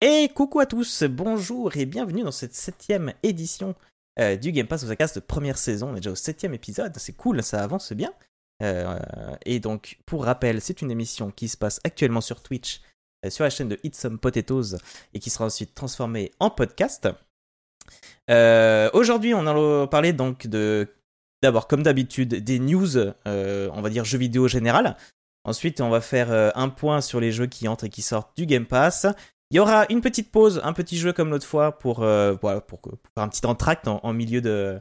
Et coucou à tous, bonjour et bienvenue dans cette septième édition euh, du Game Pass Osaka de première saison. On est déjà au septième épisode, c'est cool, ça avance bien. Euh, et donc, pour rappel, c'est une émission qui se passe actuellement sur Twitch, euh, sur la chaîne de Eat Some Potatoes, et qui sera ensuite transformée en podcast. Aujourd'hui, on allait parler donc de, d'abord, comme d'habitude, des news, on va dire jeux vidéo général. Ensuite, on va faire un point sur les jeux qui entrent et qui sortent du Game Pass. Il y aura une petite pause, un petit jeu comme l'autre fois pour, voilà, pour, faire un petit entracte en, milieu de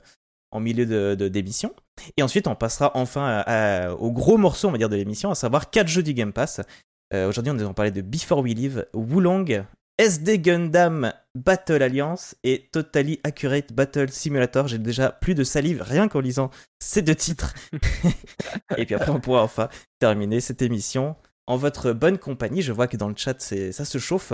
en milieu de, d'émission. Et ensuite, on passera enfin au gros morceau, on va dire, de l'émission, à savoir 4 jeux du Game Pass. Euh, aujourd'hui, on va parler de Before We Live, Wulong, SD Gundam Battle Alliance et Totally Accurate Battle Simulator. J'ai déjà plus de salive rien qu'en lisant ces deux titres. et puis après, on pourra enfin terminer cette émission en votre bonne compagnie. Je vois que dans le chat, ça se chauffe.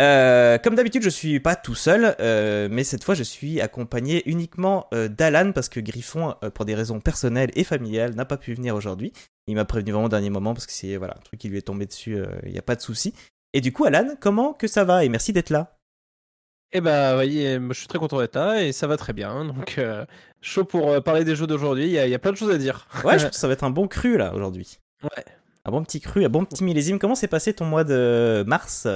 Euh, comme d'habitude, je suis pas tout seul, euh, mais cette fois, je suis accompagné uniquement euh, d'Alan parce que Griffon, pour des raisons personnelles et familiales, n'a pas pu venir aujourd'hui. Il m'a prévenu vraiment au dernier moment parce que c'est voilà un truc qui lui est tombé dessus. Il n'y a pas de souci. Et du coup, Alan, comment que ça va? Et merci d'être là. Eh ben, voyez, je suis très content d'être là et ça va très bien. Donc, chaud pour parler des jeux d'aujourd'hui. Il y, y, a plein de choses à dire. Ouais, je pense que ça va être un bon cru là aujourd'hui. Ouais. Un bon petit cru, un bon petit millésime. Comment s'est passé ton mois de mars?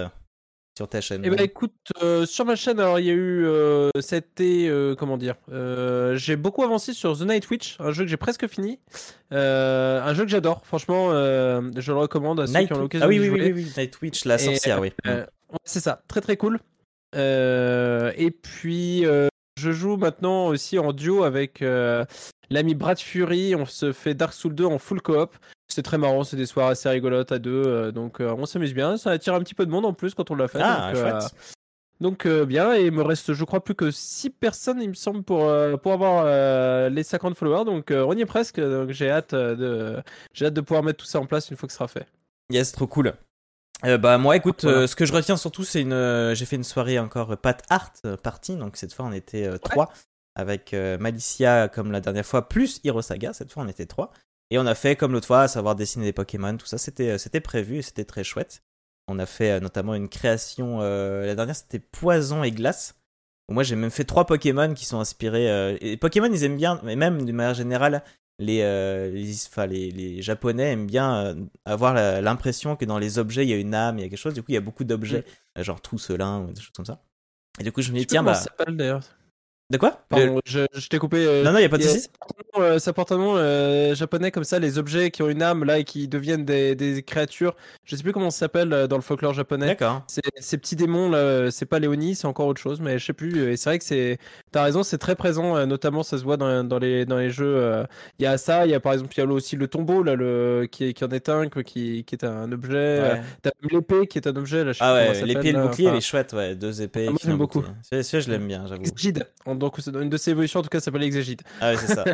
Sur ta chaîne Eh ben écoute, euh, sur ma chaîne, alors il y a eu, euh, c'était, euh, comment dire, j'ai beaucoup avancé sur The Night Witch, un jeu que j'ai presque fini, un jeu que j'adore, franchement, je le recommande à ceux qui ont l'occasion ah, oui, de oui, jouer. Oui, oui, Night Witch, la sorcière, oui. c'est ça, très très cool. et puis, je joue maintenant aussi en duo avec l'ami Brad Fury, on se fait Dark Souls 2 en full coop. C'est très marrant, c'est des soirées assez rigolotes à deux, euh, donc euh, on s'amuse bien. Ça attire un petit peu de monde en plus quand on l'a fait. Ah, donc, euh, donc bien, et il me reste, je crois, plus que 6 personnes, il me semble, pour, pour avoir les 50 followers. Donc on y est presque. Donc j'ai hâte de, j'ai hâte de pouvoir mettre tout ça en place une fois que ce sera fait. Yes, trop cool. bah moi écoute, ce que je retiens surtout c'est une, j'ai fait une soirée encore Pat Art party, donc cette fois on était 3 avec Malicia comme la dernière fois plus Hirosaga, cette fois on était 3 et on a fait comme l'autre fois, à savoir dessiner des Pokémon, tout ça, c'était, euh, c'était prévu et c'était très chouette. On a fait euh, notamment une création, euh, la dernière c'était Poison et Glace. Moi j'ai même fait trois Pokémon qui sont inspirés. et Pokémon ils aiment bien, mais même de manière générale, les, les, les, Japonais aiment bien avoir l'impression que dans les objets il y a une âme, il y a quelque chose. Du coup il y a beaucoup d'objets, mm. genre trousselin ou des choses comme ça. Et du coup je me dis, tiens, bah. De quoi? Pardon, je, t'ai coupé. Euh, non, non, il a pas de souci. Ça porte un nom euh, japonais comme ça, les objets qui ont une âme là et qui deviennent des, des créatures. Je sais plus comment ça s'appelle euh, dans le folklore japonais. D'accord. Ces petits démons là, c'est pas Léonie, c'est encore autre chose, mais je sais plus. Et c'est vrai que c'est. T'as raison, c'est très présent, notamment ça se voit dans, dans, les, dans les jeux. Il y a ça, il y a par exemple, il y a aussi le tombeau là, le, qui, qui en est un, qui, qui est un objet. Ouais. T'as l'épée qui est un objet là. Je sais ah ouais, l'épée et le bouclier, elle est chouette, ouais. Deux épées. Ah, moi j'aime beaucoup. Celui-là, je l'aime bien, j'avoue donc une de ses évolutions en tout cas s'appelle Exégide. Ah ouais, c'est ça.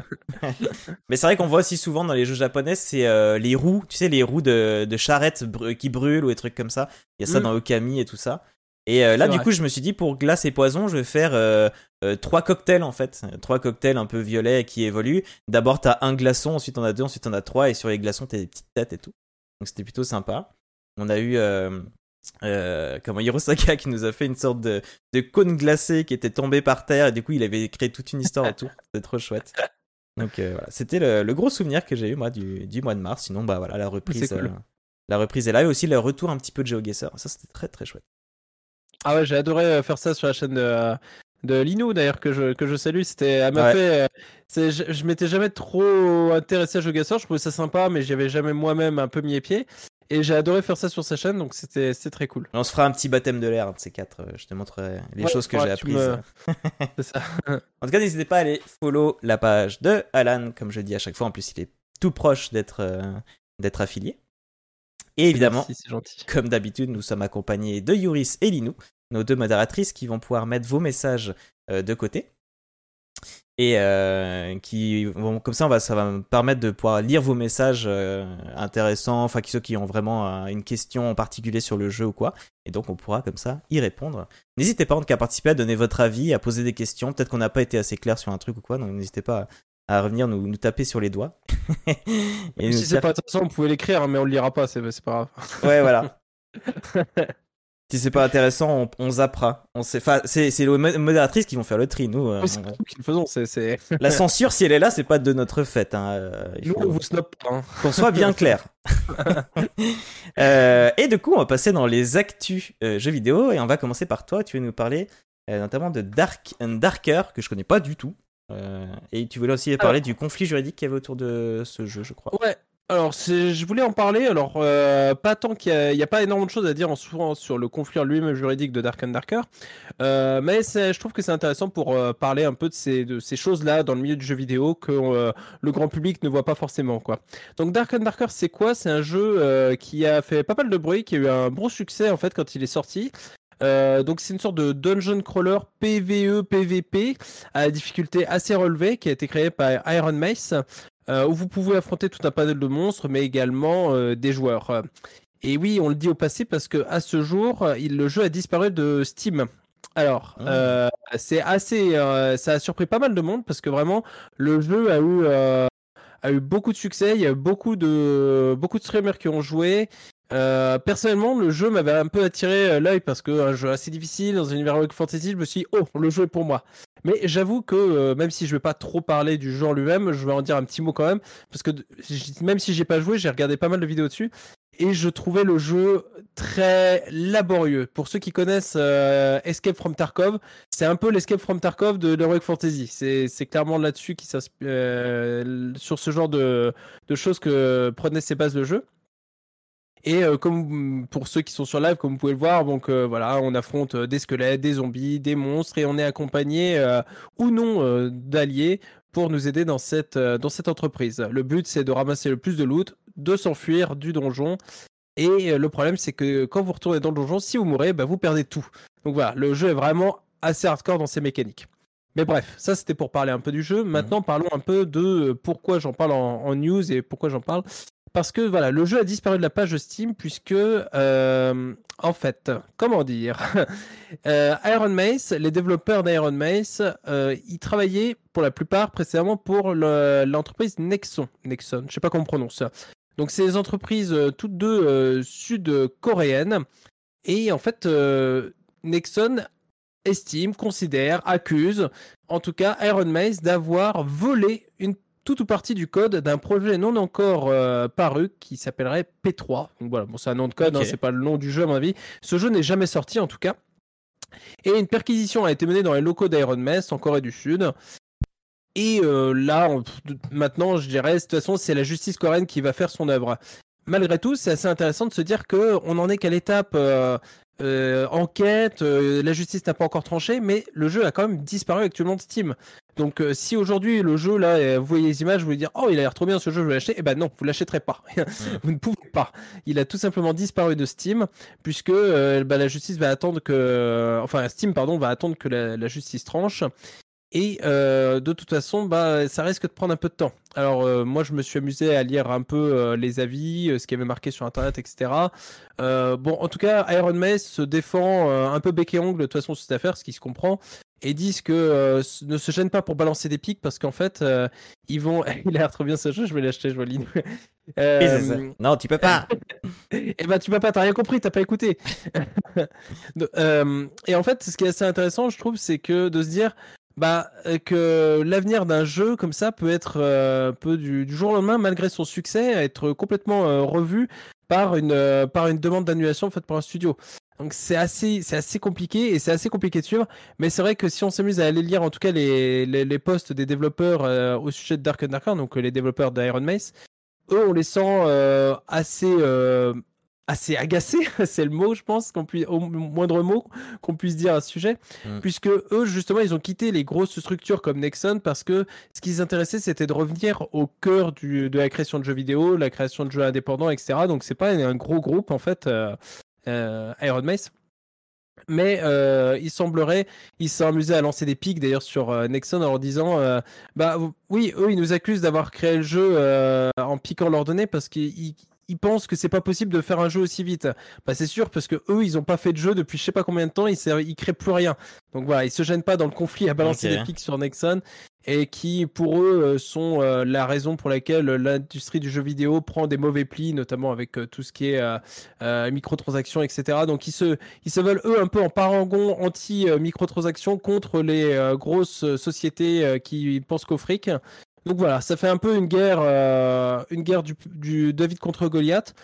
Mais c'est vrai qu'on voit aussi souvent dans les jeux japonais, c'est euh, les roues, tu sais, les roues de, de charrettes qui brûlent ou des trucs comme ça. Il y a ça mm. dans Okami et tout ça. Et euh, là, du coup, je me suis dit, pour glace et poison, je vais faire euh, trois cocktails en fait. Trois cocktails un peu violets qui évoluent. D'abord, t'as un glaçon, ensuite t'en as deux, ensuite t'en as trois. Et sur les glaçons, t'as des petites têtes et tout. Donc c'était plutôt sympa. On a eu euh, comment Hirosaka qui nous a fait une sorte de, de, cône glacé qui était tombé par terre et du coup il avait créé toute une histoire autour. C'était trop chouette. Donc euh, voilà, c'était le, gros souvenir que j'ai eu moi du, du, mois de mars. Sinon bah voilà la reprise, euh, la reprise est là et aussi le retour un petit peu de GeoGuessr. Ça c'était très très chouette. Ah ouais, j'ai adoré faire ça sur la chaîne de, de Lino d'ailleurs que je, que je salue. C'était, elle m'a fait. je, je m'étais jamais trop intéressé à GeoGuessr. Je trouvais ça sympa, mais j'y avais jamais moi-même un peu mis les pieds. Et j'ai adoré faire ça sur sa chaîne, donc c'était très cool. On se fera un petit baptême de l'air de ces quatre. Euh, je te montrerai les choses que j'ai apprises. C'est ça. en tout cas, n'hésitez pas à aller follow la page de Alan, comme je dis à chaque fois. En plus, il est tout proche d'être euh, d'être affilié. Et évidemment, comme d'habitude, nous sommes accompagnés de Yuris et Linou, nos deux modératrices qui vont pouvoir mettre vos messages euh, de côté et euh, qui vont comme ça on va ça va me permettre de pouvoir lire vos messages euh, intéressants enfin ceux qui ont vraiment euh, une question en particulier sur le jeu ou quoi. Et donc on pourra comme ça y répondre. N'hésitez pas en tout cas à participer à donner votre avis à poser des questions. Peut-être qu'on n'a pas été assez clair sur un truc ou quoi donc n'hésitez pas à, revenir nous, nous, taper sur les doigts. Et si c'est pas intéressant on pouvait l'écrire mais on le lira pas c'est pas grave. Ouais voilà Si c'est pas intéressant, on, on zappera. On sait, c'est, c'est les modératrices qui vont faire le tri, nous. euh, c'est nous qui le faisons, c'est. c'est- La censure, si elle est là, c'est pas de notre fait. Hein. euh, il Nous, faut- on vous snob pas. hein. qu'on soit bien clair. Euh, et du coup, on va passer dans les actus euh, jeux vidéo et on va commencer par toi. Tu veux nous parler notamment de Dark and Darker que je connais pas du tout. Et tu voulais aussi parler du conflit juridique qu'il y avait autour de ce jeu, je crois. Ouais. Alors, je voulais en parler. Alors, euh, pas tant qu'il n'y a, pas énormément de choses à dire en souvent sur le conflit lui-même juridique de Dark and Darker, Euh, mais je trouve que c'est intéressant pour euh, parler un peu de ces, choses-là dans le milieu du jeu vidéo que le grand public ne voit pas forcément. Quoi. Donc, Dark and Darker, c'est quoi? C'est un jeu qui a fait pas mal de bruit, qui a eu un bon succès en fait quand il est sorti. Donc c'est une sorte de dungeon crawler PVE PVP à difficulté assez relevée qui a été créé par Iron Mace où vous pouvez affronter tout un panel de monstres, mais également euh, des joueurs. Et oui, on le dit au passé parce que à ce jour, euh, il- le jeu a disparu de Steam. Alors, Ah. euh, c'est assez, euh, ça a surpris pas mal de monde parce que vraiment, le jeu a eu, euh, a eu beaucoup de succès. Il y a eu beaucoup de, beaucoup de streamers qui ont joué. Euh, personnellement, le jeu m'avait un peu attiré euh, l'œil parce que un jeu assez difficile dans un univers Fantasy, je me suis dit, oh, le jeu est pour moi. Mais j'avoue que euh, même si je vais pas trop parler du en lui-même, je vais en dire un petit mot quand même parce que même si j'ai pas joué, j'ai regardé pas mal de vidéos dessus et je trouvais le jeu très laborieux. Pour ceux qui connaissent euh, Escape from Tarkov, c'est un peu l'Escape from Tarkov de l'Heroic Fantasy. C'est clairement là-dessus qui s'ins- euh, sur ce genre de, de choses que prenait ses bases le jeu. Et euh, comme pour ceux qui sont sur live, comme vous pouvez le voir, donc euh, voilà, on affronte euh, des squelettes, des zombies, des monstres, et on est accompagné euh, ou non d'alliés pour nous aider dans cette, dans cette entreprise. Le but, c'est de ramasser le plus de loot, de s'enfuir du donjon. Et le problème, c'est que quand vous retournez dans le donjon, si vous mourrez, bah, vous perdez tout. Donc voilà, le jeu est vraiment assez hardcore dans ses mécaniques. Mais bref, ça c'était pour parler un peu du jeu. Maintenant, parlons un peu de pourquoi j'en parle en, en news et pourquoi j'en parle. Parce que voilà, le jeu a disparu de la page Steam puisque, euh, en fait, comment dire, euh, Iron Mace, les développeurs d'Iron Mace, euh, ils travaillaient pour la plupart précédemment pour le- l'entreprise Nexon. Nexon, je sais pas comment on prononce. Donc c'est des entreprises euh, toutes deux euh, sud-coréennes. Et en fait, euh, Nexon estime, considère, accuse, en tout cas Iron Mace, d'avoir volé une toute ou partie du code d'un projet non encore euh, paru qui s'appellerait P3. Donc voilà, bon, c'est un nom de code, Ok. hein, c'est pas le nom du jeu à mon avis. Ce jeu n'est jamais sorti en tout cas. Et une perquisition a été menée dans les locaux d'Iron Mace en Corée du Sud. Et euh, là, on- maintenant, je dirais, de toute façon, c'est la justice coréenne qui va faire son œuvre. Malgré tout, c'est assez intéressant de se dire que on en est qu'à l'étape euh, euh, enquête, la justice n'a pas encore tranché, mais le jeu a quand même disparu actuellement de Steam. Donc, euh, si aujourd'hui le jeu là, euh, vous voyez les images, vous vous dire, oh, il a l'air trop bien ce jeu, je vais l'acheter. Eh ben non, vous l'achèterez pas. vous ne pouvez pas. Il a tout simplement disparu de Steam, puisque euh, bah, la justice va attendre que, enfin Steam pardon, va attendre que la, la justice tranche. Et de toute façon, bah, ça risque de prendre un peu de temps. Alors moi, je me suis amusé à lire un peu les avis, ce qui avait marqué sur Internet, etc. Bon, en tout cas, Iron Mace se défend un peu bec et ongle de toute façon sur cette affaire, ce qui se comprend, et disent que euh, ne se gênent pas pour balancer des pics parce qu'en fait, euh, ils vont. Il a l'air trop bien ce jeu, je vais l'acheter, je vois l'idée. Ça. Non, tu peux pas. Eh ben tu m'as pas, t'as rien compris, t'as pas écouté. Euh, et en fait, ce qui est assez intéressant, je trouve, c'est que de se dire bah, euh, que l'avenir d'un jeu comme ça peut être euh, peut du, du jour au lendemain, malgré son succès, être complètement euh, revu par une euh, par une demande d'annulation faite par un studio. Donc c'est assez c'est assez compliqué et c'est assez compliqué de suivre. Mais c'est vrai que si on s'amuse à aller lire en tout cas les les, les posts des développeurs euh, au sujet de Dark and Darker, donc euh, les développeurs d'Iron Mace, eux on les sent euh, assez assez agacés, c'est le mot je pense qu'on puisse au moindre mot qu'on puisse dire à ce sujet, Mm. puisque eux justement ils ont quitté les grosses structures comme Nexon parce que ce qui les intéressait c'était de revenir au cœur du, de la création de jeux vidéo, la création de jeux indépendants, etc. Donc c'est pas un gros groupe en fait, Iron Mace. Mais euh, il semblerait, ils se sont amusés à lancer des pics d'ailleurs sur euh, Nexon en leur disant, euh, bah oui, eux ils nous accusent d'avoir créé le jeu euh, en piquant leurs données parce qu'ils ils- ils pensent que c'est pas possible de faire un jeu aussi vite. Bah c'est sûr parce que eux ils ont pas fait de jeu depuis je sais pas combien de temps, ils, ils créent plus rien. Donc voilà, ils se gênent pas dans le conflit à balancer des pics sur Nexon. Et qui pour eux sont la raison pour laquelle l'industrie du jeu vidéo prend des mauvais plis, notamment avec tout ce qui est microtransactions, etc. Donc ils se, ils se veulent eux un peu en parangon anti-microtransactions contre les grosses sociétés qui pensent qu'au fric. Donc voilà, ça fait un peu une guerre, une guerre du, du David contre Goliath.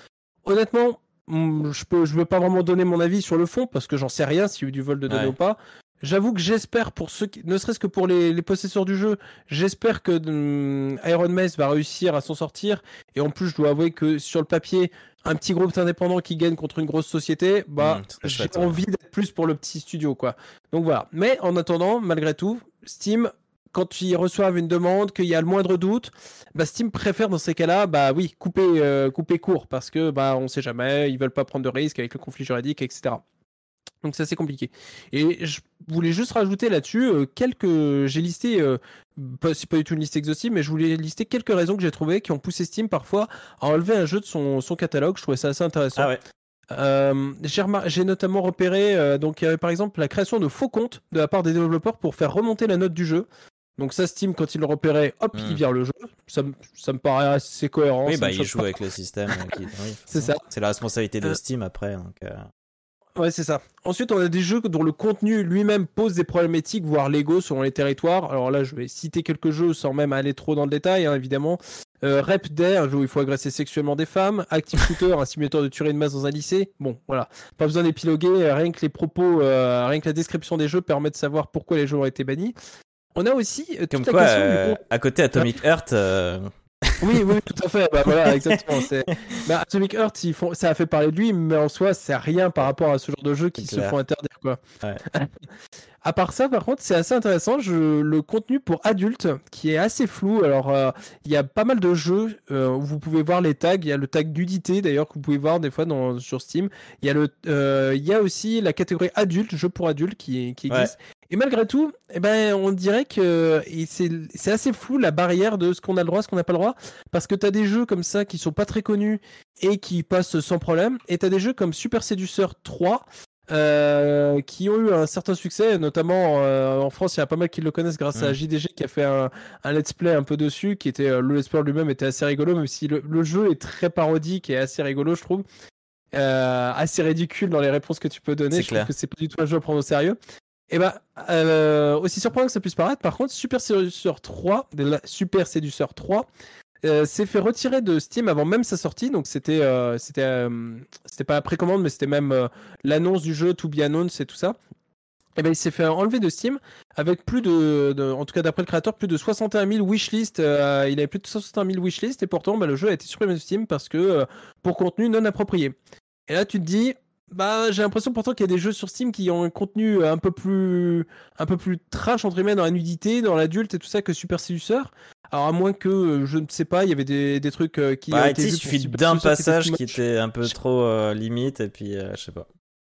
Honnêtement, mm, je peux, je veux pas vraiment donner mon avis sur le fond parce que j'en sais rien s'il y a eu du vol de données ou pas. J'avoue que j'espère pour ceux qui, ne serait-ce que pour les, possesseurs du jeu, j'espère que hum, Iron Mace va réussir à s'en sortir. Et en plus, je dois avouer que sur le papier, un petit groupe indépendant qui gagne contre une grosse société, bah, mmh, j'ai envie d'être plus pour le petit studio, quoi. Donc voilà. Mais en attendant, malgré tout, Steam, quand ils reçoivent une demande, qu'il y a le moindre doute, bah, Steam préfère dans ces cas-là, bah oui, couper, euh, couper court parce que bah on sait jamais, ils veulent pas prendre de risques avec le conflit juridique, etc. Donc c'est assez compliqué. Et je voulais juste rajouter là-dessus euh, quelques. J'ai listé, euh, c'est pas du tout une liste exhaustive, mais je voulais lister quelques raisons que j'ai trouvées qui ont poussé Steam parfois à enlever un jeu de son, son catalogue. Je trouvais ça assez intéressant. Ah ouais. Euh, j'ai notamment repéré donc il y avait par exemple la création de faux comptes de la part des développeurs pour faire remonter la note du jeu. Donc ça Steam quand il le repérait, hop, il hmm. vire le jeu. Ça, ça, me paraît assez cohérent. Oui, bah il joue avec le système. c'est ça. C'est la responsabilité de Steam après. Donc, Ouais, c'est ça. Ensuite, on a des jeux dont le contenu lui-même pose des problèmes éthiques, voire légaux selon les territoires. Alors là, je vais citer quelques jeux sans même aller trop dans le détail, hein, évidemment. Euh, Rep Day, un jeu où il faut agresser sexuellement des femmes. Active Shooter, un simulateur de tuerie de masse dans un lycée. Bon, voilà. Pas besoin d'épiloguer. Rien que les propos, euh, rien que la description des jeux permet de savoir pourquoi les jeux ont été bannis. On a aussi. Euh, Comme quoi, euh, à côté Atomic Heart. Oui, oui, tout à fait. Bah, voilà, exactement. Bah, Atomic Heart, ils font... ça a fait parler de lui, mais en soi, c'est rien par rapport à ce genre de jeu qui se font interdire. Quoi. à part ça, par contre, c'est assez intéressant. Je... Le contenu pour adultes, qui est assez flou. Alors, euh, il y a pas mal de jeux euh, où vous pouvez voir les tags. Il y a le tag nudité, d'ailleurs, que vous pouvez voir des fois dans... sur Steam. Il y, a le... Euh, il y a aussi la catégorie adulte, jeu pour adultes, qui, qui existe. Et malgré tout, eh ben, on dirait que c'est assez flou la barrière de ce qu'on a le droit, ce qu'on n'a pas le droit, parce que tu as des jeux comme ça qui sont pas très connus et qui passent sans problème, et tu as des jeux comme Super Seducer 3 euh, qui ont eu un certain succès, notamment euh, en France, il y a pas mal qui le connaissent grâce à JDG qui a fait un, let's play un peu dessus, qui était euh, le let's play lui-même était assez rigolo, même si le, jeu est très parodique et assez rigolo, je trouve. assez ridicule dans les réponses que tu peux donner. Je trouve que c'est pas du tout un jeu à prendre au sérieux. Et eh ben, aussi surprenant que ça puisse paraître, par contre, Super Seducer 3, Super Seducer 3, euh, s'est fait retirer de Steam avant même sa sortie, donc c'était euh, c'était euh, c'était pas la précommande, mais c'était même l'annonce du jeu, to be announced et tout ça. Et eh ben il s'est fait enlever de Steam avec plus de, en tout cas d'après le créateur, plus de 61 000 wishlist. il avait plus de 61 000 wishlist et pourtant bah, le jeu a été supprimé de Steam parce que pour contenu non approprié. Et là tu te dis, bah, j'ai l'impression pourtant qu'il y a des jeux sur Steam qui ont un contenu un peu plus, un peu plus trash entre guillemets dans la nudité, dans l'adulte et tout ça que Super Seducer. Alors à moins que euh, je ne sais pas, il y avait des, des trucs euh, qui. Bah, il suffit d'un passage qui était, un peu trop euh, limite et puis je sais pas.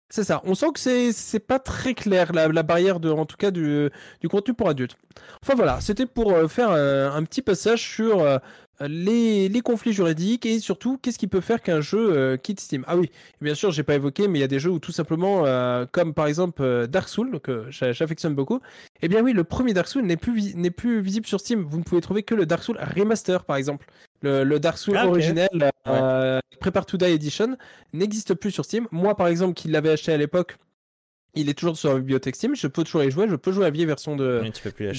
C'est ça. On sent que c'est c'est pas très clair la, la, barrière de en tout cas du, du contenu pour adultes. Enfin voilà, c'était pour faire un petit passage sur les, les, conflits juridiques et surtout qu'est-ce qui peut faire qu'un jeu euh, quitte Steam? Ah oui, bien sûr, j'ai pas évoqué, mais il y a des jeux où tout simplement, euh, comme par exemple euh, Dark Souls, que j'affectionne beaucoup. Eh bien oui, le premier Dark Souls n'est plus n'est plus visible sur Steam. Vous ne pouvez trouver que le Dark Souls Remaster, par exemple. Le, Dark Souls ah, original, Prepare to Die Edition, n'existe plus sur Steam. Moi, par exemple, qui l'avais acheté à l'époque, il est toujours sur la bibliothèque Steam, je peux toujours y jouer, je peux jouer à la vieille version de,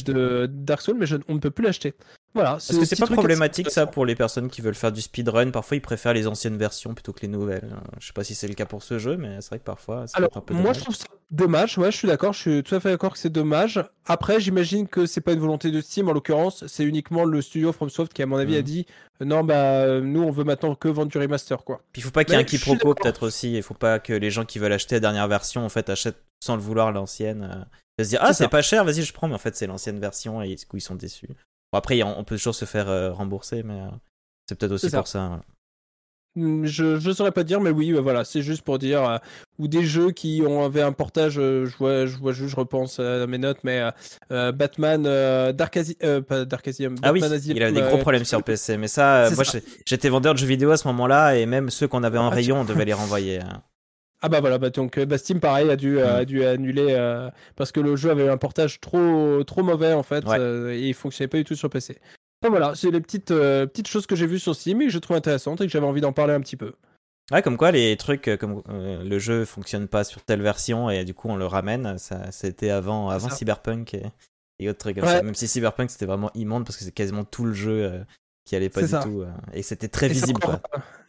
de Dark Souls, mais on ne peut plus l'acheter. Voilà, Parce que c'est pas problématique ça pour les personnes qui veulent faire du speedrun. Parfois ils préfèrent les anciennes versions plutôt que les nouvelles. Je sais pas si c'est le cas pour ce jeu, mais c'est vrai que parfois. Alors, un peu moi je trouve ça dommage. Ouais, je suis d'accord. Je suis tout à fait d'accord que c'est dommage. Après, j'imagine que c'est pas une volonté de Steam en l'occurrence. C'est uniquement le studio FromSoft qui, à mon avis, a mm. dit non, bah nous on veut maintenant que vendre du remaster quoi. Puis il faut pas qu'il y ait un quiproquo peut-être aussi. Il faut pas que les gens qui veulent acheter la dernière version en fait achètent sans le vouloir l'ancienne. Euh, se dire ah c'est pas cher, vas-y je prends, mais en fait c'est l'ancienne version et du coup ils sont déçus après, on peut toujours se faire euh, rembourser, mais euh, c'est peut-être aussi pour ça. Hmm, je ne saurais pas dire, mais oui, voilà, c'est juste pour dire. Euh, ou des jeux qui ont avait un portage, je vois, je vois juste, je repense à mes notes, mais Batman, Dark, Dark ah oui, il avait des gros problèmes sur PC, mais ça, moi j'étais vendeur de jeux vidéo à ce moment-là, et même ceux qu'on avait en ah, rayon, on devait les renvoyer. Hein. Ah bah voilà, bah donc bah Steam pareil a dû, a dû annuler parce que le jeu avait un portage trop, trop mauvais en fait et il fonctionnait pas du tout sur PC. Enfin, voilà, c'est les petites, petites choses que j'ai vues sur Steam et que je trouve intéressantes et que j'avais envie d'en parler un petit peu. Ouais, comme quoi les trucs, comme le jeu fonctionne pas sur telle version et du coup on le ramène, ça c'était avant, avant Cyberpunk et, et autres trucs comme ça. Même si Cyberpunk c'était vraiment immonde parce que c'est quasiment tout le jeu qui allait pas du tout et c'était très visible. Quoi.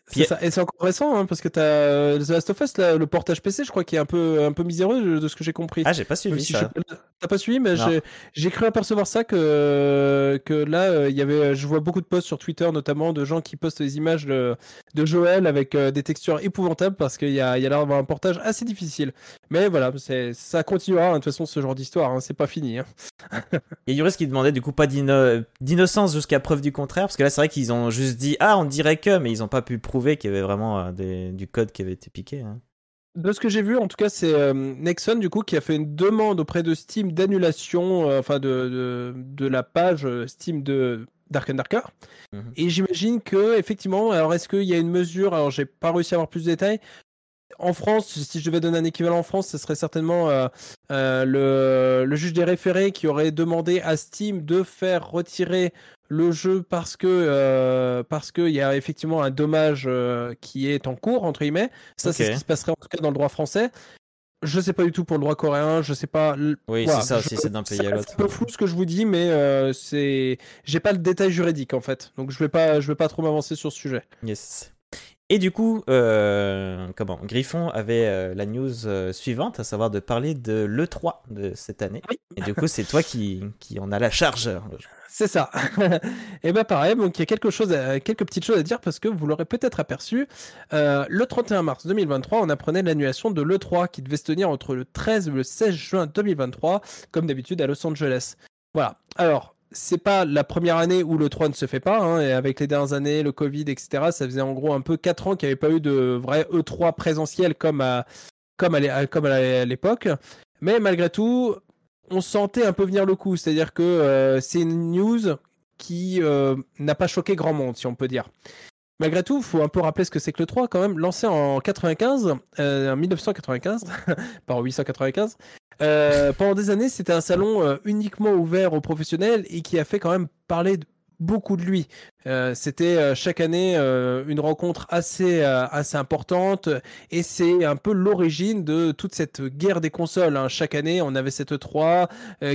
C'est ça. Et c'est encore récent, hein, parce que t'as euh, The Last of Us, le portage PC, je crois, qui est un peu, un peu miséreux de ce que j'ai compris. Ah, j'ai pas suivi ça. T'as pas suivi, mais j'ai cru apercevoir ça que, que là, euh, il y avait, je vois beaucoup de posts sur Twitter, notamment de gens qui postent des images de, de Joël avec euh, des textures épouvantables parce qu'il y a, il y a l'air d'avoir un portage assez difficile. Mais voilà, ça continuera, hein, de toute façon, ce genre d'histoire, hein, c'est pas fini. Hein. Et Yuris qui demandait du coup pas d'innocence jusqu'à preuve du contraire, parce que là, c'est vrai qu'ils ont juste dit, ah, on dirait que, mais ils ont pas pu prouver qu'il y avait vraiment euh, des, du code qui avait été piqué. Hein. De ce que j'ai vu, en tout cas, c'est euh, Nexon du coup qui a fait une demande auprès de Steam d'annulation, euh, enfin de, de, la page Steam de Dark and Darker. Mhm. Et j'imagine que effectivement, alors est-ce qu'il y a une mesure? Alors j'ai pas réussi à avoir plus de détails. En France, si je devais donner un équivalent en France, ce serait certainement le, le, juge des référés qui aurait demandé à Steam de faire retirer le jeu parce que euh, parce qu'il y a effectivement un dommage euh, qui est en cours entre guillemets. Ça c'est ce qui se passerait en tout cas dans le droit français. Je sais pas du tout pour le droit coréen, je sais pas. Oui, c'est ça aussi, c'est d'un pays à l'autre. C'est un peu flou ce que je vous dis, mais euh, c'est, j'ai pas le détail juridique en fait, donc je vais pas, je vais pas trop m'avancer sur ce sujet. Yes. Et du coup, comment? Griffon avait la news suivante, à savoir de parler de l'E3 de cette année. Et du coup, c'est toi qui, qui en a la charge. C'est ça. et ben pareil, donc il y a quelque chose quelques petites choses à dire parce que vous l'aurez peut-être aperçu. Euh, le 31 mars 2023, on apprenait l'annulation de l'E3 qui devait se tenir entre le 13 et le 16 juin 2023, comme d'habitude à Los Angeles. Voilà. Alors, c'est pas la première année où le 3 ne se fait pas, hein, et avec les dernières années, le Covid, etc., ça faisait en gros un peu 4 ans qu'il n'y avait pas eu de vrai E3 présentiel comme à, comme à l'époque. Mais malgré tout, on sentait un peu venir le coup. C'est-à-dire que euh, c'est une news qui euh, n'a pas choqué grand monde, si on peut dire. Malgré tout, il faut un peu rappeler ce que c'est que le 3 quand même, lancé en 95, euh, en 1995, par 895. Pendant des années, c'était un salon uniquement ouvert aux professionnels et qui a fait quand même parler beaucoup de lui. Euh, c'était euh, chaque année euh, une rencontre assez, assez importante et c'est un peu l'origine de toute cette guerre des consoles. Hein. Chaque année, on avait cette 3.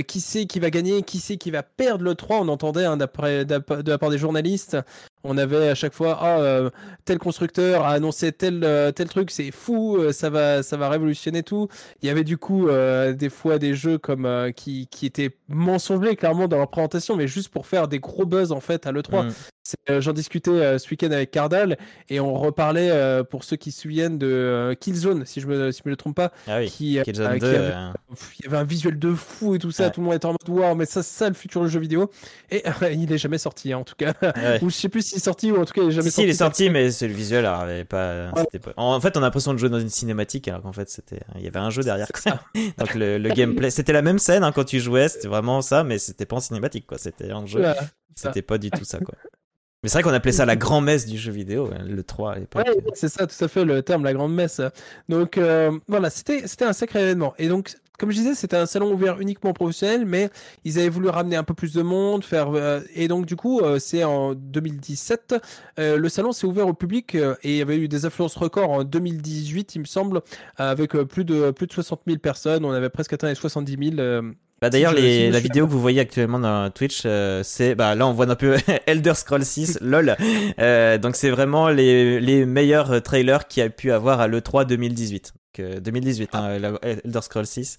qui sait qui va gagner? Qui sait qui va perdre le 3 On entendait hein, de la part des journalistes on avait à chaque fois ah, tel constructeur a annoncé tel tel truc c'est fou ça va ça va révolutionner tout il y avait du coup des fois des jeux comme qui, qui étaient mensongers clairement dans leur présentation mais juste pour faire des gros buzz en fait à l'E3 euh, j'en discutais euh, ce week-end avec Cardal et on reparlait euh, pour ceux qui se souviennent de Killzone, si je me, si je me le trompe pas. Ah oui, qui, Killzone 2, avait, il y avait un visuel de fou et tout ça. Tout le monde était en mode wow, mais ça, ça le futur du jeu vidéo. Et il est jamais sorti hein, en tout cas. Ou je sais plus s'il est sorti ou en tout cas il est jamais sorti. Si, il est sorti, mais c'est le visuel avait pas, pas, En fait, on a l'impression de jouer dans une cinématique alors qu'en fait c'était, il y avait un jeu derrière. Donc le, le gameplay, c'était la même scène hein, quand tu jouais, c'était vraiment ça, mais c'était pas en cinématique quoi. C'était en jeu. C'était pas du tout ça quoi. Mais c'est vrai qu'on appelait ça la grand-messe du jeu vidéo, hein, le 3 à l'époque. Ouais, c'est ça, tout à fait le terme, la grande-messe. Donc euh, voilà, c'était, c'était un sacré événement. Et donc, comme je disais, c'était un salon ouvert uniquement professionnel, mais ils avaient voulu ramener un peu plus de monde, faire euh, et donc du coup, euh, c'est en 2017, le salon s'est ouvert au public et il y avait eu des affluences records en 2018, il me semble, avec plus de plus de 60 000 personnes. On avait presque atteint les 70 000 bah d'ailleurs, la vidéo que vous voyez actuellement dans Twitch, euh, c'est bah là on voit un peu Elder Scrolls 6, lol. Euh, donc c'est vraiment les, les meilleurs trailers qu'il y a pu avoir à l'E3 2018. Donc, 2018, hein, Elder Scrolls 6.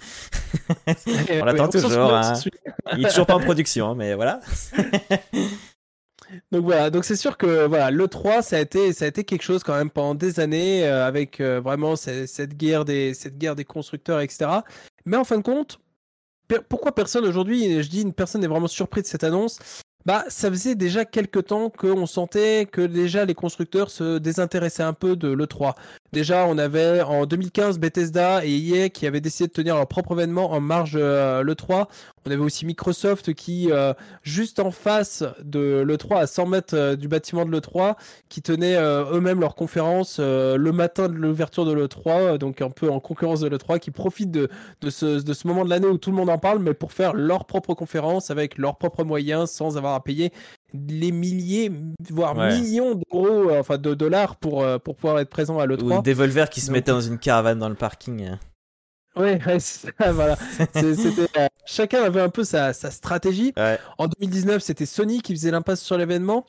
on l'attend toujours. Hein. Il est toujours pas en production, hein, mais voilà. donc voilà, donc c'est sûr que voilà, le 3 ça a été ça a été quelque chose quand même pendant des années euh, avec vraiment cette, cette, guerre des cette guerre des constructeurs etc. Mais en fin de compte, pourquoi personne aujourd'hui, je dis une personne est vraiment surpris de cette annonce? Bah, ça faisait déjà quelques temps qu'on sentait que déjà les constructeurs se désintéressaient un peu de l'E3. Déjà, on avait en 2015 Bethesda et EA qui avaient décidé de tenir leur propre événement en marge euh, le 3. On avait aussi Microsoft qui, euh, juste en face de l'E3, à 100 mètres euh, du bâtiment de l'E3, qui tenait eux-mêmes leur conférence le matin de l'ouverture de l'E3, donc un peu en concurrence de l'E3, qui profitent de ce moment de l'année où tout le monde en parle, mais pour faire leur propre conférence avec leurs propres moyens sans avoir à payer les milliers, voire millions d'euros, euh, enfin de dollars pour, euh, pour pouvoir être présent à l'E3. Ou des Volver qui se mettaient dans une caravane dans le parking. Oui, voilà. Euh, chacun avait un peu sa, sa stratégie. En 2019, c'était Sony qui faisait l'impasse sur l'événement.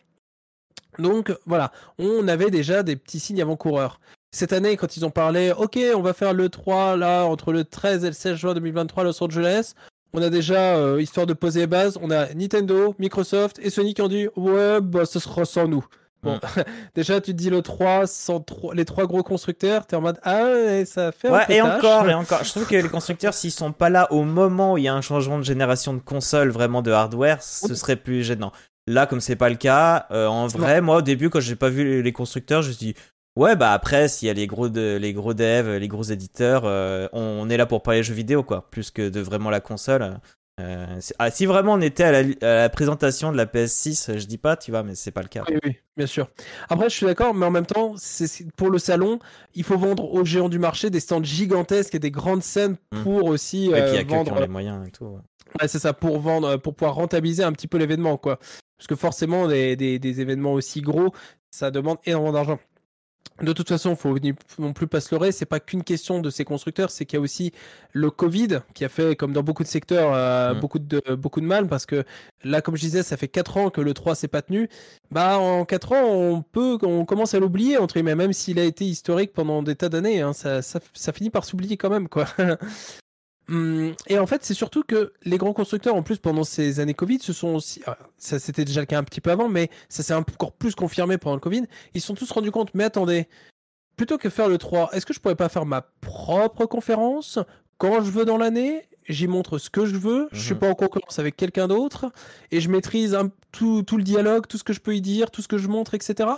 Donc voilà, on avait déjà des petits signes avant-coureurs. Cette année, quand ils ont parlé, ok, on va faire le 3 là entre le 13 et le 16 juin 2023 à Los Angeles, on a déjà, euh, histoire de poser les bases, on a Nintendo, Microsoft et Sony qui ont dit Ouais, bah ce sera sans nous. Bon, déjà tu te dis le 3, sans les trois gros constructeurs, t'es en mode Ah, et ça fait ouais, et encore, et encore. Je trouve que les constructeurs, s'ils sont pas là au moment où il y a un changement de génération de console, vraiment de hardware, ce serait plus gênant. Là, comme c'est pas le cas, euh, en vrai, moi au début, quand j'ai pas vu les constructeurs, je me suis dit Ouais, bah après, s'il y a les gros, de, les gros devs, les gros éditeurs, euh, on, est là pour parler jeux vidéo, quoi, plus que de vraiment la console. Euh, ah, si vraiment on était à la, présentation de la PS6, je dis pas, tu vois, mais c'est pas le cas. Oui, oui, bien sûr. Après, je suis d'accord, mais en même temps, c'est pour le salon, il faut vendre aux géants du marché des stands gigantesques et des grandes scènes mmh. pour aussi euh, vendre les moyens et tout. Ouais, c'est ça, pour vendre, pour pouvoir rentabiliser un petit peu l'événement, quoi. Parce que forcément, des, des, des événements aussi gros, ça demande énormément d'argent. De toute façon, il faut non plus pas se leurrer, c'est pas qu'une question de ces constructeurs, c'est qu'il y a aussi le Covid qui a fait, comme dans beaucoup de secteurs, euh, mm. beaucoup, de, beaucoup de mal parce que là, comme je disais, ça fait 4 ans que le 3 s'est pas tenu. Bah, en 4 ans, on peut, on commence à l'oublier, entre guillemets, même s'il a été historique pendant des tas d'années, hein, ça, ça, ça, finit par s'oublier quand même, quoi. Hum, et en fait, c'est surtout que les grands constructeurs, en plus, pendant ces années Covid, se sont aussi, ah, ça c'était déjà le cas un petit peu avant, mais ça s'est encore plus confirmé pendant le Covid, ils se sont tous rendus compte, mais attendez, plutôt que faire le 3, est-ce que je pourrais pas faire ma propre conférence quand je veux dans l'année? J'y montre ce que je veux, je suis mhm. pas en concurrence avec quelqu'un d'autre, et je maîtrise tout, tout le dialogue, tout ce que je peux y dire, tout ce que je montre, etc.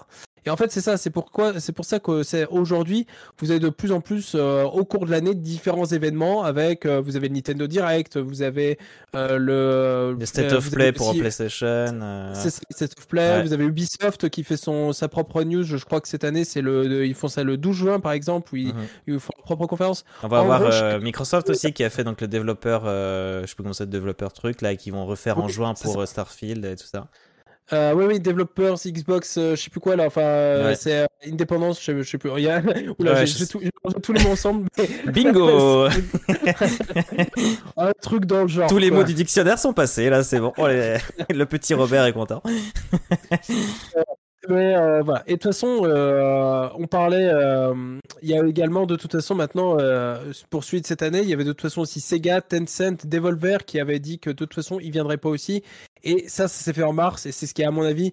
Et en fait, c'est ça, c'est pourquoi, c'est pour ça que c'est aujourd'hui, vous avez de plus en plus euh, au cours de l'année différents événements avec, euh, vous avez le Nintendo Direct, vous avez euh, le, le State of Play pour PlayStation. C'est State of Play. Vous avez Ubisoft qui fait son sa propre news. Je crois que cette année, c'est le, ils font ça le 12 juin par exemple, où ils, mhm. font leur propre conférence. On va avoir Microsoft aussi qui a fait donc le développeur, je sais plus comment c'est, le développeur truc là, qui vont refaire en juin pour Starfield et tout ça. Euh, oui, oui, développeurs, Xbox, euh, je sais plus quoi là, enfin, euh, c'est euh, Indépendance, je, je sais plus. A... Oula, j'ai tout, tous les mots ensemble. Bingo Un truc dans le genre. Tous les mots du dictionnaire sont passés, là, c'est bon. Oh, le petit Robert est content. Mais euh, voilà. Et de toute façon, euh, on parlait. Euh, il y a également de toute façon maintenant poursuite cette année. Il y avait de toute façon aussi Sega, Tencent, Devolver qui avaient dit que de toute façon ils viendraient pas aussi. Et ça, ça s'est fait en mars et c'est ce qui à mon avis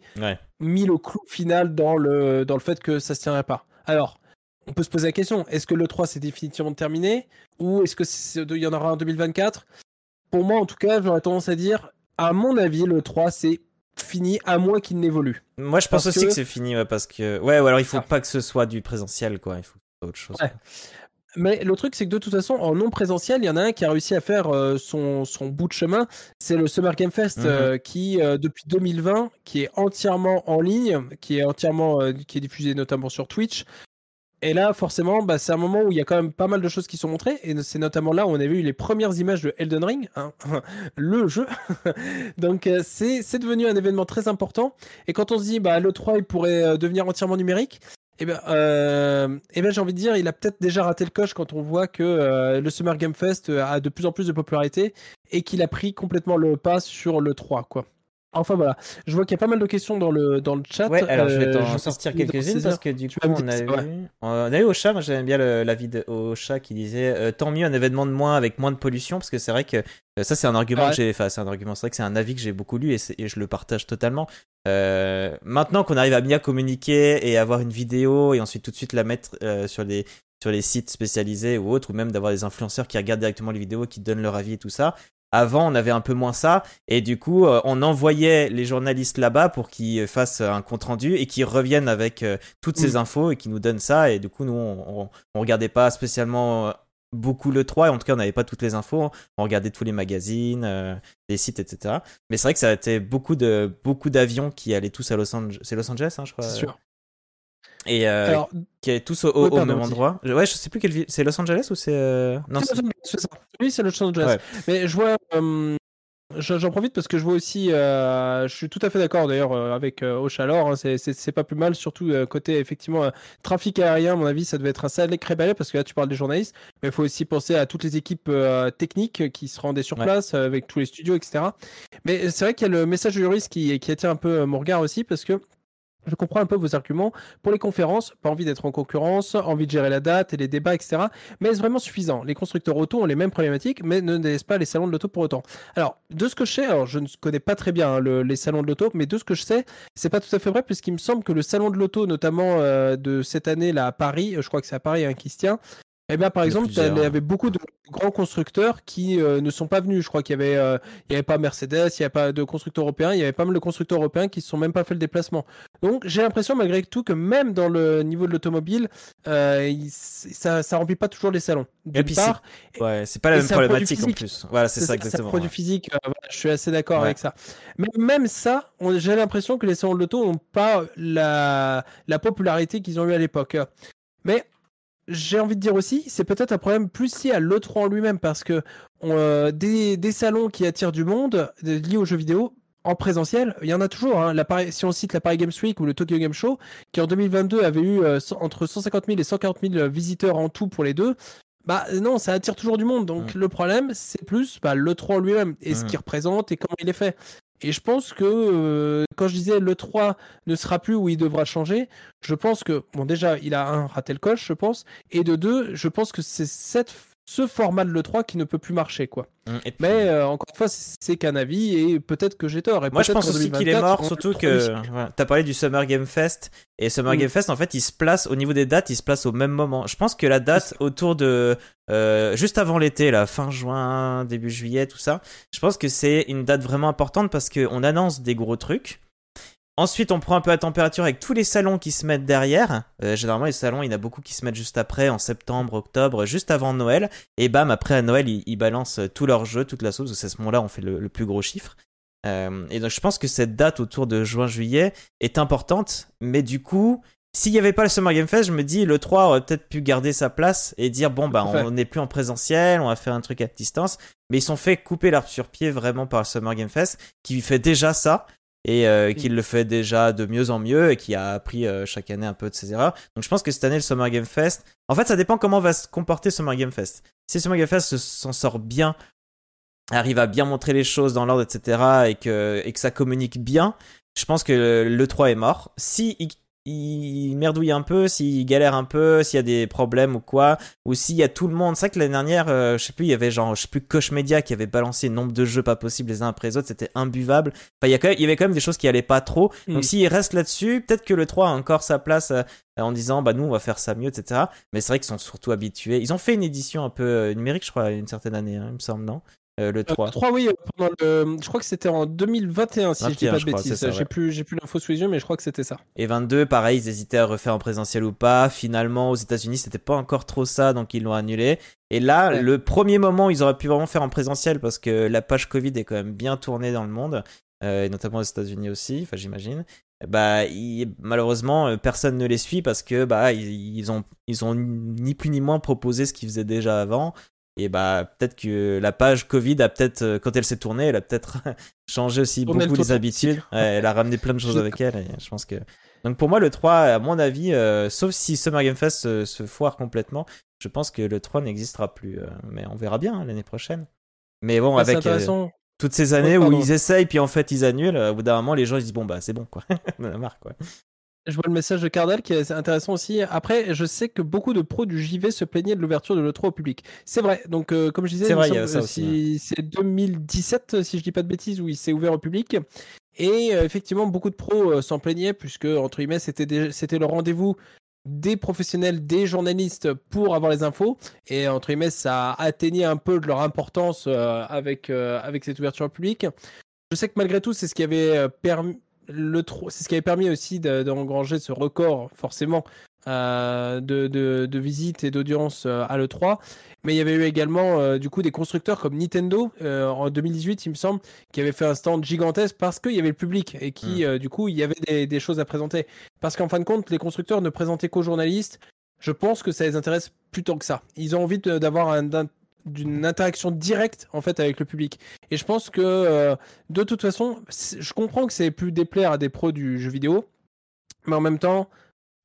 mis le clou final dans le dans le fait que ça se tiendrait pas. Alors, on peut se poser la question est-ce que le 3 c'est définitivement terminé ou est-ce que il y en aura en 2024 Pour moi, en tout cas, j'aurais tendance à dire, à mon avis, le 3 c'est fini à moins qu'il n'évolue. Moi, je pense aussi que, c'est fini, parce que ouais, ou alors il faut pas que ce soit du présentiel, quoi. Il faut autre chose. Mais le truc, c'est que de toute façon, en non présentiel, il y en a un qui a réussi à faire euh, son, son, bout de chemin. C'est le Summer Game Fest mhm. euh, qui, euh, depuis 2020, qui est entièrement en ligne, qui est entièrement, qui est diffusé notamment sur Twitch, et là, forcément, bah, c'est un moment où il y a quand même pas mal de choses qui sont montrées. Et c'est notamment là où on a vu les premières images de Elden Ring, hein, le jeu. Donc, euh, c'est, devenu un événement très important. Et quand on se dit, bah, le 3, il pourrait euh, devenir entièrement numérique, eh ben, euh, eh ben, j'ai envie de dire, il a peut-être déjà raté le coche quand on voit que le Summer Game Fest a de plus en plus de popularité et qu'il a pris complètement le pas sur le 3, quoi. Enfin voilà, je vois qu'il y a pas mal de questions dans le, dans le chat. Ouais, alors je vais t'en euh, sortir quelques-unes parce que du coup on a, eu, on a eu Ocha, moi j'aime bien l'avis de Ocha qui disait euh, tant mieux un événement de moins avec moins de pollution parce que c'est vrai que euh, ça c'est un argument que j'ai, enfin c'est un argument, c'est vrai que c'est un avis que j'ai beaucoup lu et, et, je le partage totalement. maintenant qu'on arrive à bien communiquer et avoir une vidéo et ensuite tout de suite la mettre sur les sur les sites spécialisés ou autres ou même d'avoir des influenceurs qui regardent directement les vidéos, qui donnent leur avis et tout ça, avant, on avait un peu moins ça, et du coup, euh, on envoyait les journalistes là-bas pour qu'ils fassent un compte rendu et qu'ils reviennent avec euh, toutes ces Mm. infos et qu'ils nous donnent ça. Et du coup, nous, on, on, on regardait pas spécialement euh, beaucoup le 3, et en tout cas, on n'avait pas toutes les infos. On regardait tous les magazines, euh, les sites, etc. Mais c'est vrai que ça a été beaucoup de beaucoup d'avions qui allaient tous à Los Angeles. C'est Los Angeles, hein, je crois. C'est sûr. Et euh, Alors, qui est tous au, au- au même endroit. Je- Ouais, je sais plus quelle ville. C'est Los Angeles ou c'est. euh, Non, c'est ça. Oui, c'est Los Angeles. Ouais. Mais je vois. euh, je- J'en profite parce que je vois aussi, je suis tout à fait d'accord d'ailleurs avec Ochalor, hein, c'est- c'est c'est pas plus mal, surtout côté effectivement trafic aérien, à mon avis, ça devait être un sacré balai parce que là tu parles des journalistes, mais il faut aussi penser à toutes les équipes techniques qui se rendaient sur Ouais. place avec tous les studios, etc. Mais c'est vrai qu'il y a le message du juriste qui, qui attire un peu mon regard aussi parce que je comprends un peu vos arguments. Pour les conférences, pas envie d'être en concurrence, envie de gérer la date et les débats, etc. Mais est-ce vraiment suffisant? Les constructeurs auto ont les mêmes problématiques, mais ne délaissent pas les salons de l'auto pour autant. Alors, de ce que je sais, alors je ne connais pas très bien hein, le- les salons de l'auto, mais de ce que je sais, c'est pas tout à fait vrai, puisqu'il me semble que le salon de l'auto, notamment euh, de cette année là à Paris, euh, je crois que c'est à Paris hein, qui se tient. Eh bien, par Il exemple, plusieurs. il y avait beaucoup de grands constructeurs qui euh, ne sont pas venus. Je crois qu'il y avait, euh, il y avait pas Mercedes, il y avait pas de constructeurs européens, il y avait pas mal de constructeurs européens qui ne sont même pas fait le déplacement. Donc, j'ai l'impression malgré tout que même dans le niveau de l'automobile, euh, ça, ça remplit pas toujours les salons. D'une puis part, Ouais, c'est pas la Et même c'est problématique en plus. Voilà, c'est ça exactement. produit ouais. physique, euh, voilà, je suis assez d'accord Ouais. avec ça. Mais même ça, j'ai l'impression que les salons de l'auto n'ont pas la, la popularité qu'ils ont eu à l'époque. Mais j'ai envie de dire aussi, c'est peut-être un problème plus lié à l'E3 en lui-même, parce que on, euh, des, des salons qui attirent du monde euh, liés aux jeux vidéo, en présentiel, il y en a toujours. Hein. Si on cite la Paris Games Week ou le Tokyo Game Show, qui en 2022 avait eu euh, entre 150 000 et 140 000 visiteurs en tout pour les deux, bah non, ça attire toujours du monde. Donc le problème, c'est plus bah, le 3 lui-même et ce qu'il représente et comment il est fait. Et je pense que euh, quand je disais le 3 ne sera plus où il devra changer, je pense que, bon, déjà, il a un raté le coche, je pense, et de deux, je pense que c'est cette, ce format de l'E3 qui ne peut plus marcher, quoi. Mm, puis- Mais euh, encore une fois, c'est qu'un avis et peut-être que j'ai tort. Et Moi, je pense aussi qu'il est 2024, mort, surtout que voilà, t'as parlé du Summer Game Fest et Summer Mm. Game Fest, en fait, il se place au niveau des dates, il se place au même moment. Je pense que la date autour de euh, juste avant l'été, là, fin juin, début juillet, tout ça, je pense que c'est une date vraiment importante parce que on annonce des gros trucs. Ensuite, on prend un peu la température avec tous les salons qui se mettent derrière. Euh, généralement, les salons, il y en a beaucoup qui se mettent juste après, en septembre, octobre, juste avant Noël. Et bam, après à Noël, ils, ils balancent tous leurs jeux, toute la sauce. parce que C'est à ce moment-là, on fait le, le plus gros chiffre. Euh, et donc, je pense que cette date autour de juin-juillet est importante. Mais du coup, s'il n'y avait pas le Summer Game Fest, je me dis, le 3 aurait peut-être pu garder sa place et dire, bon, bah, on n'est plus en présentiel, on va faire un truc à distance. Mais ils sont fait couper l'arbre sur pied vraiment par le Summer Game Fest, qui fait déjà ça et euh, qui le fait déjà de mieux en mieux et qui a appris euh, chaque année un peu de ses erreurs. Donc je pense que cette année le Summer Game Fest, en fait ça dépend comment va se comporter Summer Game Fest. Si Summer Game Fest se- s'en sort bien, arrive à bien montrer les choses dans l'ordre, etc. et que, et que ça communique bien, je pense que le 3 est mort. Si il, il merdouille un peu, s'il galère un peu, s'il y a des problèmes ou quoi, ou s'il y a tout le monde. C'est vrai que l'année dernière, euh, je sais plus, il y avait genre, je sais plus, Koch Media qui avait balancé nombre de jeux pas possibles les uns après les autres, c'était imbuvable. Enfin, il y, a quand même, il y avait quand même des choses qui allaient pas trop. Donc Mm. s'il reste là-dessus, peut-être que le 3 a encore sa place euh, en disant, bah nous, on va faire ça mieux, etc. Mais c'est vrai qu'ils sont surtout habitués. Ils ont fait une édition un peu euh, numérique, je crois, une certaine année, hein, il me semble, non? Euh, Le 3. Euh, 3, oui, pendant le- je crois que c'était en 2021, si je dis 21, pas de bêtises. J'ai plus, j'ai plus l'info sous les yeux, mais je crois que c'était ça. Et 22, pareil, ils hésitaient à refaire en présentiel ou pas. Finalement, aux États-Unis, c'était pas encore trop ça, donc ils l'ont annulé. Et là, Ouais. le premier moment où ils auraient pu vraiment faire en présentiel, parce que la page Covid est quand même bien tournée dans le monde, euh, et notamment aux États-Unis aussi, enfin j'imagine. Bah, malheureusement, euh, personne ne les suit parce que bah ils, ils ont ils ont ni plus ni moins proposé ce qu'ils faisaient déjà avant. Et bah peut-être que la page Covid a peut-être euh, quand elle s'est tournée, elle a peut-être changé aussi le beaucoup les habitudes. Ouais, elle a ramené plein de choses avec elle. Et je pense que donc pour moi le 3 à mon avis euh, sauf si Summer Game Fest se, se foire complètement, je pense que le 3 n'existera plus euh, mais on verra bien hein, l'année prochaine. Mais bon Ouais, c'est avec euh, toutes ces années Ouais, où ils essayent puis en fait ils annulent, au bout d'un moment les gens ils se disent bon bah c'est bon quoi. on a marre quoi. Je vois le message de Cardal qui est intéressant aussi. Après, je sais que beaucoup de pros du JV se plaignaient de l'ouverture de l'E3 au public. C'est vrai. Donc, euh, comme je disais, C'est il me vrai, il y semble, a ça euh, aussi, si- c'est 2017, si je dis pas de bêtises, où il s'est ouvert au public. Et euh, effectivement, beaucoup de pros euh, s'en plaignaient puisque, entre guillemets, c'était le rendez-vous des professionnels, des journalistes pour avoir les infos. Et entre guillemets, ça a atteigné un peu de leur importance avec, avec cette ouverture publique. Je sais que malgré tout, c'est ce qui avait permis le c'est ce qui avait permis aussi d'engranger ce record forcément euh, de, de, visites et d'audience euh, à l'E3. Mais il y avait eu également euh, du coup des constructeurs comme Nintendo en 2018, il me semble, qui avaient fait un stand gigantesque parce qu'il y avait le public et qui mm. du coup il y avait des, choses à présenter. Parce qu'en fin de compte, les constructeurs ne présentaient qu'aux journalistes. Je pense que ça les intéresse plutôt que ça. Ils ont envie d'avoir un, d'une interaction directe en fait avec le public. Et je pense que de toute façon, je comprends que c'est pu déplaire à des pros du jeu vidéo, mais en même temps,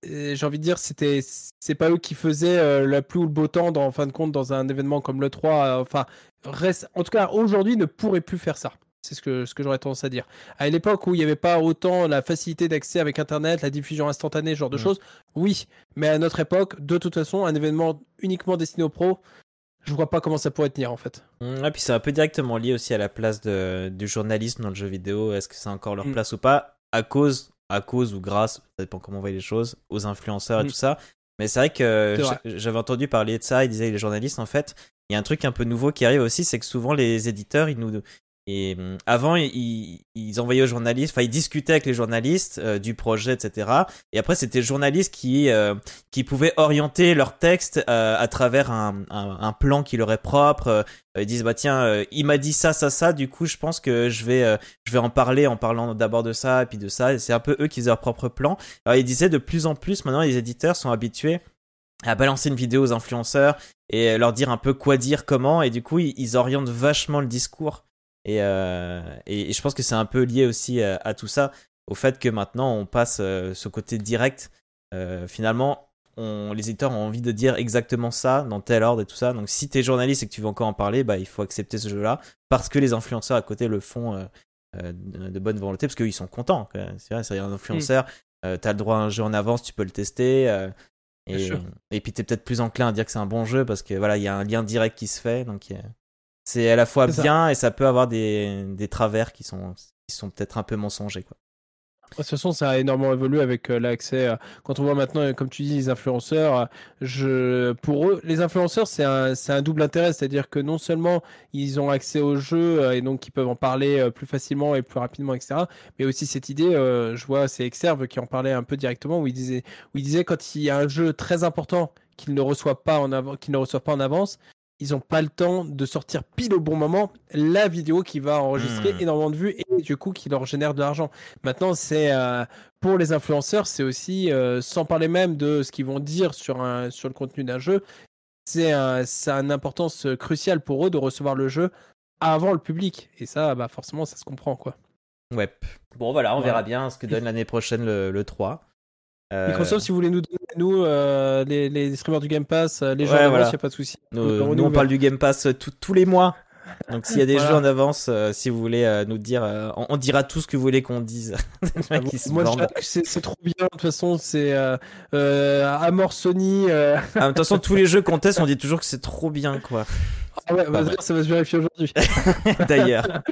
j'ai envie de dire, c'était, c'est pas eux qui faisaient euh, la pluie ou le beau temps, dans, en fin de compte, dans un événement comme le 3. Euh, enfin, reste, en tout cas, aujourd'hui, ne pourrait plus faire ça. C'est ce que, ce que j'aurais tendance à dire. À l'époque où il n'y avait pas autant la facilité d'accès avec Internet, la diffusion instantanée, ce genre de mm. choses, oui. Mais à notre époque, de toute façon, un événement uniquement destiné aux pros, je vois pas comment ça pourrait tenir en fait. Mm, et puis c'est un peu directement lié aussi à la place de, du journalisme dans le jeu vidéo. Est-ce que c'est encore leur mm. place ou pas? À cause à cause ou grâce, ça dépend comment on voit les choses, aux influenceurs et mm. tout ça. Mais c'est vrai que j'avais entendu parler de ça, ils disaient les journalistes en fait, il y a un truc un peu nouveau qui arrive aussi, c'est que souvent les éditeurs, ils nous, et hum, avant, ils, ils, envoyaient aux journalistes, enfin, ils discutaient avec les journalistes euh, du projet, etc. Et après, c'était les journalistes qui, euh, qui pouvaient orienter leur texte euh, à travers un, un, plan qui leur est propre. ils disent, bah tiens, il m'a dit ça, ça, ça. Du coup, je pense que je vais, je vais en parler en parlant d'abord de ça et puis de ça. C'est un peu eux qui faisaient leur propre plan. Alors, ils disaient de plus en plus, maintenant, les éditeurs sont habitués à balancer une vidéo aux influenceurs et leur dire un peu quoi dire, comment. Et du coup, ils orientent vachement le discours euh, et, et, je pense que c'est un peu lié aussi à, tout ça, au fait que maintenant on passe euh, ce côté direct. Euh, finalement, on, les éditeurs ont envie de dire exactement ça dans tel ordre et tout ça. Donc si t'es journaliste et que tu veux encore en parler, bah, il faut accepter ce jeu-là parce que les influenceurs à côté le font de, bonne volonté parce qu'ils sont contents. C'est vrai, c'est un influenceur. tu t'as le droit à un jeu en avance, tu peux le tester. et, et puis t'es peut-être plus enclin à dire que c'est un bon jeu parce que voilà, il y a un lien direct qui se fait. Donc c'est à la fois bien et ça peut avoir des, des travers qui sont, qui sont peut-être un peu mensongers. Quoi. De toute façon, ça a énormément évolué avec euh, l'accès. Quand on voit maintenant, euh, comme tu dis, les influenceurs, euh, je... pour eux, les influenceurs, c'est un, un, double intérêt. C'est-à-dire que non seulement ils ont accès au jeu et donc ils peuvent en parler plus facilement et plus rapidement, etc. Mais aussi cette idée, je vois, c'est Exerve qui en parlait un peu directement, où il disait, où il disait quand il y a un jeu très important qu'il ne reçoit pas en avant, qu'il ne reçoit pas en avance, ils n'ont pas le temps de sortir pile au bon moment la vidéo qui va enregistrer hmm. énormément de vues et du coup qui leur génère de l'argent. Maintenant, c'est euh, pour les influenceurs, c'est aussi, euh, sans parler même de ce qu'ils vont dire sur, un, sur le contenu d'un jeu, c'est un, une importance cruciale pour eux de recevoir le jeu avant le public. Et ça, bah, forcément, ça se comprend. quoi. Ouais. Bon, voilà, on verra bien ce que donne l'année prochaine le, le 3. Euh, Microsoft, si vous voulez nous donner, nous, euh, les, les streamers du Game Pass, euh, les gens il n'y a pas de souci. Nous, on, parle du Game Pass tous les mois. Donc s'il y a des jeux en avance, si vous voulez nous dire, on, dira tout ce que vous voulez qu'on dise. Moi, c'est trop bien. De toute façon, c'est Amor Sony. Ah, de toute façon, tous les jeux qu'on teste, on dit toujours que c'est trop bien, quoi. Ah ouais, bah, ça va se vérifier aujourd'hui. D'ailleurs.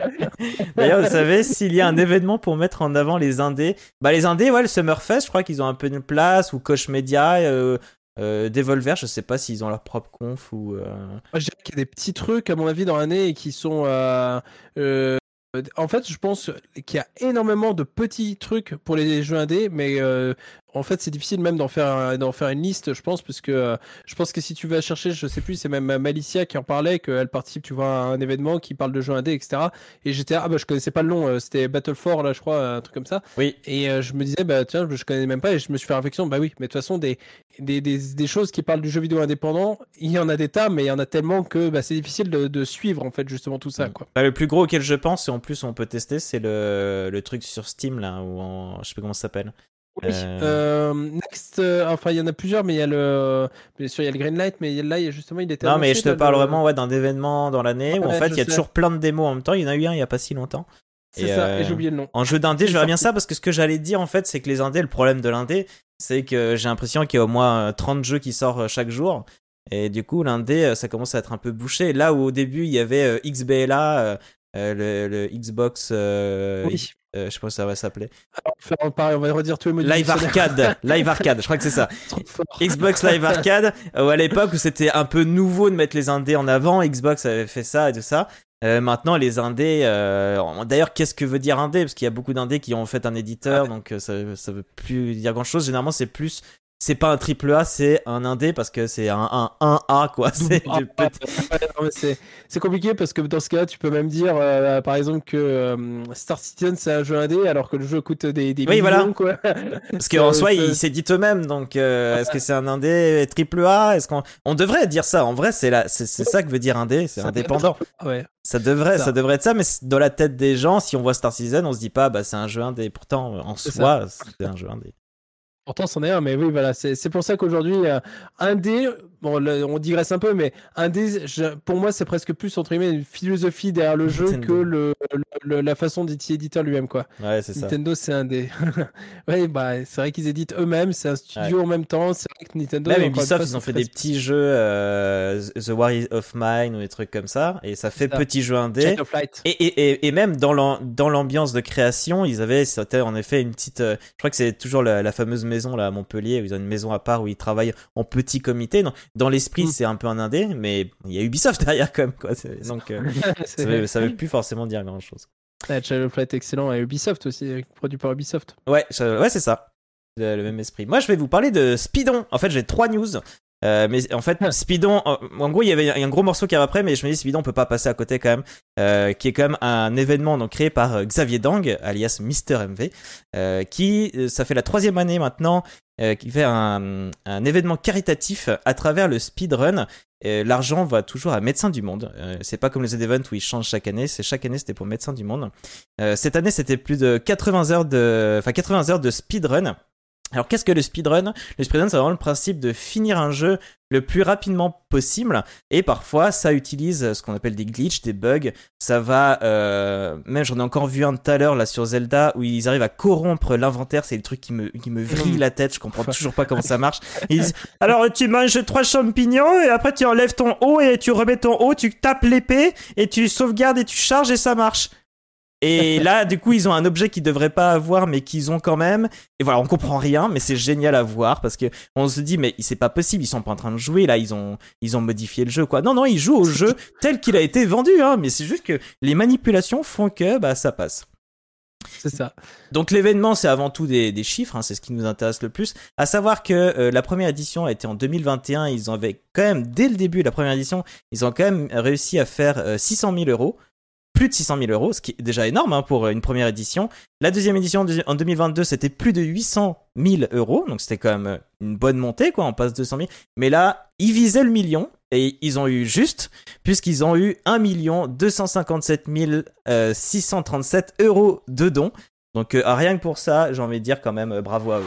D'ailleurs, vous savez, s'il y a un événement pour mettre en avant les indés, bah les indés, ouais, le Summerfest, je crois qu'ils ont un peu de place, ou Koch Media, euh, euh, Devolver, je sais pas s'ils ont leur propre conf ou. Euh... Moi, je dirais qu'il y a des petits trucs, à mon avis, dans l'année qui sont. Euh, euh, en fait, je pense qu'il y a énormément de petits trucs pour les jeux indés, mais en fait, c'est difficile même d'en faire, d'en faire une liste, je pense, parce que euh, je pense que si tu vas chercher, je sais plus, c'est même Malicia qui en parlait, qu'elle participe, tu vois, à un événement qui parle de jeux indés, etc. Et j'étais, ah bah je connaissais pas le nom, euh, c'était Battle 4, là, je crois, un truc comme ça. Oui. Et euh, je me disais, bah tiens, je connais même pas, et je me suis fait réflexion, bah oui, mais de toute façon, des, des, des, choses qui parlent du jeu vidéo indépendant, il y en a des tas, mais il y en a tellement que bah, c'est difficile de, de, suivre, en fait, justement, tout ça, mm. quoi. Bah, le plus gros auquel je pense, et en plus on peut tester, c'est le, le truc sur Steam, là, ou en, je sais pas comment ça s'appelle. Oui. Euh, euh, Next, euh, enfin il y en a plusieurs, mais il y a le, bien sûr il y a le Greenlight, mais là il y a justement il était. Non mais je te parle vraiment ouais d'un événement dans l'année où en fait il y a toujours plein de démos en même temps. Il y en a eu un il y a pas si longtemps. C'est ça, et j'ai oublié le nom. En jeu d'indé, je verrais bien ça parce que ce que j'allais dire en fait, c'est que les indés, le problème de l'indé, c'est que j'ai l'impression qu'il y a au moins 30 jeux qui sortent chaque jour. Et du coup, l'indé, ça commence à être un peu bouché. Là où au début, il y avait XBLA, le, le, Xbox, euh, je sais pas si ça va s'appeler. Pareil, on va redire tous les mots Live. Arcade, Live Arcade, je crois que c'est ça. Xbox Live Arcade, euh, à l'époque où c'était un peu nouveau de mettre les indés en avant, Xbox avait fait ça et tout ça. Euh, maintenant, les indés, euh, d'ailleurs, qu'est-ce que veut dire indé? Parce qu'il y a beaucoup d'indés qui ont fait un éditeur, Ouais. donc ça, ça veut plus dire grand chose. Généralement, c'est plus, c'est pas un triple A, c'est un indé parce que c'est un, un, un A, quoi. C'est Ah, ah, petit- compliqué parce que dans ce cas, tu peux même dire, euh, par exemple, que euh, Star Citizen c'est un jeu indé alors que le jeu coûte des, des Oui, millions, voilà. quoi. Parce qu'en soi, ils s'éditent eux-mêmes, donc euh, est-ce que c'est un indé triple A? Est-ce qu'on on devrait dire ça En vrai, c'est la, c'est c'est ça que veut dire indé, c'est indépendant. Ouais. Ça devrait, ça. Ça. devrait être ça, mais dans la tête des gens, si on voit Star Citizen, on se dit pas, bah c'est un jeu indé. Pourtant, en soi, c'est un jeu indé. Pourtant, c'en est un, mais oui, voilà, c'est pour ça qu'aujourd'hui, euh, un dé, bon, on digresse un peu, mais un je- pour moi, c'est presque plus, entre guillemets, une philosophie derrière le jeu Nintendo. que le, le- la façon d'être éditeur lui-même, quoi. Ouais, c'est. Nintendo, c'est un dé. oui, bah, c'est vrai qu'ils éditent eux-mêmes, c'est un studio en même temps, c'est vrai que Nintendo. Même Ubisoft, ils ont fait des petits jeux, euh, The War of Mine ou des trucs comme ça, et ça fait. Child of Light. Et, et, et, et même dans l'am- dans l'ambiance de création, ils avaient c'était en effet une petite. euh, je crois que c'est toujours la, la fameuse maison là à Montpellier où ils ont une maison à part où ils travaillent en petit comité. Dans, dans l'esprit, Mm. c'est un peu un indé, mais il y a Ubisoft derrière quand même quoi. Donc euh, ça, veut, ça veut plus forcément dire grand chose. Ouais, Child of Light, excellent, et Ubisoft aussi, euh, produit par Ubisoft. Ouais, ouais c'est ça. Le, le même esprit. Moi, je vais vous parler de Speedon. En fait, j'ai trois news. Euh, mais en fait, Speedon, en, gros, il y avait un gros morceau qui arrive après, mais je me dis Speedon, on peut pas passer à côté quand même, euh, qui est quand même un événement donc créé par euh, Xavier Dang, alias Mister MV, euh, qui, euh, ça fait la troisième année maintenant, euh, qui fait un, un événement caritatif à travers le speedrun. L'argent va toujours à Médecins du Monde. Euh, c'est pas comme les events où ils changent chaque année. C'est chaque année c'était pour Médecins du Monde. Euh, cette année c'était plus de 80 heures de, enfin 80 heures de speedrun. Alors qu'est-ce que le speedrun? Le speedrun c'est vraiment le principe de finir un jeu le plus rapidement possible et parfois ça utilise ce qu'on appelle des glitches, des bugs. Ça va, euh, même j'en ai encore vu un tout à l'heure là sur Zelda où ils arrivent à corrompre l'inventaire. C'est le truc qui me qui me vrille Mm. la tête. Je comprends toujours pas comment ça marche. Ils disent alors tu manges trois champignons et après tu enlèves ton haut et tu remets ton haut, tu tapes l'épée et tu sauvegardes et tu charges et ça marche. Et là, du coup, ils ont un objet qu'ils devraient pas avoir, mais qu'ils ont quand même. Et voilà, on comprend rien, mais c'est génial à voir parce que on se dit, mais c'est pas possible, ils sont pas en train de jouer là, ils ont, ils ont modifié le jeu quoi. Non, non, ils jouent au jeu tel qu'il a été vendu, hein. Mais c'est juste que les manipulations font que bah ça passe. C'est ça. Donc l'événement, c'est avant tout des, des chiffres, hein, c'est ce qui nous intéresse le plus. À savoir que euh, la première édition a été en 2021, ils avaient quand même, dès le début de la première édition, ils ont quand même réussi à faire euh, 600 000 euros. Plus de 600 000 euros, ce qui est déjà énorme hein, pour euh, une première édition. La deuxième édition en 2022, c'était plus de 800 000 euros, donc c'était quand même euh, une bonne montée, quoi. On passe 200 000. Mais là, ils visaient le million et ils ont eu juste, puisqu'ils ont eu 1 257 euh, 637 euros de dons. Donc euh, rien que pour ça, j'ai envie de dire quand même euh, bravo à eux.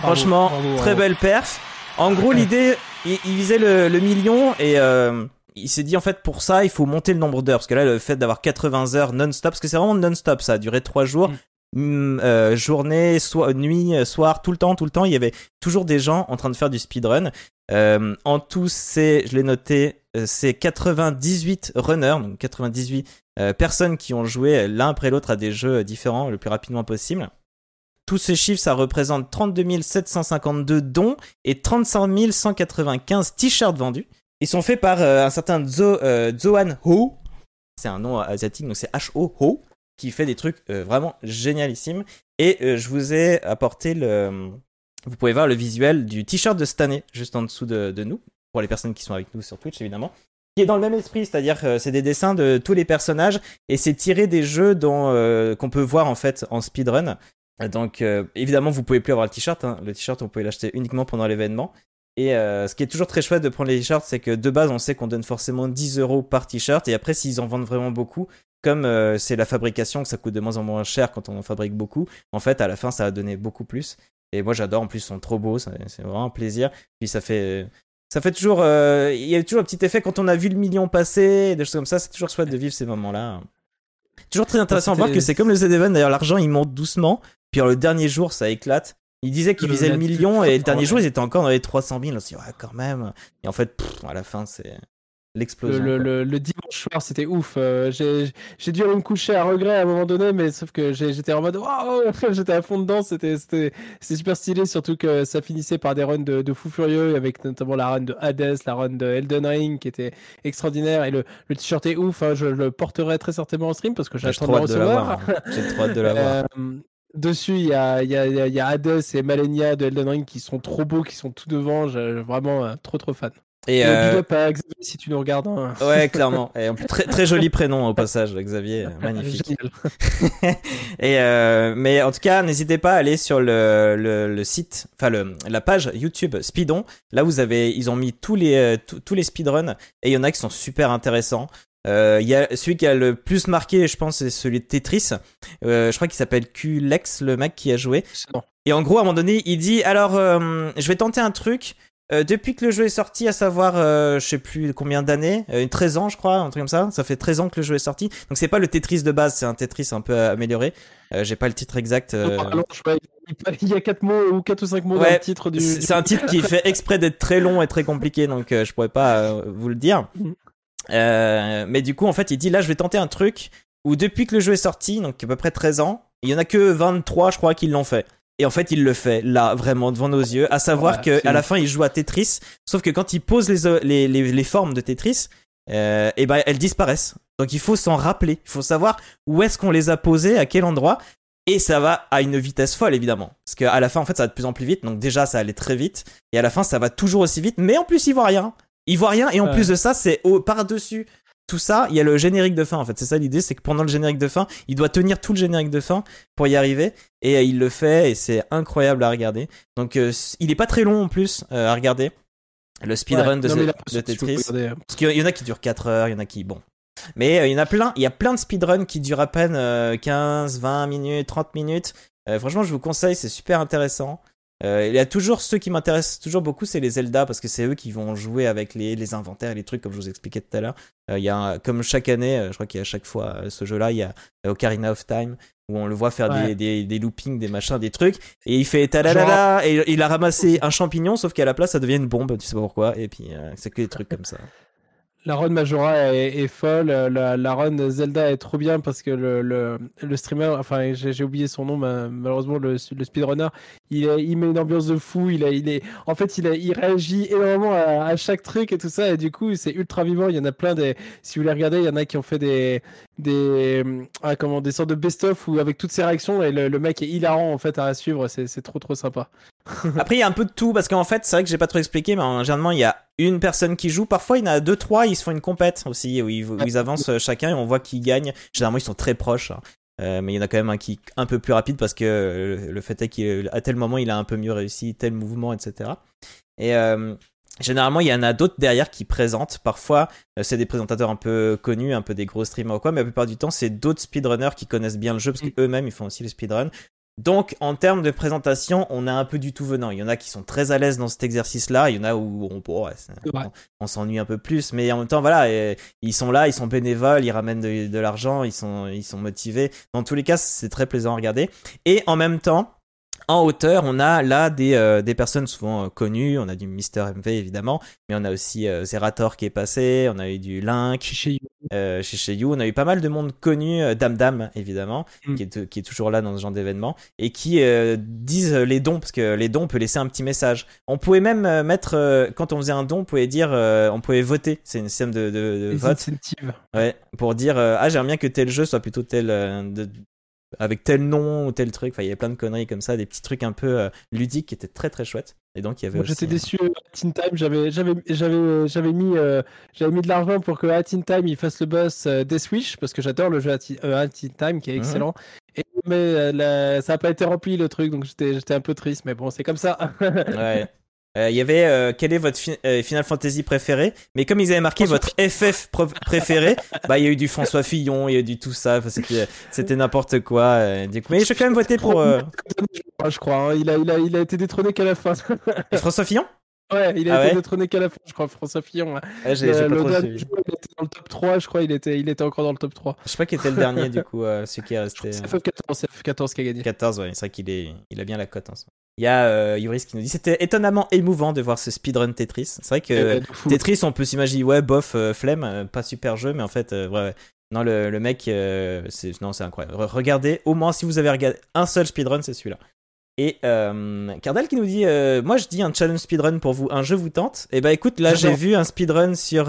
Bravo, Franchement, bravo, très bravo. belle perf. En gros, l'idée, il, il visait le, le million et euh, il s'est dit en fait pour ça, il faut monter le nombre d'heures parce que là, le fait d'avoir 80 heures non-stop, parce que c'est vraiment non-stop, ça a duré trois jours. Hum, euh, journée, so- nuit, euh, soir, tout le temps, tout le temps, il y avait toujours des gens en train de faire du speedrun. Euh, en tout, c'est, je l'ai noté, c'est 98 runners, donc 98 euh, personnes qui ont joué l'un après l'autre à des jeux différents le plus rapidement possible. Tous ces chiffres, ça représente 32 752 dons et 35 195 t-shirts vendus. Ils sont faits par euh, un certain Zo, euh, Zoan Ho. C'est un nom asiatique, donc c'est H-O Ho, qui fait des trucs euh, vraiment génialissimes. Et euh, je vous ai apporté le. Vous pouvez voir le visuel du t-shirt de cette année, juste en dessous de, nous, pour les personnes qui sont avec nous sur Twitch, évidemment. Qui est dans le même esprit, c'est-à-dire que c'est des dessins de tous les personnages et c'est tiré des jeux dont euh, qu'on peut voir en fait en speedrun. Donc euh, évidemment, vous pouvez plus avoir le t-shirt. hein. Le t-shirt, vous pouvez l'acheter uniquement pendant l'événement. Et euh, ce qui est toujours très chouette de prendre les t-shirts, c'est que de base, on sait qu'on donne forcément 10 euros par t-shirt. Et après, s'ils en vendent vraiment beaucoup, comme euh, c'est la fabrication, que ça coûte de moins en moins cher quand on en fabrique beaucoup, en fait, à la fin, ça va donner beaucoup plus. Et moi, j'adore. En plus, ils sont trop beaux. C'est vraiment un plaisir. Puis ça fait. Ça fait toujours. euh, Il y a toujours un petit effet quand on a vu le million passer, des choses comme ça. C'est toujours chouette de vivre ces moments-là. Toujours très intéressant à voir que c'est comme le Z-Event. D'ailleurs, l'argent, il monte doucement. Puis alors, le dernier jour, ça éclate. Il disait qu'il visait le million et le dernier jour, ils étaient encore dans les 300 000. On se dit, ouais, quand même. Et en fait, pff, à la fin, c'est. L'explosion. Le, le, le, dimanche soir, c'était ouf. Euh, j'ai dû me coucher à regret à un moment donné, mais sauf que j'étais en mode waouh, j'étais à fond dedans. C'était super stylé, surtout que ça finissait par des runs de, de fou furieux, avec notamment la run de Hades, la run de Elden Ring qui était extraordinaire. Et le, le t-shirt est ouf. Hein, je le porterai très certainement en stream parce que j'attends de le recevoir. J'ai trop hâte de l'avoir. Dessus, il y a, y, a, y a Hades et Malenia de Elden Ring qui sont trop beaux, qui sont tout devant. Vraiment euh, trop trop fan. Et, euh... Xavier si tu nous regardes. Hein. Ouais, clairement. Et très, très joli prénom au passage, Xavier. Euh, magnifique. et euh, mais en tout cas, n'hésitez pas à aller sur le, le, le site, enfin le, la page YouTube Speedon. Là, vous avez, ils ont mis tous les, euh, tous les speedruns et il y en a qui sont super intéressants. Il y a celui qui a le plus marqué, je pense, c'est celui de Tetris. je crois qu'il s'appelle Qlex, le mec qui a joué. Et en gros, à un moment donné, il dit alors, je vais tenter un truc. Euh, depuis que le jeu est sorti, à savoir, euh, je sais plus combien d'années, euh, 13 ans je crois, un truc comme ça. Ça fait 13 ans que le jeu est sorti. Donc c'est pas le Tetris de base, c'est un Tetris un peu amélioré. Euh, J'ai pas le titre exact. Euh. il y a 4 mots ou 4 ou 5 mots dans le titre du. C'est un titre qui fait exprès d'être très long et très compliqué, donc je pourrais pas vous le dire. Mm. mais du coup, en fait, il dit là, je vais tenter un truc où depuis que le jeu est sorti, donc à peu près 13 ans, il y en a que 23, je crois, qui l'ont fait. Et en fait, il le fait là, vraiment devant nos yeux. À savoir qu'à la fin, il joue à Tetris. Sauf que quand il pose les, les, les, formes de Tetris, euh, et ben elles disparaissent. Donc il faut s'en rappeler. Il faut savoir où est-ce qu'on les a posées, à quel endroit. Et ça va à une vitesse folle, évidemment. Parce qu'à la fin, en fait, ça va de plus en plus vite. Donc déjà, ça allait très vite. Et à la fin, ça va toujours aussi vite. Mais en plus, il voit rien. Il voit rien. Et en plus de ça, c'est par-dessus tout ça, il y a le générique de fin en fait. C'est ça l'idée, c'est que pendant le générique de fin, il doit tenir tout le générique de fin pour y arriver et euh, il le fait et c'est incroyable à regarder. Donc euh, il est pas très long en plus euh, à regarder. Le speedrun de, Tetris. Hein. Parce qu'il y en a qui durent 4 heures, il y en a qui bon. Mais il y en a plein, il y a plein de speedruns qui durent à peine 15, 20 minutes, 30 minutes. franchement, je vous conseille, c'est super intéressant. Euh, il y a toujours ceux qui m'intéressent toujours beaucoup, c'est les Zelda parce que c'est eux qui vont jouer avec les, les inventaires et les trucs comme je vous expliquais tout à l'heure. Euh, il y a comme chaque année, euh, je crois qu'il y a chaque fois ce jeu-là, il y a Ocarina of Time où on le voit faire des, des, des, loopings, des machins, des trucs et il fait talalala et il a ramassé un champignon sauf qu'à la place ça devient une bombe, tu sais pas pourquoi et puis c'est que des trucs comme ça. La run Majora est, folle, la, run Zelda est trop bien parce que le, le, le streamer, enfin j'ai oublié son nom malheureusement, le, le speedrunner, il, il met une ambiance de fou, il, a, il est, en fait il, a, il réagit énormément à, à, chaque truc et tout ça. Et du coup c'est ultra vivant, il y en a plein des, si vous les regardez, il y en a qui ont fait des, des, ah, comment, des sortes de best-of ou avec toutes ces réactions et le, le, mec est hilarant en fait à suivre, c'est trop trop sympa. Après il y a un peu de tout parce qu'en fait c'est vrai que j'ai pas trop expliqué mais généralement il y a une personne qui joue. Parfois, il y en a deux, trois, ils se font une compète aussi, où ils, avancent euh, chacun et on voit qui gagne. Généralement, ils sont très proches. Hein. Euh, mais il y en a quand même un qui est un peu plus rapide parce que euh, le fait est qu'à tel moment, il a un peu mieux réussi, tel mouvement, etc. Et généralement, il y en a d'autres derrière qui présentent. Parfois, c'est des présentateurs un peu connus, un peu des gros streamers ou quoi, mais la plupart du temps, c'est d'autres speedrunners qui connaissent bien le jeu parce mm. qu'eux-mêmes, ils font aussi le speedrun. Donc, en termes de présentation, on a un peu du tout venant. Il y en a qui sont très à l'aise dans cet exercice-là. Il y en a où on, on, s'ennuie un peu plus. Mais en même temps, voilà, ils sont là, ils sont bénévoles, ils ramènent de, l'argent, ils sont, ils sont motivés. Dans tous les cas, c'est très plaisant à regarder. Et en même temps, en hauteur, on a là des, euh, des personnes souvent euh, connues. On a du Mister MV évidemment, mais on a aussi euh, Zerator qui est passé. On a eu du Link chez You. chez You. On a eu pas mal de monde connu. Dame Dame évidemment, mm. qui, est, qui est toujours là dans ce genre d'événement et qui disent les dons parce que les dons on peut laisser un petit message. On pouvait même mettre quand on faisait un don, on pouvait dire, on pouvait voter. C'est une système de, de, de vote. Ouais, pour dire ah j'aimerais bien que tel jeu soit plutôt tel de, avec tel nom ou tel truc. Enfin, il y avait plein de conneries comme ça, des petits trucs un peu euh, ludiques qui étaient très très chouettes. Et donc il y avait. J'étais déçu à Teen Time. J'avais j'avais j'avais j'avais mis euh, j'avais mis de l'argent pour que à Teen Time il fasse le boss euh, Death Wish parce que j'adore le jeu à, Teen Time qui est excellent. Et mais ça n'a pas été rempli le truc donc j'étais j'étais un peu triste mais bon c'est comme ça. ouais. Euh, il y avait euh, quel est votre euh, Final Fantasy préféré? Mais comme ils avaient marqué votre FF préféré bah il y a eu du François Fillon il y a eu du tout ça c'était c'était n'importe quoi du coup mais j'ai quand même voté pour je crois hein. il a il a il a été détrôné qu'à la fin Et François Fillon? Ouais, il a ah été détrôné qu'à la fin, je crois, François Fillon. Ouais. Ah, j'ai, pas trop il était dans le top 3, je crois, il était, il était encore dans le top 3. Je sais pas qui était le dernier, du coup, celui qui est resté. C'est FF14, FF14 qui a gagné. 14, ouais, c'est vrai qu'il est, il a bien la cote. Hein, Il y a euh, Yoris qui nous dit c'était étonnamment émouvant de voir ce speedrun Tetris. C'est vrai que Eh ben. Tetris, on peut s'imaginer, ouais, bof, euh, flemme, euh, pas super jeu, mais en fait, euh, ouais, ouais. Non, le, le mec, euh, c'est non, c'est incroyable. Re- Regardez, au moins, si vous avez regardé un seul speedrun, c'est celui-là. Et euh, Cardal qui nous dit, euh, moi je dis un challenge speedrun pour vous, un jeu vous tente? Et bah écoute, là j'ai vu un speedrun sur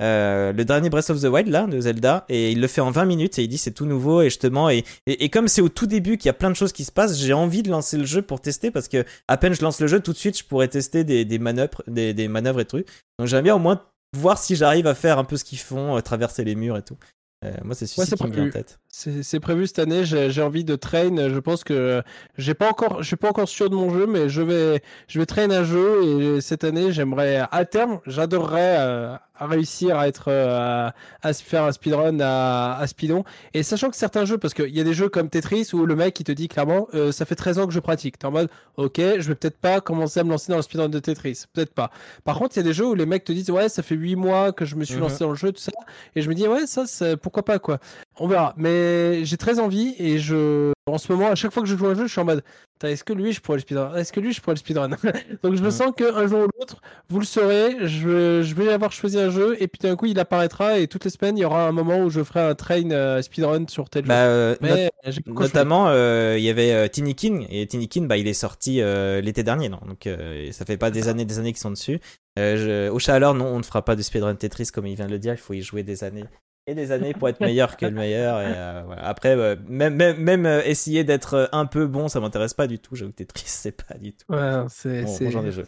euh, le dernier Breath of the Wild là de Zelda et il le fait en 20 minutes et il dit c'est tout nouveau et justement et, et, et comme c'est au tout début qu'il y a plein de choses qui se passent, j'ai envie de lancer le jeu pour tester parce que à peine je lance le jeu tout de suite je pourrais tester des, des manœuvres, des, des manœuvres et trucs. Donc j'aimerais bien au moins voir si j'arrive à faire un peu ce qu'ils font, euh, traverser les murs et tout. Euh, moi c'est celui Ouais, qui me vient en tête. C'est prévu cette année. J'ai envie de train. Je pense que j'ai pas encore, je suis pas encore sûr de mon jeu, mais je vais, je vais train un jeu et cette année, j'aimerais à terme, j'adorerais euh, réussir à être, euh, à, faire un speedrun à, à speedon. Et sachant que certains jeux, parce qu'il y a des jeux comme Tetris où le mec il te dit clairement, euh, ça fait 13 ans que je pratique. T'es en mode, ok, je vais peut-être pas commencer à me lancer dans le speedrun de Tetris, peut-être pas. Par contre, il y a des jeux où les mecs te disent, ouais, ça fait 8 mois que je me suis Mhm. lancé dans le jeu, tout ça, et je me dis, ouais, ça, c'est- pourquoi pas quoi. On verra. Mais j'ai très envie et je, en ce moment, à chaque fois que je joue un jeu, je suis en mode, est-ce que lui, je pourrais le speedrun? Est-ce que lui, je pourrais le speedrun? Donc je me sens qu'un jour ou l'autre, vous le saurez, je, je vais avoir choisi un jeu et puis d'un coup, il apparaîtra et toutes les semaines, il y aura un moment où je ferai un train euh, speedrun sur tel Bah, jeu. euh, Mais. Notamment, euh, il y avait euh, Tiny King et Tiny King, bah, il est sorti euh, l'été dernier, non? Donc, euh, ça fait pas des années, des années qu'ils sont dessus. Je... Au alors, non, on ne fera pas de speedrun Tetris comme il vient de le dire. Il faut y jouer des années et des années pour être meilleur que le meilleur. Et, euh, voilà. Après, euh, même même, même euh, essayer d'être un peu bon, ça m'intéresse pas du tout. J'avoue que Tetris, c'est pas du tout Ouais, c'est. c'est- mon genre de jeu.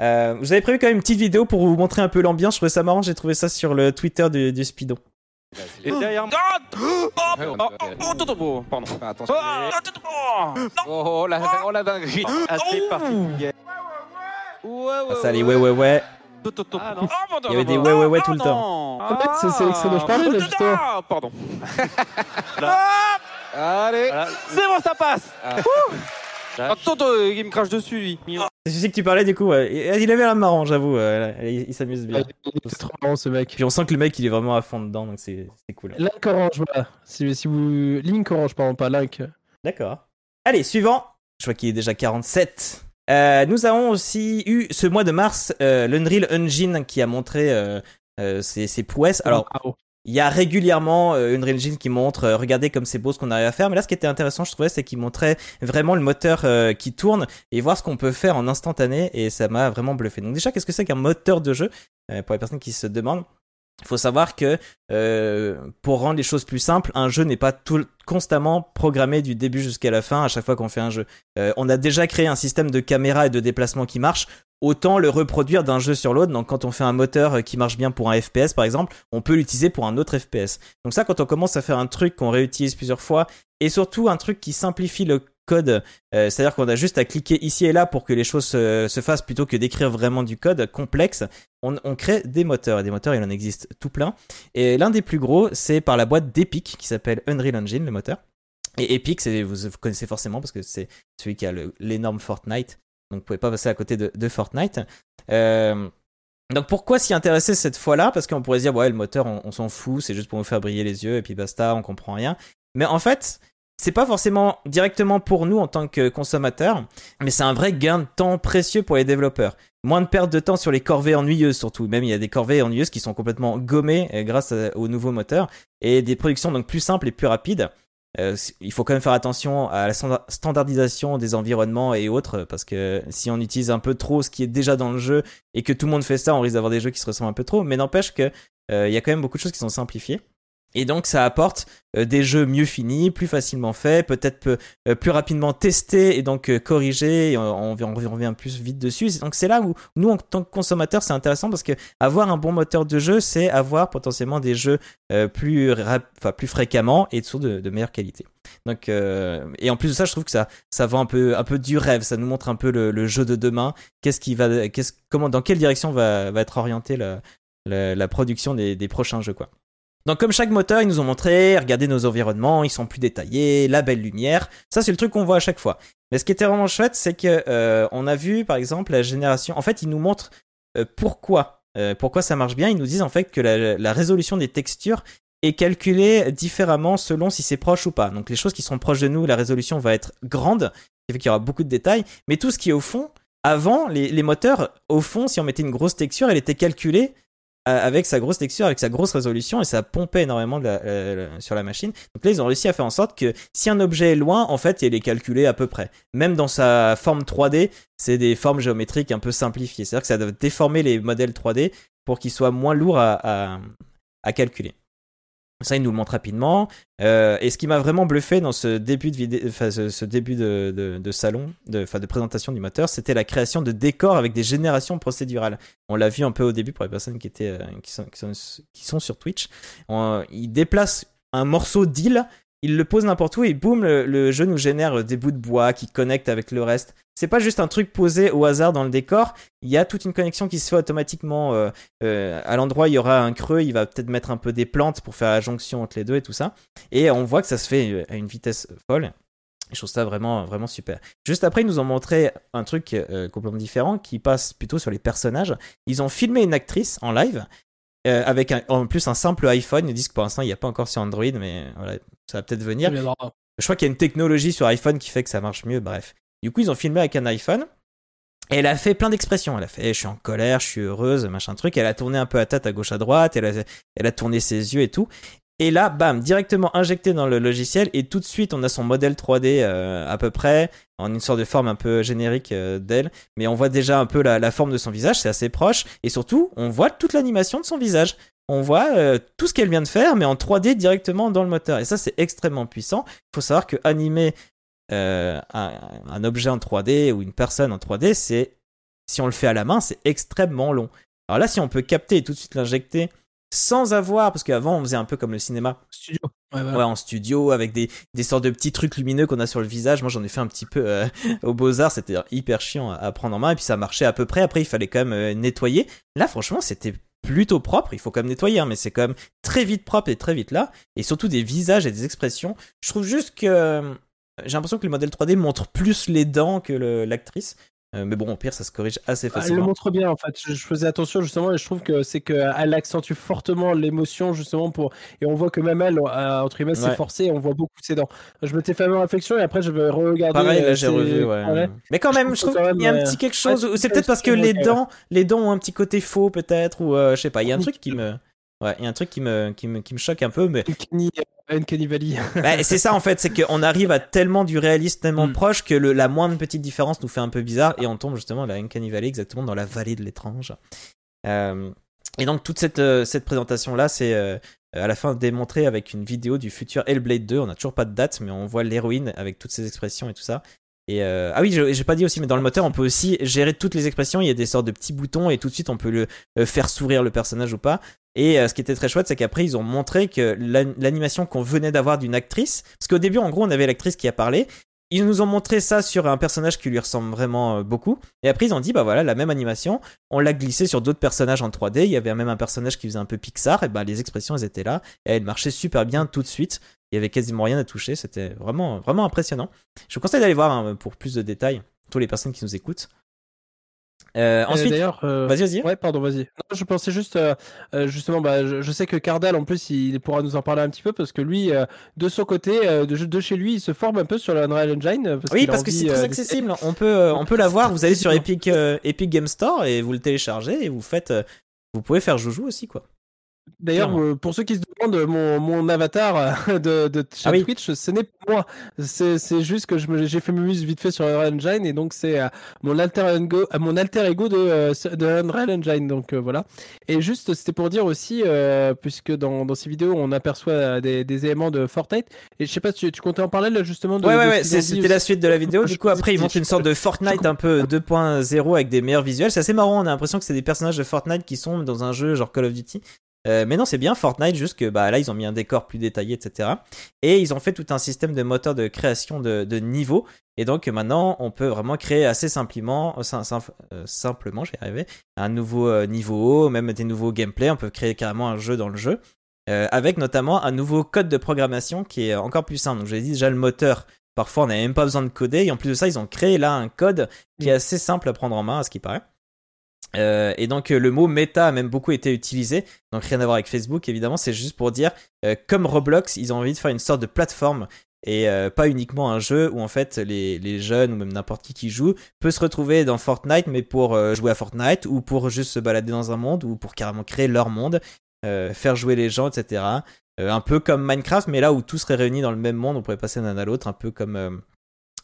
Euh, vous avez prévu quand même une petite vidéo pour vous montrer un peu l'ambiance. Je trouvais ça marrant. J'ai trouvé ça sur le Twitter du, du Speedo. Et derrière moi. Ah Oh, Ouais, oh, oh, oh, oh, oh, pardon. Attention. Ah, oh, oh. Oh, la, oh, la dinguerie. Assez particulière. Ouais, ouais, Ah, ça allait, ouais, ouais, ouais. Ah, non. Oh, pardon, Il y avait des ouais, ouais, ouais Ah, tout le non. En fait, c'est- c'est l'extrait dont je parlais, là, Ah, justement. ah, Pardon. Allez. C'est bon, ça passe. Ah. Attends, attends, il me crache dessus, lui. C'est celui que tu parlais du coup. ouais. Il avait l'air marrant, j'avoue. euh, Il, il s'amuse bien. Il est trop marrant ce mec. Puis on sent que le mec il est vraiment à fond dedans, donc c'est c'est cool. Link Orange, voilà. Si, si vous. Link Orange, pardon, pas Link. D'accord. Allez, suivant. Je vois qu'il est déjà 47. Euh, nous avons aussi eu ce mois de mars euh, l'Unreal Engine qui a montré euh, ses, ses prouesses. Alors, Waouh. il y a régulièrement Unreal Engine qui montre, regardez comme c'est beau ce qu'on arrive à faire. Mais là, ce qui était intéressant, je trouvais, c'est qu'il montrait vraiment le moteur qui tourne et voir ce qu'on peut faire en instantané. Et ça m'a vraiment bluffé. Donc déjà, qu'est-ce que c'est qu'un moteur de jeu Pour les personnes qui se demandent, il faut savoir que euh, pour rendre les choses plus simples, un jeu n'est pas constamment programmé du début jusqu'à la fin à chaque fois qu'on fait un jeu. Euh, on a déjà créé un système de caméra et de déplacement qui marche. Autant le reproduire d'un jeu sur l'autre. Donc, quand on fait un moteur euh, qui marche bien pour un FPS, par exemple, on peut l'utiliser pour un autre FPS. Donc, ça, quand on commence à faire un truc qu'on réutilise plusieurs fois, et surtout un truc qui simplifie le code, euh, c'est-à-dire qu'on a juste à cliquer ici et là pour que les choses se, se fassent plutôt que d'écrire vraiment du code complexe, on, crée des moteurs. Et des moteurs, il en existe tout plein. Et l'un des plus gros, c'est par la boîte d'Epic qui s'appelle Unreal Engine, le moteur. Et Epic, vous, connaissez forcément parce que c'est celui qui a l'énorme Fortnite. Donc vous pouvez pas passer à côté de, de Fortnite. Euh, donc pourquoi s'y intéresser cette fois-là? Parce qu'on pourrait se dire, ouais, le moteur, on, on s'en fout, c'est juste pour nous faire briller les yeux et puis basta, on comprend rien. Mais en fait, c'est pas forcément directement pour nous en tant que consommateurs, mais c'est un vrai gain de temps précieux pour les développeurs. Moins de perte de temps sur les corvées ennuyeuses surtout. Même il y a des corvées ennuyeuses qui sont complètement gommées euh, grâce au nouveau moteur et des productions donc plus simples et plus rapides. Euh, il faut quand même faire attention à la standa- standardisation des environnements et autres parce que si on utilise un peu trop ce qui est déjà dans le jeu et que tout le monde fait ça, on risque d'avoir des jeux qui se ressemblent un peu trop. Mais n'empêche que euh, il y a quand même beaucoup de choses qui sont simplifiées. Et donc ça apporte euh, des jeux mieux finis, plus facilement faits, peut-être peu- euh, plus rapidement testés et donc euh, corrigés. Et on, on, revient plus vite dessus. Donc c'est là où nous en tant que consommateurs c'est intéressant parce que avoir un bon moteur de jeu, c'est avoir potentiellement des jeux plus plus fréquemment et de, de meilleure qualité. Donc euh, et en plus de ça, je trouve que ça ça vend un peu un peu du rêve. Ça nous montre un peu le, le jeu de demain. Qu'est-ce qui va qu'est-ce comment dans quelle direction va va être orientée la la, la production des, des prochains jeux quoi. Donc comme chaque moteur, ils nous ont montré, regardez nos environnements, ils sont plus détaillés, la belle lumière. Ça c'est le truc qu'on voit à chaque fois. Mais ce qui était vraiment chouette, c'est que euh, on a vu par exemple la génération. En fait, ils nous montrent euh, pourquoi euh, pourquoi ça marche bien. Ils nous disent en fait que la, résolution des textures est calculée différemment selon si c'est proche ou pas. Donc les choses qui sont proches de nous, la résolution va être grande, qui fait qu'il y aura beaucoup de détails. Mais tout ce qui est au fond, avant, les, moteurs, au fond, si on mettait une grosse texture, elle était calculée avec sa grosse texture, avec sa grosse résolution, et ça pompait énormément sur la machine. Donc là, ils ont réussi à faire en sorte que si un objet est loin, en fait, il est calculé à peu près. Même dans sa forme 3D, c'est des formes géométriques un peu simplifiées. C'est-à-dire que ça doit déformer les modèles 3D pour qu'ils soient moins lourds à calculer. Ça, il nous le montre rapidement. Euh, et ce qui m'a vraiment bluffé dans ce début de ce, début de, de, salon, de, de présentation du moteur, c'était la création de décors avec des générations procédurales. On l'a vu un peu au début pour les personnes qui étaient, euh, qui sont, qui sont, sur Twitch. On- il déplace un morceau d'île, il le pose n'importe où et boum, le, jeu nous génère des bouts de bois qui connectent avec le reste. C'est pas juste un truc posé au hasard dans le décor. Il y a toute une connexion qui se fait automatiquement. euh, euh, à l'endroit, il y aura un creux. Il va peut-être mettre un peu des plantes pour faire la jonction entre les deux et tout ça. Et on voit que ça se fait euh, à une vitesse folle. Je trouve ça vraiment, vraiment super. Juste après, ils nous ont montré un truc euh, complètement différent qui passe plutôt sur les personnages. Ils ont filmé une actrice en live euh, avec un- en plus un simple iPhone. Ils disent que pour l'instant, il n'y a pas encore sur Android, mais voilà, ça va peut-être venir. Je crois qu'il y a une technologie sur iPhone qui fait que ça marche mieux, bref. Du coup, ils ont filmé avec un iPhone. Et elle a fait plein d'expressions. Elle a fait Je suis en colère, je suis heureuse, machin truc. Elle a tourné un peu à tête à gauche à droite. Elle a, elle a tourné ses yeux et tout. Et là, bam, directement injecté dans le logiciel. Et tout de suite, on a son modèle 3D euh, à peu près, en une sorte de forme un peu générique euh, d'elle. Mais on voit déjà un peu la, la forme de son visage, c'est assez proche. Et surtout, on voit toute l'animation de son visage. On voit euh, tout ce qu'elle vient de faire, mais en 3D directement dans le moteur. Et ça, c'est extrêmement puissant. Il faut savoir que animer un, un objet en 3D ou une personne en 3D, c'est si on le fait à la main, c'est extrêmement long. Alors là, si on peut capter et tout de suite l'injecter sans avoir, parce qu'avant on faisait un peu comme le cinéma, Studio. Ouais, voilà. ouais, en studio avec des, des sortes de petits trucs lumineux qu'on a sur le visage. Moi, j'en ai fait un petit peu euh, au Beaux-Arts, c'était hyper chiant à, à prendre en main et puis ça marchait à peu près. Après, il fallait quand même euh, nettoyer. Là, franchement, c'était plutôt propre. Il faut quand même nettoyer, hein, mais c'est quand même très vite propre et très vite là. Et surtout des visages et des expressions. Je trouve juste que euh, j'ai l'impression que le modèle 3D montre plus les dents que l'actrice. Euh, mais bon, au pire, ça se corrige assez Ah, Elle le facilement. montre bien en fait. Je, je faisais attention justement et je trouve que c'est qu'elle accentue fortement l'émotion justement pour et on voit que même elle euh, entre guillemets Ouais. s'est forcée. On voit beaucoup ses dents. Je m'étais fait ma réflexion et après je vais regarder. Pareil, là euh, j'ai revu, ouais. ouais. Mais quand même, je trouve qu'il y a un petit euh, quelque chose. ouais, ou c'est peut-être parce que les dents, les dents ont un petit côté faux, peut-être, ou euh, je sais pas. Il y a un truc qui me, ouais, il y a un truc qui me, qui me, qui me choque un peu, mais Uncanny, euh, Uncanny Valley. bah, c'est ça en fait, c'est qu'on arrive à tellement du réalisme tellement Mm. proche que le, la moindre petite différence nous fait un peu bizarre et on tombe justement dans la Uncanny Valley, exactement dans la vallée de l'étrange. Euh, et donc toute cette, euh, cette présentation là, c'est euh, à la fin démontré avec une vidéo du futur Hellblade 2. On n'a toujours pas de date, mais on voit l'héroïne avec toutes ses expressions et tout ça. Et euh, ah oui, j'ai pas dit aussi, mais dans le moteur, on peut aussi gérer toutes les expressions. Il y a des sortes de petits boutons et tout de suite, on peut le euh, faire sourire le personnage ou pas. Et euh, ce qui était très chouette, c'est qu'après, ils ont montré que l'an- l'animation qu'on venait d'avoir d'une actrice, parce qu'au début, en gros, on avait l'actrice qui a parlé. Ils nous ont montré ça sur un personnage qui lui ressemble vraiment beaucoup. Et après, ils ont dit, bah voilà, la même animation, on l'a glissé sur d'autres personnages en 3D. Il y avait même un personnage qui faisait un peu Pixar. Et bah, les expressions, elles étaient là. Et elles marchaient super bien tout de suite. Il y avait quasiment rien à toucher. C'était vraiment, vraiment impressionnant. Je vous conseille d'aller voir hein, pour plus de détails, tous les personnes qui nous écoutent. Euh, ensuite, D'ailleurs, euh, vas-y, vas-y. Ouais, pardon, vas-y. Non, je pensais juste, euh, justement, bah, je, je sais que Cardal, en plus, il pourra nous en parler un petit peu parce que lui, de son côté, de, de chez lui, il se forme un peu sur la Unreal Engine. Parce Oui, parce que c'est très accessible. On peut, on peut l'avoir. Vous allez sur. Epic, Epic Game Store et vous le téléchargez et vous faites. vous pouvez faire joujou aussi, quoi. D'ailleurs, euh, pour ceux qui se demandent, mon, mon avatar euh, de, de chez Ah oui. Twitch, ce n'est pas moi. C'est c'est juste que j'ai fait mes muses vite fait sur Unreal Engine et donc c'est euh, mon alter ego, mon alter ego de, de Unreal Engine. Donc euh, voilà. Et juste, c'était pour dire aussi, euh, puisque dans, dans ces vidéos, on aperçoit des, des éléments de Fortnite. Et je sais pas, tu, tu comptais en parler là justement de. Ouais, ouais, ouais, c'était la suite de la vidéo. Du coup, après, ils je une sorte de. Fortnite un peu 2.0 avec des meilleurs visuels. C'est assez marrant. On a l'impression que c'est des personnages de Fortnite qui sont dans un jeu genre Call of Duty. Euh, mais non, c'est bien Fortnite, juste que bah, là, ils ont mis un décor plus détaillé, etc. Et ils ont fait tout un système de moteur de création de, de niveaux. Et donc maintenant, on peut vraiment créer assez simplement, euh, sim- sim- euh, simplement, j'y arrivé, un nouveau niveau, même des nouveaux gameplays. On peut créer carrément un jeu dans le jeu. Euh, avec notamment un nouveau code de programmation qui est encore plus simple. Donc, j'ai dit déjà le moteur. Parfois, on n'a même pas besoin de coder. Et en plus de ça, ils ont créé là un code qui est assez simple à prendre en main, à ce qui paraît. Euh, et donc euh, le mot méta a même beaucoup été utilisé, donc rien à voir avec Facebook évidemment, c'est juste pour dire, euh, comme Roblox, ils ont envie de faire une sorte de plateforme et pas uniquement un jeu où en fait les, les jeunes ou même n'importe qui qui joue peut se retrouver dans Fortnite mais pour jouer à Fortnite ou pour juste se balader dans un monde ou pour carrément créer leur monde, faire jouer les gens, etc. Un peu comme Minecraft mais là où tout serait réuni dans le même monde, on pourrait passer d'un à l'autre, un peu comme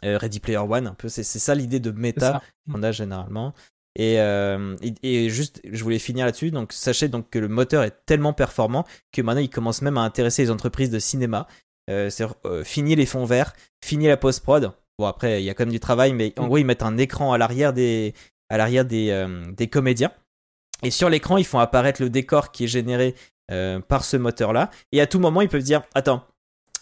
Ready Player One, un peu c'est ça l'idée de méta qu'on a généralement. Et, euh, et, et juste, je voulais finir là-dessus. Donc, sachez donc que le moteur est tellement performant que maintenant il commence même à intéresser les entreprises de cinéma. Euh, c'est euh, fini les fonds verts, fini la post prod. Bon après, il y a quand même du travail, mais en Mm. gros ils mettent un écran à l'arrière des à l'arrière des des comédiens. Et sur l'écran, ils font apparaître le décor qui est généré par ce moteur-là. Et à tout moment, ils peuvent dire Attends,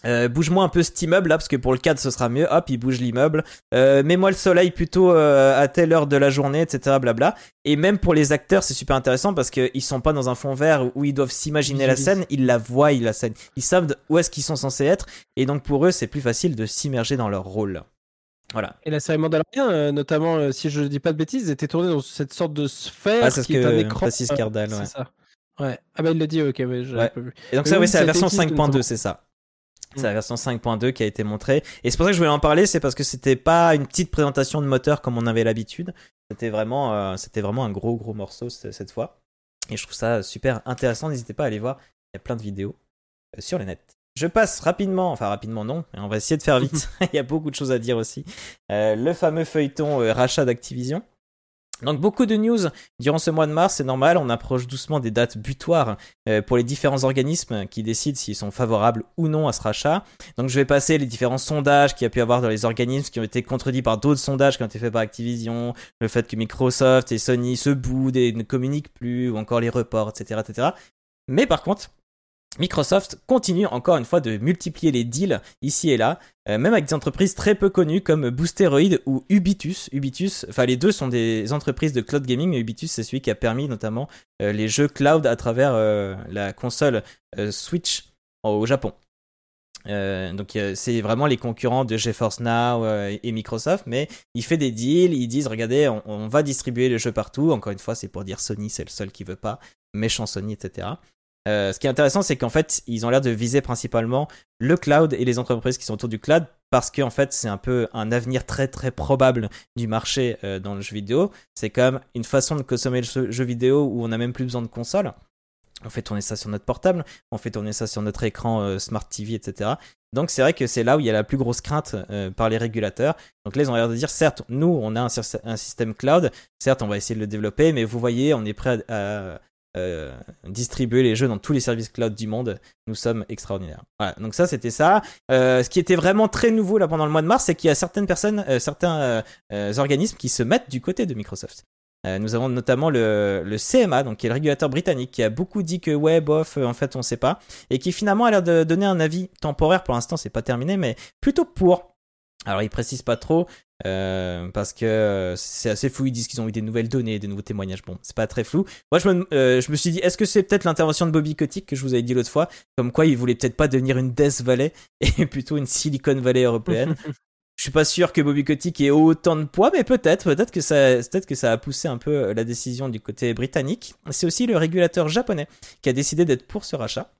euh, bouge-moi un peu cet immeuble là, parce que pour le cadre, ce sera mieux. Hop, il bouge l'immeuble. Euh, Mets-moi le soleil plutôt euh, à telle heure de la journée, etc. Blabla. Et même pour les acteurs, c'est super intéressant parce qu'ils sont pas dans un fond vert où ils doivent s'imaginer la scène, ils la voient, ils la scène. Ils savent où est-ce qu'ils sont censés être. Et donc pour eux, c'est plus facile de s'immerger dans leur rôle. Voilà. Et la série Mandalorian, notamment, si je dis pas de bêtises, était tournée dans cette sorte de sphère Ah, c'est ce qui est un que écran. Cardal. Ouais. ça. Ouais. Ah bah il l'a dit, ok, ouais, Ouais. pas vu. Et donc ça, oui, c'est la version teasé, 5.2, notamment. c'est ça. C'est Mm. la version 5.2 qui a été montrée. Et c'est pour ça que je voulais en parler, c'est parce que c'était pas une petite présentation de moteur comme on avait l'habitude. C'était vraiment, euh, c'était vraiment un gros gros morceau cette fois. Et je trouve ça super intéressant. N'hésitez pas à aller voir. Il y a plein de vidéos euh, sur le net. Je passe rapidement, enfin rapidement non, mais on va essayer de faire vite. Il y a beaucoup de choses à dire aussi. Euh, le fameux feuilleton euh, rachat d'Activision. Donc beaucoup de news durant ce mois de mars, c'est normal, on approche doucement des dates butoirs euh, pour les différents organismes qui décident s'ils sont favorables ou non à ce rachat. Donc je vais passer les différents sondages qu'il y a pu avoir dans les organismes qui ont été contredits par d'autres sondages qui ont été faits par Activision, le fait que Microsoft et Sony se boudent et ne communiquent plus, ou encore les reports, etc. etc. Mais par contre, Microsoft continue encore une fois de multiplier les deals ici et là, euh, même avec des entreprises très peu connues comme Boosteroid ou Ubitus. Ubitus, enfin les deux sont des entreprises de cloud gaming, mais Ubitus c'est celui qui a permis notamment euh, les jeux cloud à travers euh, la console Switch au Japon. Donc c'est vraiment les concurrents de GeForce Now et Microsoft, mais il fait des deals, ils disent regardez on, on va distribuer les jeux partout. Encore une fois c'est pour dire Sony c'est le seul qui veut pas, méchant Sony etc. Euh, ce qui est intéressant, c'est qu'en fait, ils ont l'air de viser principalement le cloud et les entreprises qui sont autour du cloud parce qu'en fait, c'est un peu un avenir très très probable du marché euh, dans le jeu vidéo. C'est quand même une façon de consommer le jeu- vidéo où on n'a même plus besoin de console. On fait tourner ça sur notre portable, on fait tourner ça sur notre écran euh, Smart TV, etc. Donc c'est vrai que c'est là où il y a la plus grosse crainte par les régulateurs. Donc là, ils ont l'air de dire, certes, nous, on a un, système cloud, certes, on va essayer de le développer, mais vous voyez, on est prêt à, euh, distribuer les jeux dans tous les services cloud du monde. Nous sommes extraordinaires. Voilà, donc ça c'était ça. Euh, ce qui était vraiment très nouveau là pendant le mois de mars, c'est qu'il y a certaines personnes, euh, certains organismes qui se mettent du côté de Microsoft. Nous avons notamment le, le CMA, donc qui est le régulateur britannique, qui a beaucoup dit que ouais, bof, en fait on sait pas, et qui finalement a l'air de donner un avis temporaire. Pour l'instant, c'est pas terminé, mais plutôt pour. Alors il précise pas trop euh, parce que euh, c'est assez flou. Ils disent qu'ils ont eu des nouvelles données, des nouveaux témoignages. Bon, c'est pas très flou. Moi, je me, euh, je me suis dit, est-ce que c'est peut-être l'intervention de Bobby Kotick que je vous avais dit l'autre fois, comme quoi il voulait peut-être pas devenir une Death Valley et plutôt une Silicon Valley européenne. je suis pas sûr que Bobby Kotick ait autant de poids, mais peut-être, peut-être que ça, peut-être que ça a poussé un peu la décision du côté britannique. C'est aussi le régulateur japonais qui a décidé d'être pour ce rachat.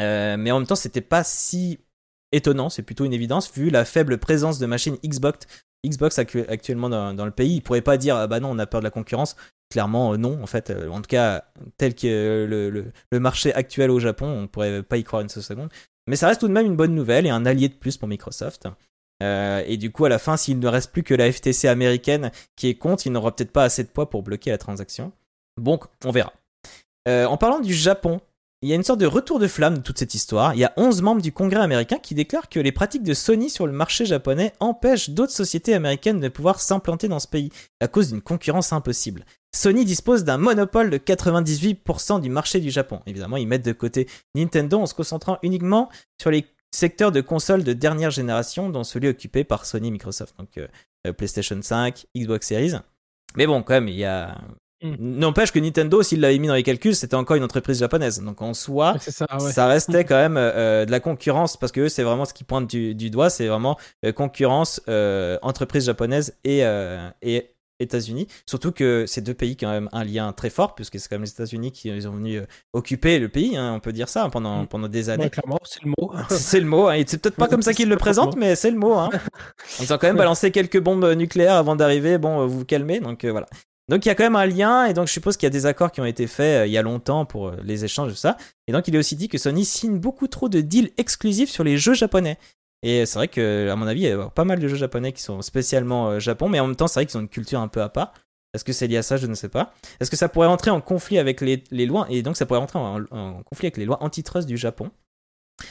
Euh, mais en même temps, c'était pas si étonnant, c'est plutôt une évidence vu la faible présence de machines Xbox, Xbox actu- actuellement dans, le pays. Ils pourraient pas dire ah bah non, on a peur de la concurrence. Clairement, euh, non, en fait. Euh, en tout cas, tel que euh, le, le, marché actuel au Japon, on pourrait pas y croire une seule seconde. Mais ça reste tout de même une bonne nouvelle et un allié de plus pour Microsoft. Et du coup, à la fin, s'il ne reste plus que la FTC américaine qui est contre, il n'aura peut-être pas assez de poids pour bloquer la transaction. Donc, on verra. En parlant du Japon, il y a une sorte de retour de flamme de toute cette histoire. Il y a 11 membres du Congrès américain qui déclarent que les pratiques de Sony sur le marché japonais empêchent d'autres sociétés américaines de pouvoir s'implanter dans ce pays à cause d'une concurrence impossible. Sony dispose d'un monopole de 98% du marché du Japon. Évidemment, ils mettent de côté Nintendo en se concentrant uniquement sur les secteurs de consoles de dernière génération, dont celui occupé par Sony Microsoft. Donc euh, PlayStation 5, Xbox Series. Mais bon, quand même, il y a Mm. N'empêche que Nintendo, s'il l'avait mis dans les calculs, c'était encore une entreprise japonaise. Donc en soi, ça, ouais. ça restait quand même euh, de la concurrence parce que eux, c'est vraiment ce qui pointe du, du doigt, c'est vraiment euh, concurrence euh, entreprise japonaise et, euh, et États-Unis. Surtout que ces deux pays qui ont quand même un lien très fort, puisque c'est quand même les États-Unis qui ont venu euh, occuper le pays, hein, on peut dire ça, pendant, Mm. pendant des années. Ouais, clairement, c'est le mot. C'est le mot, hein. c'est peut-être pas comme ça qu'ils le présentent, mais c'est le mot. Hein. Ils ont quand même balancé quelques bombes nucléaires avant d'arriver. Bon, euh, vous vous calmez, donc euh, voilà. Donc il y a quand même un lien, et donc je suppose qu'il y a des accords qui ont été faits euh, il y a longtemps pour euh, les échanges tout ça. Et donc il est aussi dit que Sony signe beaucoup trop de deals exclusifs sur les jeux japonais. Et c'est vrai que, à mon avis, il y a pas mal de jeux japonais qui sont spécialement euh, Japon, mais en même temps, c'est vrai qu'ils ont une culture un peu à part. Est-ce que c'est lié à ça? Je ne sais pas. Est-ce que ça pourrait rentrer en conflit avec les, lois? Et donc ça pourrait rentrer en, en conflit avec les lois antitrust du Japon?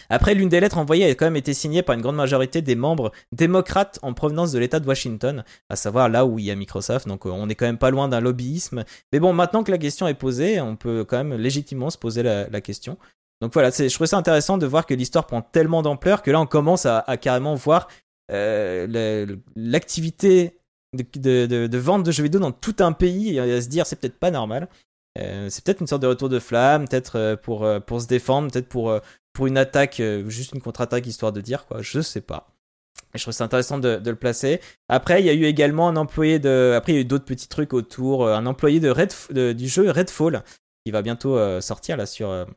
Après, l'une des lettres envoyées a quand même été signée par une grande majorité des membres démocrates en provenance de l'État de Washington, à savoir là où il y a Microsoft. Donc euh, on est quand même pas loin d'un lobbyisme. Mais bon, maintenant que la question est posée, on peut quand même légitimement se poser la, question. Donc voilà, je trouvais ça intéressant de voir que l'histoire prend tellement d'ampleur que là on commence à, carrément voir euh, l'activité de, vente de jeux vidéo dans tout un pays et à se dire c'est peut-être pas normal. Euh, c'est peut-être une sorte de retour de flamme, peut-être pour, pour se défendre, peut-être pour, pour une attaque, euh, juste une contre-attaque histoire de dire quoi, je sais pas. Je trouve ça intéressant de, le placer. Après, il y a eu également un employé de. Après, il y a eu d'autres petits trucs autour. euh, Un employé de Red, du jeu Redfall qui va bientôt euh, sortir là sur,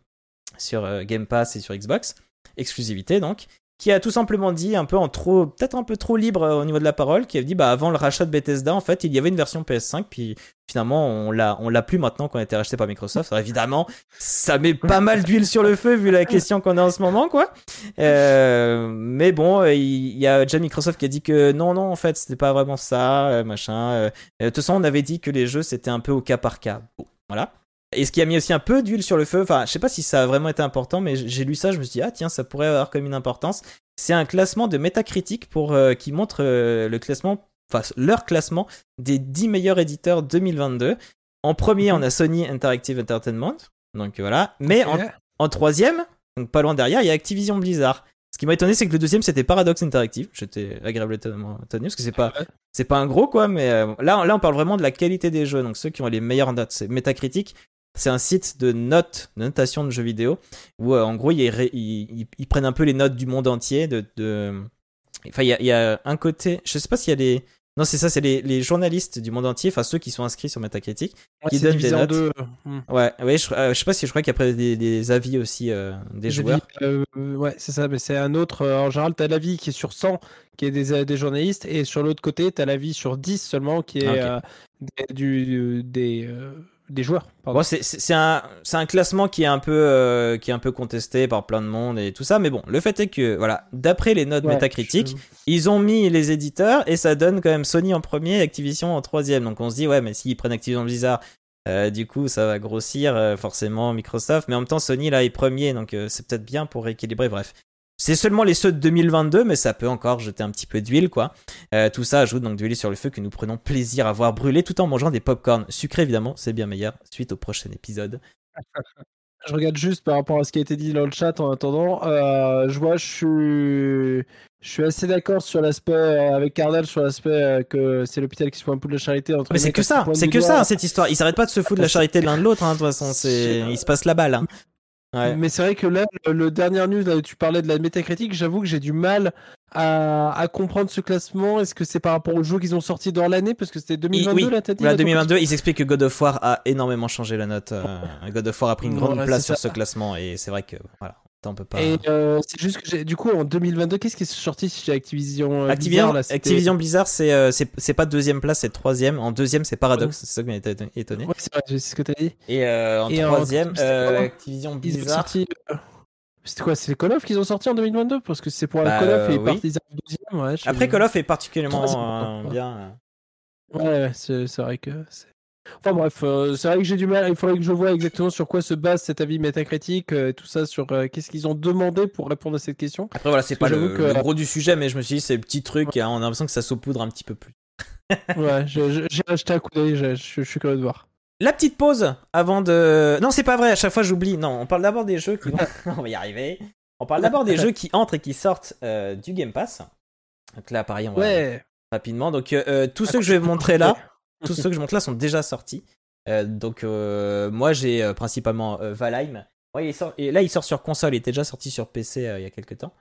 sur Game Pass et sur Xbox, exclusivité donc, qui a tout simplement dit un peu en trop, peut-être un peu trop libre euh, au niveau de la parole, qui a dit bah avant le rachat de Bethesda en fait il y avait une version PS5 puis finalement on l'a on l'a plus maintenant qu'on a été racheté par Microsoft. Alors, évidemment ça met pas mal d'huile sur le feu vu la question qu'on a en ce moment quoi. Euh, mais bon euh, il y, a déjà Microsoft qui a dit que non non en fait c'était pas vraiment ça euh, machin. De toute façon on avait dit que les jeux c'était un peu au cas par cas. Bon voilà. Et ce qui a mis aussi un peu d'huile sur le feu, enfin, je sais pas si ça a vraiment été important, mais j'ai lu ça, je me suis dit, ah tiens, ça pourrait avoir comme une importance. C'est un classement de Metacritic pour, euh, qui montre euh, le classement, enfin, leur classement des 10 meilleurs éditeurs 2022. En premier, on a Sony Interactive Entertainment, donc voilà. Mais en, en troisième, donc pas loin derrière, il y a Activision Blizzard. Ce qui m'a étonné, c'est que le deuxième, c'était Paradox Interactive. J'étais agréablement étonné, parce que c'est pas, c'est pas un gros, quoi, mais euh, là, là, on parle vraiment de la qualité des jeux. Donc, ceux qui ont les meilleures notes, c'est Metacritic. C'est un site de notes, de notation de jeux vidéo, où euh, en gros, ils, prennent un peu les notes du monde entier. De, de... Enfin, il y a, il y a un côté, je sais pas s'il y a les. Non, c'est ça, c'est les, les journalistes du monde entier, enfin ceux qui sont inscrits sur Metacritic. Ouais, qui c'est donne divisé des notes. deux. Hmm. Ouais, ouais je, euh, je sais pas si je crois qu'il y a après des, des avis aussi euh, des joueurs. euh, ouais, c'est ça, mais c'est un autre. euh, en général, tu as l'avis qui est sur 100, qui est des, euh, des journalistes, et sur l'autre côté, tu as l'avis sur 10 seulement, qui est Ah, euh, du, des, euh, des joueurs. Bon, c'est- un, classement qui est un peu, euh, qui est un peu contesté par plein de monde et tout ça, mais bon, le fait est que, voilà, d'après les notes Ouais, métacritiques, je- ils ont mis les éditeurs et ça donne quand même Sony en premier et Activision en troisième. Donc on se dit, ouais, mais s'ils prennent Activision Blizzard, euh, du coup, ça va grossir euh, forcément Microsoft, mais en même temps, Sony là est premier, donc c'est peut-être bien pour rééquilibrer. Bref. C'est seulement les ceux de 2022, mais ça peut encore jeter un petit peu d'huile, quoi. Euh, tout ça ajoute donc de l'huile sur le feu que nous prenons plaisir à voir brûler tout en mangeant des popcorn sucrés, évidemment, c'est bien meilleur. Suite au prochain épisode. Je regarde juste par rapport à ce qui a été dit dans le chat en attendant. Euh, je vois, je suis, je suis assez d'accord sur l'aspect euh, avec Cardal sur l'aspect euh, que c'est l'hôpital qui se fout un peu de la charité. Entre Mais c'est que ça, c'est que doigt. ça, cette histoire. Ils s'arrêtent pas de se foutre de la charité l'un de l'autre, hein, de toute façon. C'est, il se passe la balle. Hein. Ouais. Mais c'est vrai que là, le, le dernier news, là tu parlais de la métacritique, j'avoue que j'ai du mal à, à comprendre ce classement. Est-ce que c'est par rapport aux jeux qu'ils ont sortis dans l'année? Parce que c'était 2022, oui, là, t'as dit là, ton 2022, ils expliquent que God of War a énormément changé la note. euh, God of War a pris une grande place sur ça. ce classement et c'est vrai que voilà, on peut pas. Et euh, c'est juste que. Du coup, en 2022, qu'est-ce qui est sorti chez Activision euh, Activision, Blizzard, là, Activision Blizzard, c'est, euh, c'est, pas deuxième place, c'est troisième. En deuxième, c'est Paradox, c'est ça qui m'a été étonné. Ouais, c'est ce que t'as dit. Et euh, en Et en troisième, quoi Activision Ils Blizzard. sorti. C'était quoi C'est Call of qu'ils ont sorti en 2022 Parce que c'est pour Bah, Call of et oui. Partizan 12e. Ouais, Après, Call of est particulièrement bien. Ouais, c'est vrai que. c'est- Enfin bref, euh, c'est vrai que j'ai du mal. Il faudrait que je vois exactement sur quoi se base cet avis métacritique euh, et tout ça, sur euh, qu'est-ce qu'ils ont demandé pour répondre à cette question. Après, voilà, c'est pas le, j'avoue que- le gros du sujet, mais je me suis dit, c'est le petit truc, et on a l'impression que ça saupoudre un petit peu plus. ouais, j'ai acheté un coup d'œil, je, je- je suis curieux de voir. La petite pause avant de. Non, c'est pas vrai, à chaque fois j'oublie. Non, on parle d'abord des jeux qui vont. on va y arriver. On parle d'abord des jeux qui entrent et qui sortent du Game Pass. Donc là, pareil, on va Ouais. rapidement. Donc, tous ceux que je vais vous montrer là, tous ceux que je montre là sont déjà sortis. Euh, donc, euh, moi, j'ai euh, principalement Valheim. Et là, il sort sur console. Il était déjà sorti sur PC il y a quelques temps.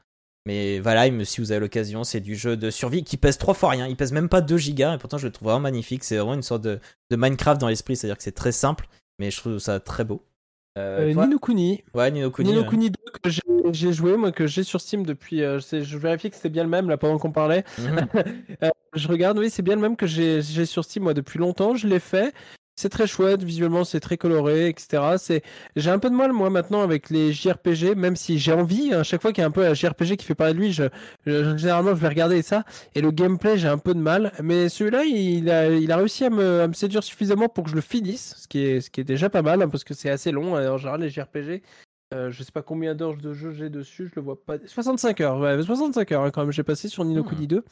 Mais Valheim, si vous avez l'occasion, c'est du jeu de survie qui pèse trois fois rien. Il pèse même pas 2 gigas et pourtant je le trouve vraiment magnifique. C'est vraiment une sorte de, de Minecraft dans l'esprit, c'est-à-dire que c'est très simple, mais je trouve ça très beau. Euh, toi Nino Kuni. Ouais, Nino Kuni. Nino ouais. Kuni 2 que j'ai- j'ai joué, moi, que j'ai sur Steam depuis. euh, je, vérifiais que c'était bien le même là pendant qu'on parlait. Mhm. Je regarde, oui, c'est bien le même que j'ai j'ai sur Steam moi depuis longtemps. Je l'ai fait. C'est très chouette, visuellement c'est très coloré, etc. C'est, j'ai un peu de mal moi maintenant avec les JRPG, même si j'ai envie. À chaque fois qu'il y a un peu un JRPG qui fait parler de lui, je, je- généralement je vais regarder ça. Et le gameplay, j'ai un peu de mal. Mais celui-là, il a, il a réussi à me, à me séduire suffisamment pour que je le finisse, ce qui est, ce qui est déjà pas mal, hein, parce que c'est assez long. hein, En général, les JRPG, euh, je sais pas combien d'heures de jeu j'ai dessus, je le vois pas. 65 heures, ouais, 65 heures hein, quand même, j'ai passé sur Nino Hmm. Kuni 2.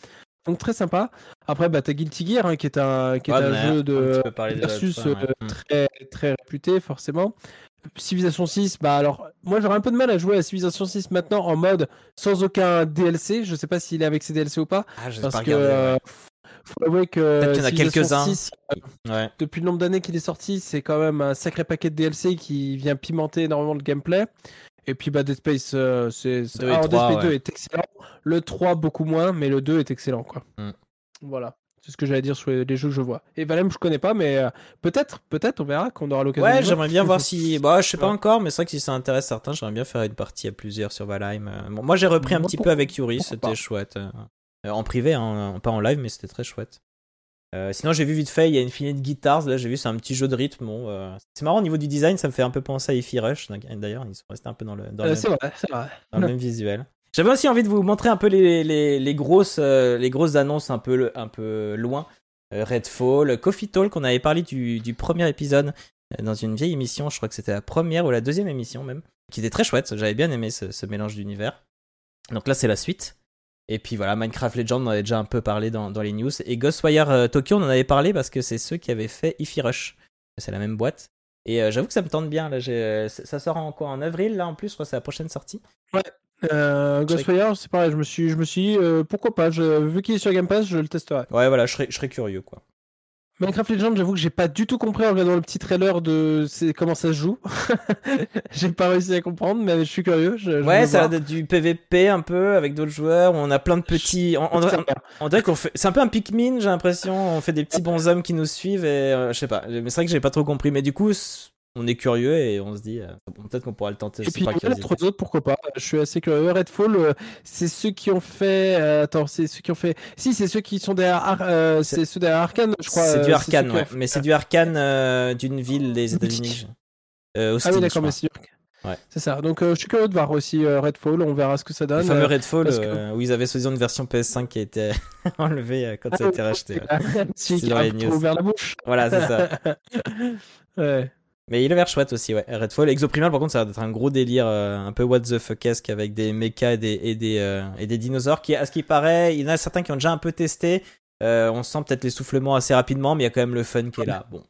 Donc très sympa. Après, bah, t'as Guilty Gear, hein, qui est un, qui est Ouais, un jeu un de de versus ça, ouais. euh, Mm. très, très réputé, forcément. Civilization 6, bah alors, moi j'aurais un peu de mal à jouer à Civilization 6 maintenant en mode sans aucun DLC. Je sais pas s'il est avec ses DLC ou pas. Ah, je Parce pas que, regarder. euh, ouais. faut avouer que Peut-être qu'il y en a quelques-uns. 6, Ouais. depuis le nombre d'années qu'il est sorti, c'est quand même un sacré paquet de DLC qui vient pimenter énormément le gameplay. Et puis bah, Dead Space, euh, c'est, alors, Dead trois, Space 2 ouais. est excellent. Le 3 beaucoup moins, mais le 2 est excellent. Quoi. Mm. Voilà. C'est ce que j'allais dire sur les, les jeux que je vois. Et Valheim, je connais pas, mais euh, peut-être, peut-être, on verra qu'on aura l'occasion. Ouais, j'aimerais bien voir si. Bah, je sais pas Ouais. encore, mais c'est vrai que si ça intéresse certains, j'aimerais bien faire une partie à plusieurs sur Valheim. Euh, bon, moi, j'ai repris un Moi, petit pour- peu avec Yuri, c'était chouette. en privé, hein, pas en live, mais c'était très chouette. Euh, sinon, j'ai vu vite fait, il y a Infinite Guitars. Là, j'ai vu, c'est un petit jeu de rythme. Bon, euh, c'est marrant au niveau du design, ça me fait un peu penser à Ify Rush. D'ailleurs, ils sont restés un peu dans le, dans le même- c'est vrai, c'est vrai. dans le même visuel. J'avais aussi envie de vous montrer un peu les, les, les grosses, euh, les grosses annonces un peu, un peu loin. Redfall, Coffee Talk, on avait parlé du, du premier épisode dans une vieille émission, je crois que c'était la première ou la deuxième émission même, qui était très chouette, j'avais bien aimé ce, ce mélange d'univers. Donc là c'est la suite. Et puis voilà, Minecraft Legends, on en avait déjà un peu parlé dans, dans les news. Et Ghostwire euh, Tokyo, on en avait parlé parce que c'est ceux qui avaient fait Ify Rush. C'est la même boîte. Et euh, j'avoue que ça me tente bien. Là, euh, ça sort en quoi En avril, là en plus, je crois que c'est la prochaine sortie. Euh, Ghostwire, c'est pareil, je me suis, je me suis dit, pourquoi pas, je, vu qu'il est sur Game Pass, je le testerai. Ouais, voilà, je serais, je serais curieux quoi. Minecraft Legends, j'avoue que j'ai pas du tout compris en regardant le petit trailer de comment ça se joue. j'ai pas réussi à comprendre, mais je suis curieux. Je, je Ouais, ça a du PVP un peu avec d'autres joueurs. où On a plein de petits. On, on dirait, on dirait qu'on fait. C'est un peu un Pikmin, j'ai l'impression. On fait des petits bonshommes qui nous suivent et euh, je sais pas. Mais c'est vrai que j'ai pas trop compris. Mais du coup, on est curieux et on se dit euh, peut-être qu'on pourra le tenter. Et puis par les curiosité. trois autres, pourquoi pas Je suis assez curieux. Redfall, euh, c'est ceux qui ont fait. euh, attends, c'est ceux qui ont fait. Si, c'est ceux qui sont derrière. C'est ceux derrière Arkane, je crois. C'est du ont ouais. Mais c'est du arcane euh, d'une ville des États-Unis. Ah oui, d'accord, mais c'est Ouais. C'est ça. Donc, je suis curieux de voir aussi Redfall. On verra ce que ça Le donne. fameux Euh, Redfall que- où ils avaient soi-disant une version PS5 qui a été enlevée quand ça a été racheté. ouais. si, C'est a ouvert la bouche. Voilà, c'est ça. ouais. Mais il a l'air chouette aussi, ouais. Redfall. Exoprimal, par contre, ça a l'air d'être un gros délire, euh, un peu what the fuck-esque avec des mechas et des, et des, euh, et des dinosaures qui, à ce qui paraît, il y en a certains qui ont déjà un peu testé. Euh, on sent peut-être l'essoufflement assez rapidement, mais il y a quand même le fun qui est là. Bon,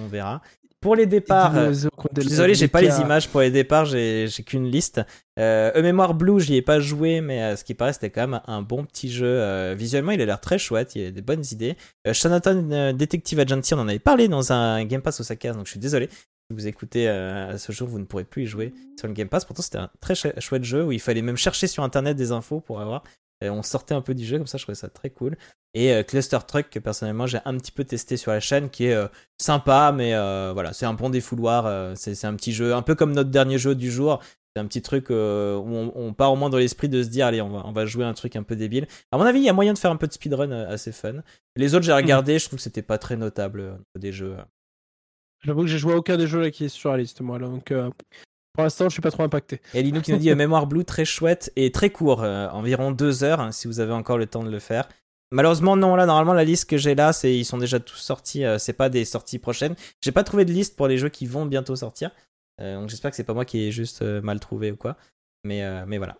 on verra. Pour les départs, euh, désolé, j'ai pas les images pour les départs, j'ai qu'une liste. Euh, E Mémoire Blue, j'y ai pas joué, mais à ce qui paraît, c'était quand même un bon petit jeu. Euh, visuellement, il a l'air très chouette, il y a des bonnes idées. Euh, Shanaton euh, Detective Agency, on en avait parlé dans un Game Pass Osaka, donc je suis désolé. Si vous écoutez euh, à ce jour, vous ne pourrez plus y jouer sur le Game Pass. Pourtant, c'était un très chou- chouette jeu où il fallait même chercher sur internet des infos pour avoir. Et on sortait un peu du jeu, comme ça, je trouvais ça très cool. Et euh, Cluster Truck, que personnellement, j'ai un petit peu testé sur la chaîne, qui est euh, sympa, mais euh, voilà, c'est un bon défouloir. euh, c'est un petit jeu, un peu comme notre dernier jeu du jour. C'est un petit truc euh, où on, on part au moins dans l'esprit de se dire, allez, on va, on va jouer un truc un peu débile. À mon avis, il y a moyen de faire un peu de speedrun euh, assez fun. Les autres, j'ai regardé, je trouve que c'était pas très notable euh, des jeux. J'avoue que j'ai joué à aucun des jeux là qui est sur la liste, moi. Là, donc, euh, pour l'instant, je suis pas trop impacté. Et Linou qui nous dit euh, Mémoire Blue très chouette et très court, euh, environ deux heures hein, si vous avez encore le temps de le faire. Malheureusement non, là normalement la liste que j'ai là, ils sont déjà tous sortis, euh, c'est pas des sorties prochaines. J'ai pas trouvé de liste pour les jeux qui vont bientôt sortir, Euh, donc j'espère que c'est pas moi qui ai juste mal trouvé ou quoi. Mais voilà.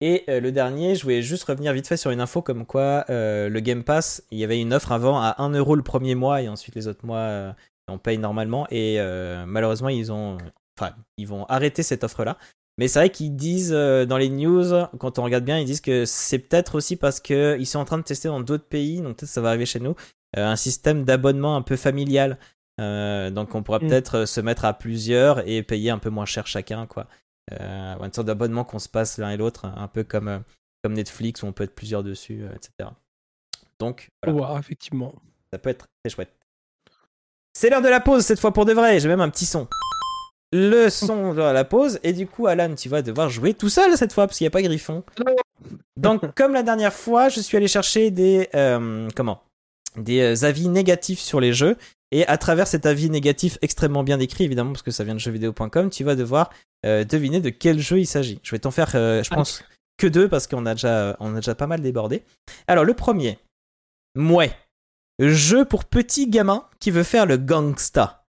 Et le dernier, je voulais juste revenir vite fait sur une info comme quoi le Game Pass, il y avait une offre avant à 1€ euro le premier mois et ensuite les autres mois on paye normalement et malheureusement ils ont enfin ils vont arrêter cette offre là mais c'est vrai qu'ils disent euh, dans les news quand on regarde bien ils disent que c'est peut-être aussi parce que ils sont en train de tester dans d'autres pays donc peut-être ça va arriver chez nous euh, un système d'abonnement un peu familial Euh, donc on pourra Mm. peut-être se mettre à plusieurs et payer un peu moins cher chacun quoi une sorte d'abonnement qu'on se passe l'un et l'autre, un peu comme, comme Netflix où on peut être plusieurs dessus, etc. Donc, voilà, effectivement. ça peut être très chouette. C'est l'heure de la pause cette fois pour de vrai, j'ai même un petit son. Le son de la pause, et du coup, Alan, tu vas devoir jouer tout seul cette fois parce qu'il n'y a pas Griffon. Donc, comme la dernière fois, je suis allé chercher des. euh, comment? Des euh, avis négatifs sur les jeux. Et à travers cet avis négatif extrêmement bien décrit, évidemment, parce que ça vient de jeuxvideo.com, tu vas devoir euh, deviner de quel jeu il s'agit. Je vais t'en faire, euh, je pense, que deux parce qu'on a, déjà, on a déjà pas mal débordé. Alors, le premier. Mouais. Jeu pour petit gamin qui veut faire le gangsta.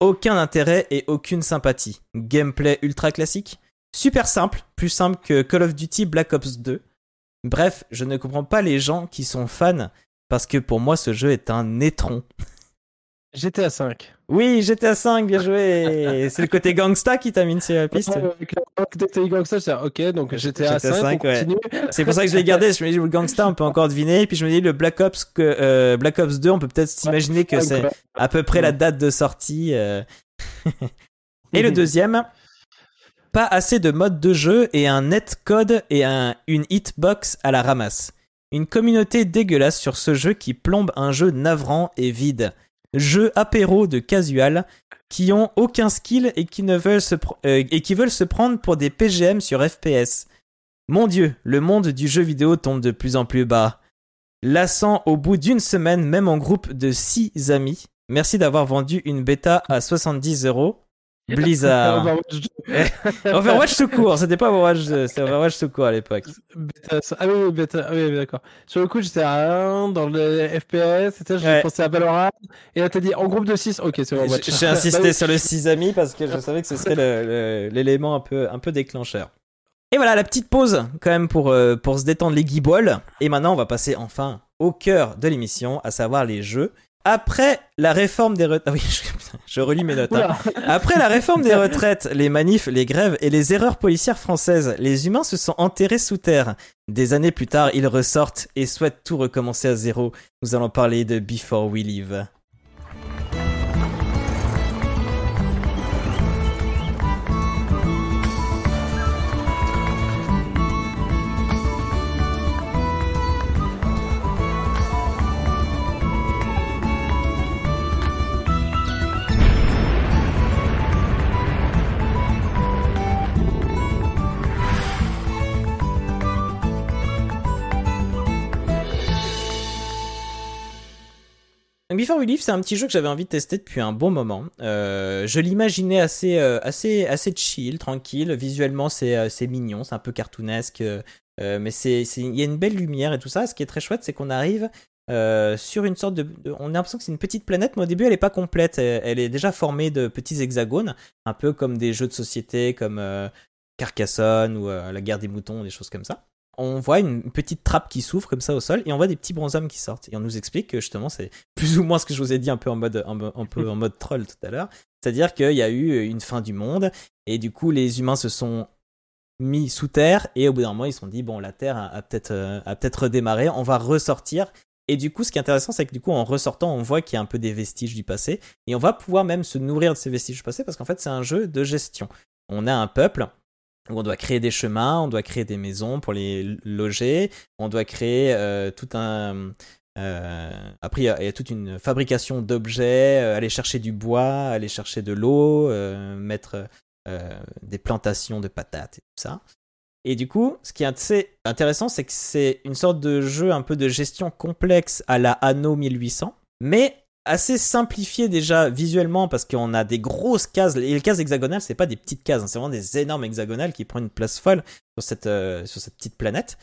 Aucun intérêt et aucune sympathie. Gameplay ultra classique. Super simple, plus simple que Call of Duty Black Ops 2. Bref, je ne comprends pas les gens qui sont fans parce que pour moi ce jeu est un étron. GTA 5. Oui, GTA 5, bien joué. C'est le côté gangsta qui t'a mis sur la piste. Dit gangsta, c'est ok, donc GTA, GTA 5, 5, on ouais. continue. C'est pour ça que je l'ai gardé. Je me dis le gangsta, on peut encore deviner. Puis je me dis le Black Ops que euh, Black Ops 2, on peut peut-être s'imaginer que c'est à peu près la date de sortie. euh. et le deuxième, pas assez de modes de jeu et un netcode et un, une hitbox à la ramasse. Une communauté dégueulasse sur ce jeu qui plombe un jeu navrant et vide. Jeu apéro de casual qui ont aucun skill et qui euh, veulent se prendre pour des PGM sur FPS. Mon dieu, le monde du jeu vidéo tombe de plus en plus bas. Lassant au bout d'une semaine, même en groupe de 6 amis. Merci d'avoir vendu une bêta à 70 euros. Blizzard. Overwatch Overwatch tout court, c'était pas Overwatch 2, c'était Overwatch tout court à l'époque. Ah oui, oui, beta- ah oui, d'accord. Sur le coup, j'étais à 1 dans le FPS, sais, j'ai Ouais. pensé à Valorant, et là t'as dit en groupe de 6, ok, c'est Overwatch. J'ai Bah insisté oui. sur le 6 amis parce que je savais que ce serait l'élément un peu, un peu déclencheur. Et voilà, la petite pause quand même pour, euh, pour se détendre les guiboles. Et maintenant, on va passer enfin au cœur de l'émission, à savoir les jeux. Après la réforme des retraites... Ah oui, je, putain, je relis mes notes. hein. Oula. Après la réforme des retraites, les manifs, les grèves et les erreurs policières françaises, les humains se sont enterrés sous terre. Des années plus tard, ils ressortent et souhaitent tout recommencer à zéro. Nous allons parler de Before We Leave. Before We Leave, c'est un petit jeu que j'avais envie de tester depuis un bon moment. Euh, je l'imaginais assez, euh, assez, assez chill, tranquille. Visuellement, c'est euh, mignon, c'est un peu cartoonesque, mais il y a une belle lumière et tout ça. Ce qui est très chouette, c'est qu'on arrive sur une sorte de, on a l'impression que c'est une petite planète, mais au début, elle est pas complète. Elle, est déjà formée de petits hexagones, un peu comme des jeux de société, comme Carcassonne ou La Guerre des moutons, des choses comme ça on voit une petite trappe qui s'ouvre comme ça au sol et on voit des petits bonshommes qui sortent. Et on nous explique que justement, c'est plus ou moins ce que je vous ai dit un peu en mode, un, un peu en mode troll tout à l'heure. C'est-à-dire qu'il y a eu une fin du monde et du coup, les humains se sont mis sous terre et au bout d'un moment, ils se sont dit, bon, la terre a, a peut-être euh, a peut-être redémarré, on va ressortir. Et du coup, ce qui est intéressant, c'est que du coup, en ressortant, on voit qu'il y a un peu des vestiges du passé et on va pouvoir même se nourrir de ces vestiges du passé parce qu'en fait, c'est un jeu de gestion. On a un peuple on doit créer des chemins, on doit créer des maisons pour les loger, on doit créer euh, tout un... euh, après, il y, a- toute une fabrication d'objets, euh, aller chercher du bois, aller chercher de l'eau, mettre des plantations de patates et tout ça. Et du coup, ce qui est assez intéressant, c'est que c'est une sorte de jeu un peu de gestion complexe à la Anno 1800, mais assez simplifié déjà visuellement parce qu'on a des grosses cases. Et les cases hexagonales, c'est pas des petites cases, hein, c'est vraiment des énormes hexagonales qui prennent une place folle sur cette, euh, sur cette petite planète.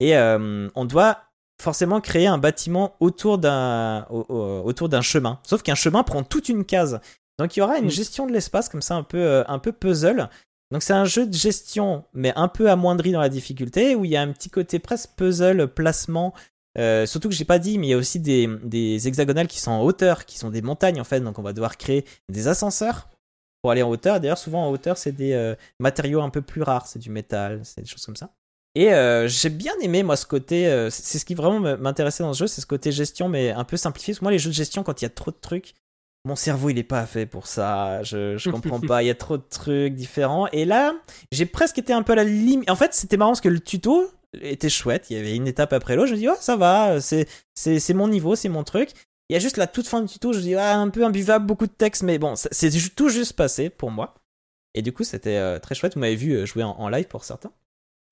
Et euh, on doit forcément créer un bâtiment autour d'un au- au- autour d'un chemin. Sauf qu'un chemin prend toute une case. Donc il y aura une gestion de l'espace comme ça un peu euh, un peu puzzle. Donc c'est un jeu de gestion mais un peu amoindri dans la difficulté où il y a un petit côté presque puzzle placement euh, surtout que j'ai pas dit, mais il y a aussi des, des hexagonales qui sont en hauteur, qui sont des montagnes en fait, donc on va devoir créer des ascenseurs pour aller en hauteur. D'ailleurs, souvent en hauteur, c'est des euh, matériaux un peu plus rares, c'est du métal, c'est des choses comme ça. Et euh, j'ai bien aimé moi ce côté, c'est ce qui vraiment me- m'intéressait dans ce jeu, c'est ce côté gestion mais un peu simplifié. Parce que moi, les jeux de gestion, quand il y a trop de trucs, mon cerveau il est pas fait pour ça, je, je comprends pas, il y a trop de trucs différents. Et là, j'ai presque été un peu à la limite. En fait, c'était marrant parce que le tuto était chouette, il y avait une étape après l'autre, je me dis, oh ça va, c'est, c'est, mon niveau, c'est mon truc. Il y a juste la toute fin du tuto, je me dis, ah, un peu imbuvable, beaucoup de texte, mais bon, c'est tout juste passé pour moi. Et du coup, c'était euh, très chouette, vous m'avez vu euh, jouer en, live pour certains.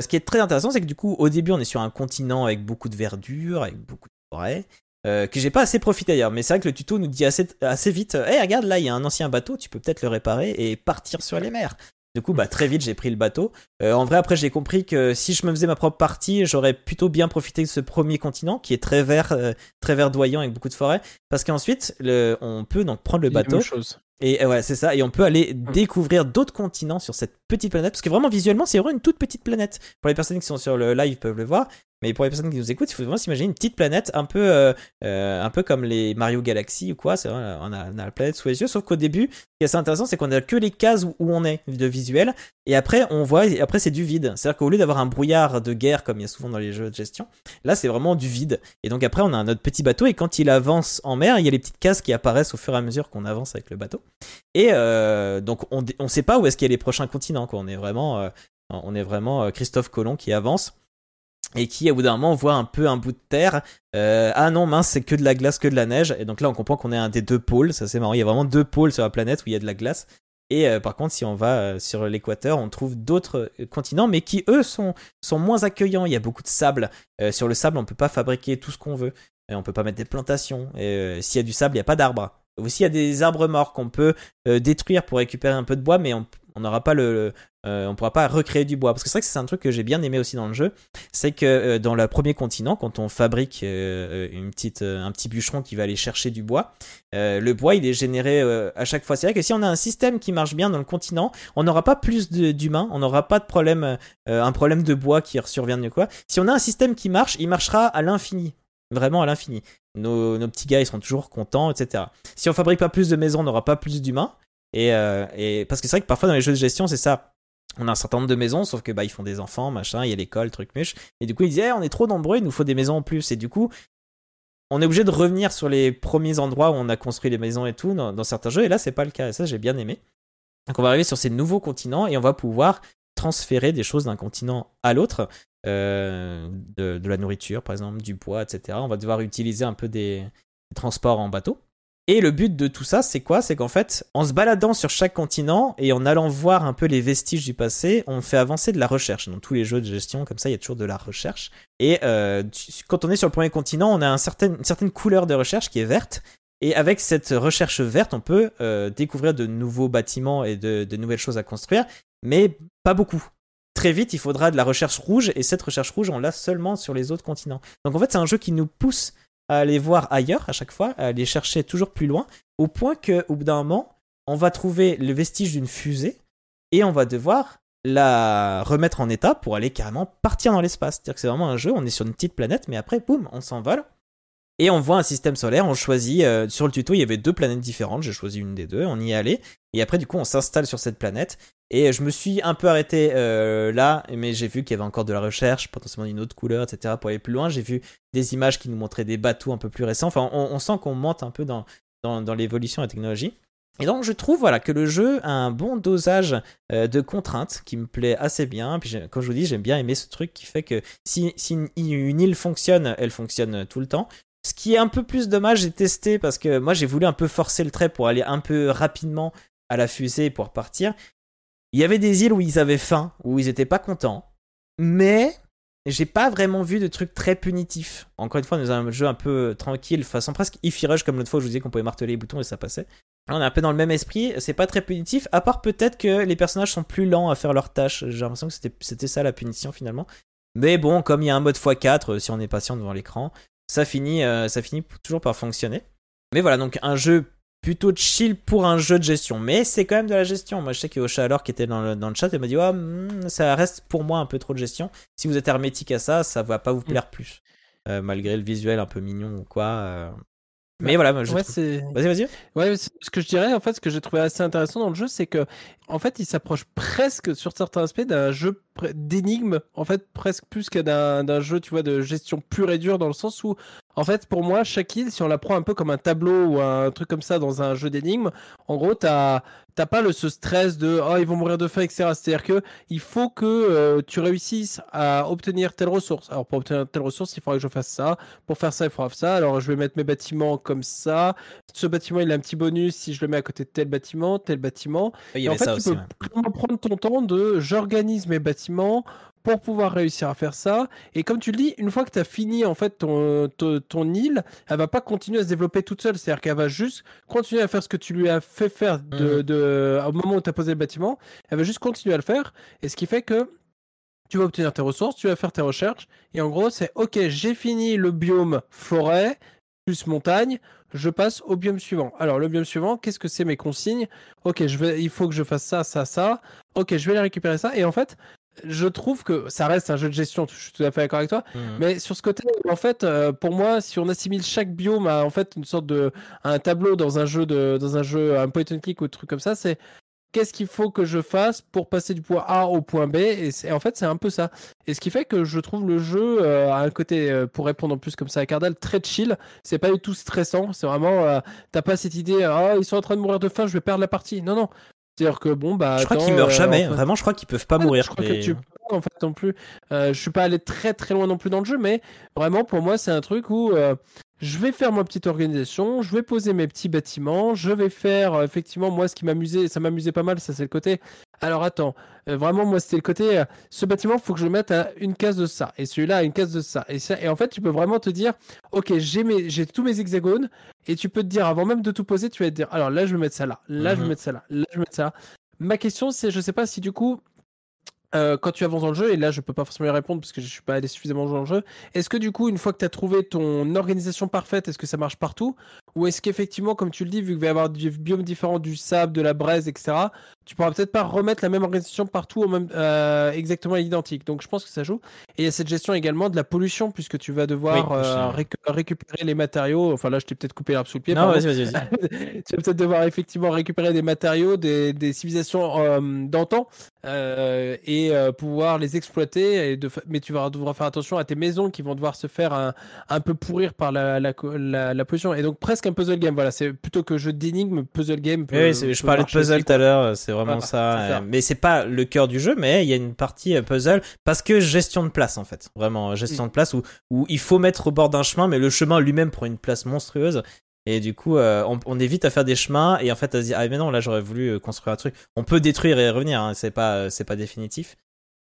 Ce qui est très intéressant, c'est que du coup, au début, on est sur un continent avec beaucoup de verdure, avec beaucoup de forêts. Euh, que j'ai pas assez profité d'ailleurs, mais c'est vrai que le tuto nous dit assez, assez vite Hé, regarde, là, il y a un ancien bateau, tu peux peut-être le réparer et partir sur les mers. Du coup, bah, très vite, j'ai pris le bateau. Euh, en vrai, après, j'ai compris que si je me faisais ma propre partie, j'aurais plutôt bien profité de ce premier continent qui est très vert, euh, très verdoyant avec beaucoup de forêts. Parce qu'ensuite, le- on peut donc prendre le bateau et euh, ouais, c'est ça. Et on peut aller Mm. découvrir d'autres continents sur cette petite planète. Parce que vraiment, visuellement, c'est vraiment une toute petite planète. Pour les personnes qui sont sur le live peuvent le voir. Mais pour les personnes qui nous écoutent, il faut vraiment s'imaginer une petite planète un peu, euh, euh, un peu comme les Mario Galaxy ou quoi. C'est on a, la planète sous les yeux. Sauf qu'au début, ce qui est assez intéressant, c'est qu'on a que les cases où, on est de visuel. Et après, on voit, après, c'est du vide. C'est-à-dire qu'au lieu d'avoir un brouillard de guerre comme il y a souvent dans les jeux de gestion, là, c'est vraiment du vide. Et donc après, on a notre petit bateau. Et quand il avance en mer, il y a les petites cases qui apparaissent au fur et à mesure qu'on avance avec le bateau. Et euh, donc on ne sait pas où est-ce qu'il y a les prochains continents. On est vraiment, on est vraiment Christophe Colomb qui avance et qui au bout d'un moment voit un peu un bout de terre. Euh, ah non mince c'est que de la glace, que de la neige. Et donc là on comprend qu'on est un des deux pôles. Ça c'est marrant. Il y a vraiment deux pôles sur la planète où il y a de la glace. Et euh, par contre si on va euh, sur l'équateur on trouve d'autres continents mais qui eux sont, moins accueillants. Il y a beaucoup de sable. Sur le sable on peut pas fabriquer tout ce qu'on veut. Et on peut pas mettre des plantations. Et s'il y a du sable il y a pas d'arbres. Aussi, il y a des arbres morts qu'on peut détruire pour récupérer un peu de bois, mais on on n'aura pas le, euh, on pourra pas recréer du bois. Parce que c'est vrai que c'est un truc que j'ai bien aimé aussi dans le jeu, c'est que euh, dans le premier continent, quand on fabrique euh, une petite, un petit bûcheron qui va aller chercher du bois, le bois il est généré à chaque fois. C'est vrai que si on a un système qui marche bien dans le continent, on n'aura pas plus d'humains, on n'aura pas de problème, un problème de bois qui survient de quoi. Si on a un système qui marche, il marchera à l'infini. Vraiment à l'infini. Nos, nos petits gars, ils seront toujours contents, etc. Si on fabrique pas plus de maisons, on n'aura pas plus d'humains. Et, euh, et parce que c'est vrai que parfois dans les jeux de gestion, c'est ça. On a un certain nombre de maisons, sauf que bah ils font des enfants, machin, il y a l'école, truc muche. Et du coup, ils disaient, Eh, on est trop nombreux, il nous faut des maisons en plus. Et du coup, on est obligé de revenir sur les premiers endroits où on a construit les maisons et tout dans, certains jeux. Et là, c'est pas le cas. Et ça, j'ai bien aimé. Donc, on va arriver sur ces nouveaux continents et on va pouvoir transférer des choses d'un continent à l'autre. euh, de, la nourriture, par exemple, du bois, etc. On va devoir utiliser un peu des transports en bateau. Et le but de tout ça, c'est quoi? C'est qu'en fait, en se baladant sur chaque continent et en allant voir un peu les vestiges du passé, on fait avancer de la recherche. Dans tous les jeux de gestion, comme ça, il y a toujours de la recherche. Et euh, quand on est sur le premier continent, on a une certaine couleur de recherche qui est verte. Et avec cette recherche verte, on peut euh, découvrir de nouveaux bâtiments et de, de nouvelles choses à construire, mais pas beaucoup. Très vite, il faudra de la recherche rouge, et cette recherche rouge, on l'a seulement sur les autres continents. Donc en fait, c'est un jeu qui nous pousse à aller voir ailleurs à chaque fois, à aller chercher toujours plus loin, au point que au bout d'un moment, on va trouver le vestige d'une fusée et on va devoir la remettre en état pour aller carrément partir dans l'espace. C'est-à-dire que c'est vraiment un jeu, on est sur une petite planète, mais après, boum, on s'envole. Et on voit un système solaire, on choisit, euh, sur le tuto, il y avait deux planètes différentes, j'ai choisi une des deux, on y est allé, et après, du coup, on s'installe sur cette planète, et je me suis un peu arrêté euh, là, mais j'ai vu qu'il y avait encore de la recherche, potentiellement une autre couleur, etc., pour aller plus loin, j'ai vu des images qui nous montraient des bateaux un peu plus récents, enfin, on, sent qu'on monte un peu dans, dans, l'évolution de la technologie. Et donc je trouve voilà que le jeu a un bon dosage euh, de contraintes qui me plaît assez bien. Puis comme je vous dis, j'aime bien aimer ce truc qui fait que si, si une île fonctionne, elle fonctionne tout le temps. Ce qui est un peu plus dommage, j'ai testé parce que moi j'ai voulu un peu forcer le trait pour aller un peu rapidement à la fusée pour partir. Il y avait des îles où ils avaient faim, où ils étaient pas contents, mais j'ai pas vraiment vu de trucs très punitifs. Encore une fois, nous avons un jeu un peu tranquille, façon presque Ify Rush, comme l'autre fois où je vous disais qu'on pouvait marteler les boutons et ça passait. On est un peu dans le même esprit, c'est pas très punitif, à part peut-être que les personnages sont plus lents à faire leurs tâches. J'ai l'impression que c'était- c'était ça la punition finalement. Mais bon, comme il y a un mode x4, euh, si on est patient devant l'écran, ça finit, euh, ça finit toujours par fonctionner. Mais voilà, donc un jeu plutôt chill pour un jeu de gestion. Mais c'est quand même de la gestion. Moi, je sais que Ocha alors qui était dans le, dans le chat, elle m'a dit oh, hmm, ça reste pour moi un peu trop de gestion. Si vous êtes hermétique à ça, ça va pas vous plaire plus. Euh, malgré le visuel un peu mignon ou quoi. euh. Mais voilà, moi, je Ouais, trouve-. Vas-y, vas-y. Ouais, ce que je dirais, en fait, ce que j'ai trouvé assez intéressant dans le jeu, c'est que, en fait, il s'approche presque, sur certains aspects, d'un jeu d'énigmes, en fait, presque plus qu'à d'un jeu, tu vois, de gestion pure et dure, dans le sens où, En fait, pour moi, chaque île, si on la prend un peu comme un tableau ou un truc comme ça dans un jeu d'énigmes, en gros, t'as t'as pas le ce stress de oh ils vont mourir de faim etc c'est-à-dire que il faut que euh, tu réussisses à obtenir telle ressource. Alors pour obtenir telle ressource il faudra que je fasse ça. Pour faire ça il faudra faire ça. Alors je vais mettre mes bâtiments comme ça. Ce bâtiment il a un petit bonus si je le mets à côté de tel bâtiment tel bâtiment. Il y et en avait fait ça tu aussi. peux ouais. prendre ton temps de j'organise mes bâtiments pour pouvoir réussir à faire ça et comme tu le dis une fois que tu as fini en fait ton, ton, ton île elle va pas continuer à se développer toute seule c'est-à-dire qu'elle va juste continuer à faire ce que tu lui as fait faire de, Mhm. de- au moment où tu as posé le bâtiment elle va juste continuer à le faire et ce qui fait que tu vas obtenir tes ressources tu vas faire tes recherches et en gros c'est ok j'ai fini le biome forêt plus montagne je passe au biome suivant. Alors le biome suivant, qu'est-ce que c'est mes consignes? Ok, je vais, il faut que je fasse ça, ça, ça. Ok, je vais aller récupérer ça. Et en fait, je trouve que ça reste un jeu de gestion. Je suis tout à fait d'accord avec toi. Mhm. Mais sur ce côté, en fait, euh, pour moi, si on assimile chaque biome à en fait une sorte de à un tableau dans un jeu de dans un jeu un point and click ou truc comme ça, c'est qu'est-ce qu'il faut que je fasse pour passer du point A au point B? Et, c'est- en fait c'est un peu ça. Et ce qui fait que je trouve le jeu euh, à un côté euh, pour répondre en plus comme ça à Cardal très chill. C'est pas du tout stressant. C'est vraiment euh, t'as pas cette idée ah ils sont en train de mourir de faim, je vais perdre la partie. Non non. C'est-à-dire que bon bah Je crois qu'ils meurent euh, jamais. en fait- Vraiment, je crois qu'ils peuvent pas mourir. Je crois les- que tu peux en fait non plus. Euh, je suis pas allé très très loin non plus dans le jeu, mais vraiment pour moi c'est un truc où euh, je vais faire ma petite organisation, je vais poser mes petits bâtiments, je vais faire euh, effectivement moi ce qui m'amusait, ça m'amusait pas mal, ça c'est le côté. Alors attends, euh, vraiment moi c'était le côté, euh, ce bâtiment faut que je le mette à une case de ça. Et celui-là à une case de ça. Et ça et en fait tu peux vraiment te dire, ok j'ai mes j'ai tous mes hexagones. Et tu peux te dire avant même de tout poser, tu vas te dire alors là je vais mettre ça là, là je vais Mhm. mettre ça là, là je vais mettre ça là. Ma question c'est je sais pas si du coup euh, quand tu avances dans le jeu, et là je peux pas forcément y répondre parce que je suis pas allé suffisamment jouer dans le jeu, est-ce que du coup, une fois que tu as trouvé ton organisation parfaite, est-ce que ça marche partout? Ou est-ce qu'effectivement, comme tu le dis, vu qu'il va y avoir des biomes différents, du sable, de la braise, etc., tu pourras peut-être pas remettre la même organisation partout au même, euh, exactement à l'identique. Donc je pense que ça joue. Et il y a cette gestion également de la pollution, puisque tu vas devoir Oui, euh, récu- récupérer les matériaux. Enfin là, je t'ai peut-être coupé l'arbre sous le pied. Non, vas-y, vas-y, vas-y. tu vas peut-être devoir effectivement récupérer des matériaux des, des civilisations euh, d'antan euh, et pouvoir les exploiter. Et de, fa- mais tu vas devoir faire attention à tes maisons qui vont devoir se faire un, un peu pourrir par la, la, co- la, la pollution. Et donc presque un puzzle game. Voilà, c'est plutôt que jeu d'énigmes, puzzle game. peut- Oui, je parlais de puzzle tout à l'heure, c'est vraiment Voilà, ça. c'est ça. euh, Mais c'est pas le cœur du jeu, mais il y a une partie euh, puzzle parce que gestion de place en fait. Vraiment, euh, Mm. gestion de place où, où il faut mettre au bord d'un chemin, mais le chemin lui-même prend une place monstrueuse. Et du coup, euh, on, on évite à faire des chemins et en fait à se dire ah mais non là j'aurais voulu euh, construire un truc. On peut détruire et revenir, hein, c'est pas euh, c'est pas définitif.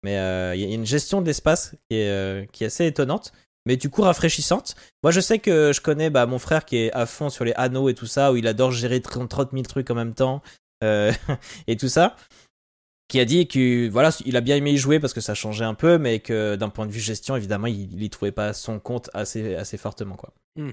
Mais euh, il y a une gestion de l'espace qui est euh, qui est assez étonnante, mais du coup rafraîchissante. Moi je sais que je connais bah, mon frère qui est à fond sur les anneaux et tout ça, où il adore gérer 30 30 000 trucs en même temps euh, et tout ça qui a dit que voilà il a bien aimé y jouer parce que ça changeait un peu mais que d'un point de vue gestion évidemment il, il y trouvait pas son compte assez assez fortement quoi Hmm.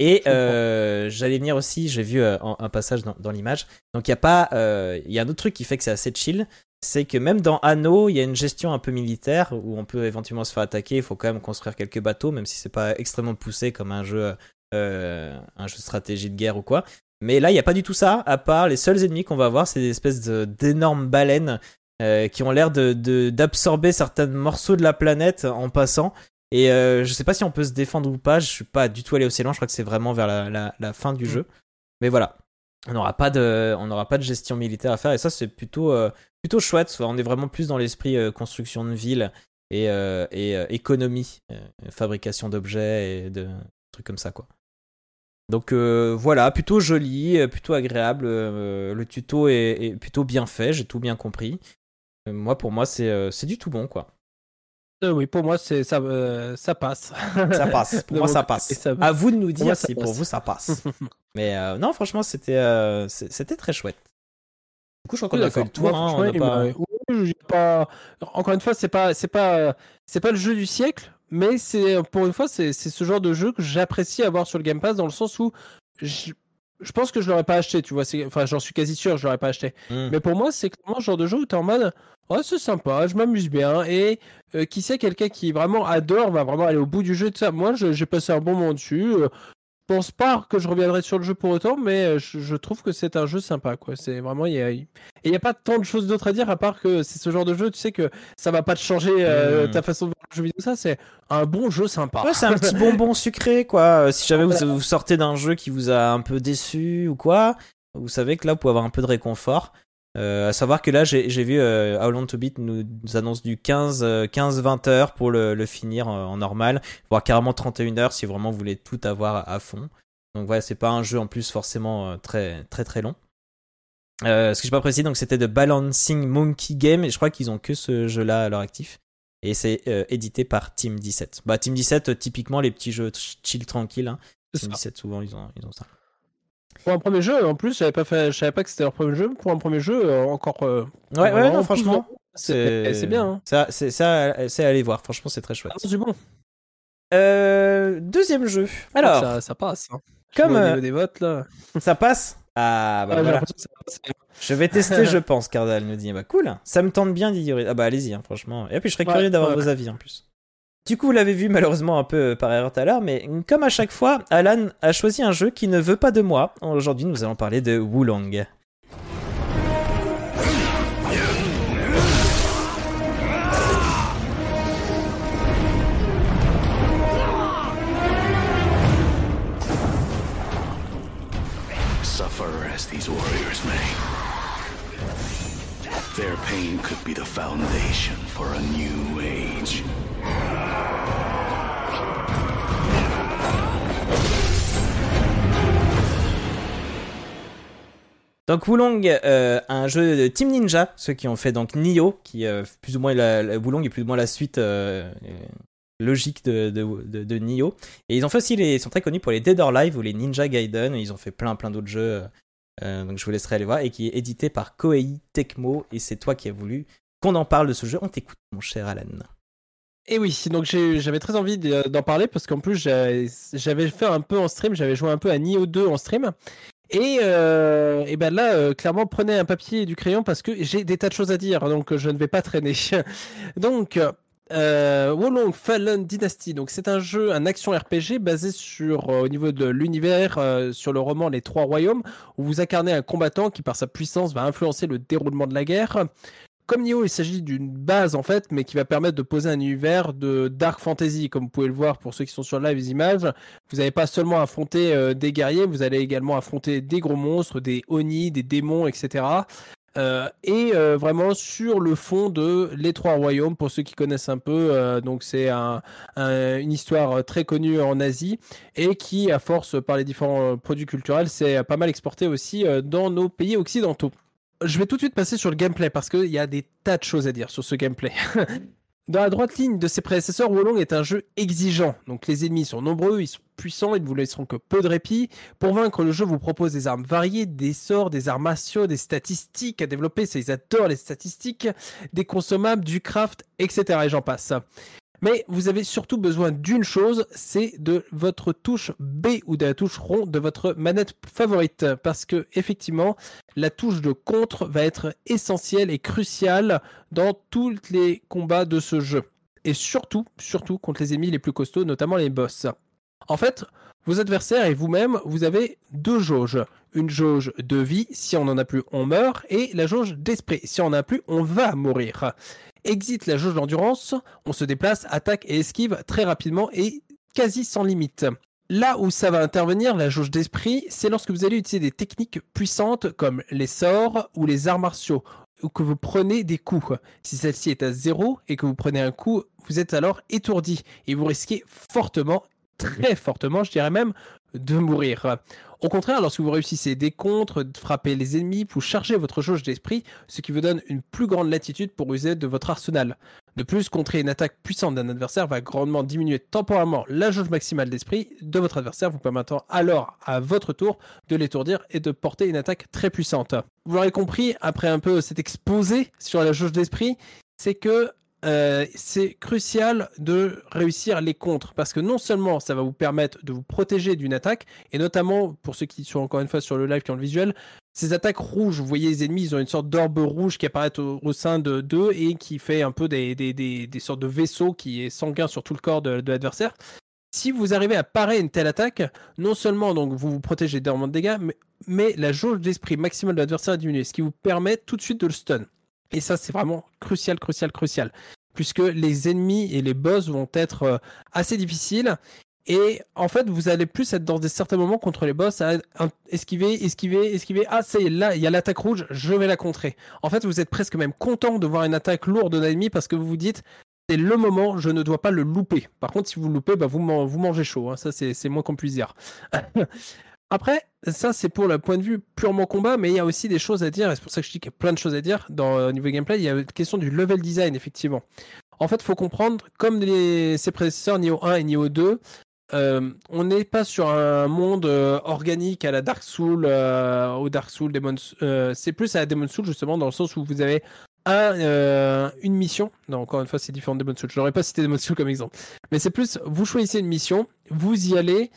et euh, j'allais venir aussi j'ai vu euh, un, un passage dans, dans l'image donc il y a pas euh, il y a un autre truc qui fait que c'est assez chill c'est que même dans Anno il y a une gestion un peu militaire où on peut éventuellement se faire attaquer il faut quand même construire quelques bateaux même si c'est pas extrêmement poussé comme un jeu euh, un jeu de stratégie de guerre ou quoi mais là, il n'y a pas du tout ça, à part les seuls ennemis qu'on va avoir, c'est des espèces de- d'énormes baleines euh, qui ont l'air de- de- d'absorber certains morceaux de la planète en passant. Et euh, je sais pas si on peut se défendre ou pas, je suis pas du tout allé aussi loin, je crois que c'est vraiment vers la, la- la fin du Mm. jeu. Mais voilà, on n'aura pas, de, gestion militaire à faire, et ça, c'est plutôt, euh, plutôt chouette. On est vraiment plus dans l'esprit euh, construction de ville et, euh, et économie, fabrication d'objets et de trucs comme ça, quoi. Donc voilà, plutôt joli, plutôt agréable. le tuto est, est plutôt bien fait, j'ai tout bien compris. Moi, pour moi, c'est c'est du tout bon, quoi. Euh, oui, pour moi, c'est ça, euh, ça passe. Ça passe. Pour moi, ça passe. ça. À vous de nous dire si pour vous ça passe. Mais euh, non, franchement, c'était très chouette. Du coup, je crois qu'on a fait le tour. Hein, on pas... oui, Encore une fois, c'est pas, c'est pas, c'est pas le jeu du siècle, mais c'est pour une fois, c'est c'est ce genre de jeu que j'apprécie avoir sur le Game Pass dans le sens où je, je pense que je l'aurais pas acheté, tu vois. c'est- Enfin, j'en suis quasi sûr, je l'aurais pas acheté. Hmm. Mais pour moi, c'est clairement le genre de jeu où t'es en mode, ouais, c'est sympa, je m'amuse bien. Et euh, qui sait, quelqu'un qui vraiment adore va vraiment aller au bout du jeu et tout ça. Moi, j'ai passé un bon moment dessus. euh, pense pas que je reviendrai sur le jeu pour autant, mais euh, je, je trouve que c'est un jeu sympa. quoi. C'est vraiment il y a, et il y a pas tant de choses d'autres à dire à part que c'est ce genre de jeu. Tu sais que ça va pas te changer euh, Mm. ta façon de voir le jeu vidéo. Ça, c'est un bon jeu sympa. Ouais, c'est un petit bonbon sucré, quoi. Euh, Si jamais vous, vous sortez d'un jeu qui vous a un peu déçu ou quoi, vous savez que là, vous pouvez avoir un peu de réconfort. Euh, à savoir que là, j'ai vu euh, How Long to Beat nous, nous annonce du 15, euh, 15-20 heures pour le, le finir en normal, voire carrément 31 heures si vraiment vous voulez tout avoir à, à fond. Donc voilà, c'est pas un jeu en plus forcément euh, très très très long. Euh, ce que j'ai pas précisé, donc c'était de Balancing Monkey Game et je crois qu'ils ont que ce jeu-là à leur actif. Et c'est édité par Team 17. Bah Team 17, euh, typiquement les petits jeux ch- chill tranquilles. Hein. Team ça. 17 souvent ils ont ils ont ça. Pour un premier jeu, en plus, j'avais pas fait, je savais pas que c'était leur premier jeu. Pour un premier jeu, euh, encore. euh, Ouais ouais non franchement c'est bien. Hein. Ça c'est ça c'est aller voir. Franchement c'est très chouette. Ah, c'est bon. Euh, deuxième jeu. Alors ça, ça passe. hein. Comme au euh, niveau des votes là. ça passe? Ah bah Ah, voilà. passe. Je vais tester, je pense, Cardal nous dit. Bah cool, ça me tente bien d'y Ah bah allez-y, hein, franchement. Et puis je serais Ouais, curieux d'avoir ouais. vos avis en plus. Du coup, vous l'avez vu malheureusement un peu euh, par erreur tout à l'heure, mais comme à chaque fois, Alan a choisi un jeu qui ne veut pas de moi. Aujourd'hui, nous allons parler de Wulong. Suffer as these warriors may. Their pain could be the foundation for a new age. Donc Wulong, euh, un jeu de Team Ninja, ceux qui ont fait donc Nioh, qui euh, plus ou moins Wulong est plus ou moins la suite euh, logique de, de, Nioh. Et ils ont fait aussi les, sont très connus pour les Dead or Alive ou les Ninja Gaiden. Ils ont fait plein plein d'autres jeux. donc je vous laisserai aller voir et qui est édité par Koei Tecmo. Et c'est toi qui as voulu qu'on en parle de ce jeu. On t'écoute, mon cher Alan. Et oui, donc j'avais très envie de- d'en parler parce qu'en plus j'avais fait un peu en stream, j'avais joué un peu à Nioh 2 en stream. Et, euh, et ben là, euh, clairement, prenez un papier et du crayon parce que j'ai des tas de choses à dire, donc euh, je ne vais pas traîner. donc, euh, Wolong Fallen Dynasty, donc c'est un jeu, un action RPG basé sur, euh, au niveau de l'univers, euh, sur le roman Les Trois Royaumes, où vous incarnez un combattant qui, par sa puissance, va influencer le déroulement de la guerre. Comme Nioh, il s'agit d'une base en fait, mais qui va permettre de poser un univers de dark fantasy, comme vous pouvez le voir pour ceux qui sont sur live les images. Vous n'allez pas seulement affronter euh, des guerriers, vous allez également affronter des gros monstres, des oni, des démons, etc. Euh, et euh, vraiment sur le fond de Les Trois Royaumes, pour ceux qui connaissent un peu, euh, donc c'est un, un- une histoire très connue en Asie et qui, à force par les différents euh, produits culturels, s'est pas mal exporté aussi euh, dans nos pays occidentaux. Je vais tout de suite passer sur le gameplay parce qu'il y a des tas de choses à dire sur ce gameplay. Dans la droite ligne de ses prédécesseurs, Wolong est un jeu exigeant. Donc les ennemis sont nombreux, ils sont puissants, ils ne vous laisseront que peu de répit. Pour vaincre, le jeu vous propose des armes variées, des sorts, des arts martiaux, des statistiques à développer, ça ils adorent les statistiques, des consommables, du craft, etc. Et j'en passe. Mais vous avez surtout besoin d'une chose, c'est de votre touche B ou de la touche rond de votre manette favorite. Parce que effectivement, la touche de contre va être essentielle et cruciale dans tous les combats de ce jeu. Et surtout, surtout contre les ennemis les plus costauds, notamment les boss. En fait, vos adversaires et vous-même, vous avez deux jauges. Une jauge de vie, si on n'en a plus, on meurt, et la jauge d'esprit, si on n'en a plus, on va mourir. Exit la jauge d'endurance, on se déplace, attaque et esquive très rapidement et quasi sans limite. Là où ça va intervenir, la jauge d'esprit, c'est lorsque vous allez utiliser des techniques puissantes comme les sorts ou les arts martiaux, ou que vous prenez des coups. Si celle-ci est à zéro et que vous prenez un coup, vous êtes alors étourdi et vous risquez fortement, très fortement, je dirais même, de mourir. Au contraire, lorsque vous réussissez des contres, frapper les ennemis, vous chargez votre jauge d'esprit, ce qui vous donne une plus grande latitude pour user de votre arsenal. De plus, contrer une attaque puissante d'un adversaire va grandement diminuer temporairement la jauge maximale d'esprit de votre adversaire, vous permettant alors à votre tour de l'étourdir et de porter une attaque très puissante. Vous l'aurez compris, après un peu cet exposé sur la jauge d'esprit, c'est que euh, c'est crucial de réussir les contres parce que non seulement ça va vous permettre de vous protéger d'une attaque et notamment pour ceux qui sont encore une fois sur le live qui ont le visuel, ces attaques rouges, vous voyez les ennemis, ils ont une sorte d'orbe rouge qui apparaît au, sein de d'eux et qui fait un peu des, sortes de vaisseaux qui est sanguin sur tout le corps de, de l'adversaire. si vous arrivez à parer une telle attaque, non seulement donc vous vous protégez d'énormément de dégâts, mais, mais la jauge d'esprit maximale de l'adversaire est diminuée, ce qui vous permet tout de suite de le stun. Et ça, c'est vraiment crucial, crucial, crucial. Puisque les ennemis et les boss vont être euh, assez difficiles. Et en fait, vous allez plus être dans des certains moments contre les boss à esquiver, esquiver, esquiver. Ah, ça y est, là, il y a l'attaque rouge, je vais la contrer. En fait, vous êtes presque même content de voir une attaque lourde d'un ennemi parce que vous vous dites, c'est le moment, je ne dois pas le louper. Par contre, si vous le loupez, bah, vous, man- vous mangez chaud. hein. Ça, c'est moins qu'on puisse dire. Après, ça, c'est pour le point de vue purement combat, mais il y a aussi des choses à dire, et c'est pour ça que je dis qu'il y a plein de choses à dire dans euh, niveau gameplay. Il y a la question du level design, effectivement. En fait, il faut comprendre, comme les, ses prédécesseurs Nioh 1 et Nioh 2, euh, on n'est pas sur un monde euh, organique à la Dark Soul, au Dark Soul, Demon, c'est plus à la Demon Soul justement dans le sens où vous avez un, une mission. Non, encore une fois, c'est différent de Demon Soul. Je n'aurais pas cité Demon Soul comme exemple, mais c'est plus vous choisissez une mission, vous y allez,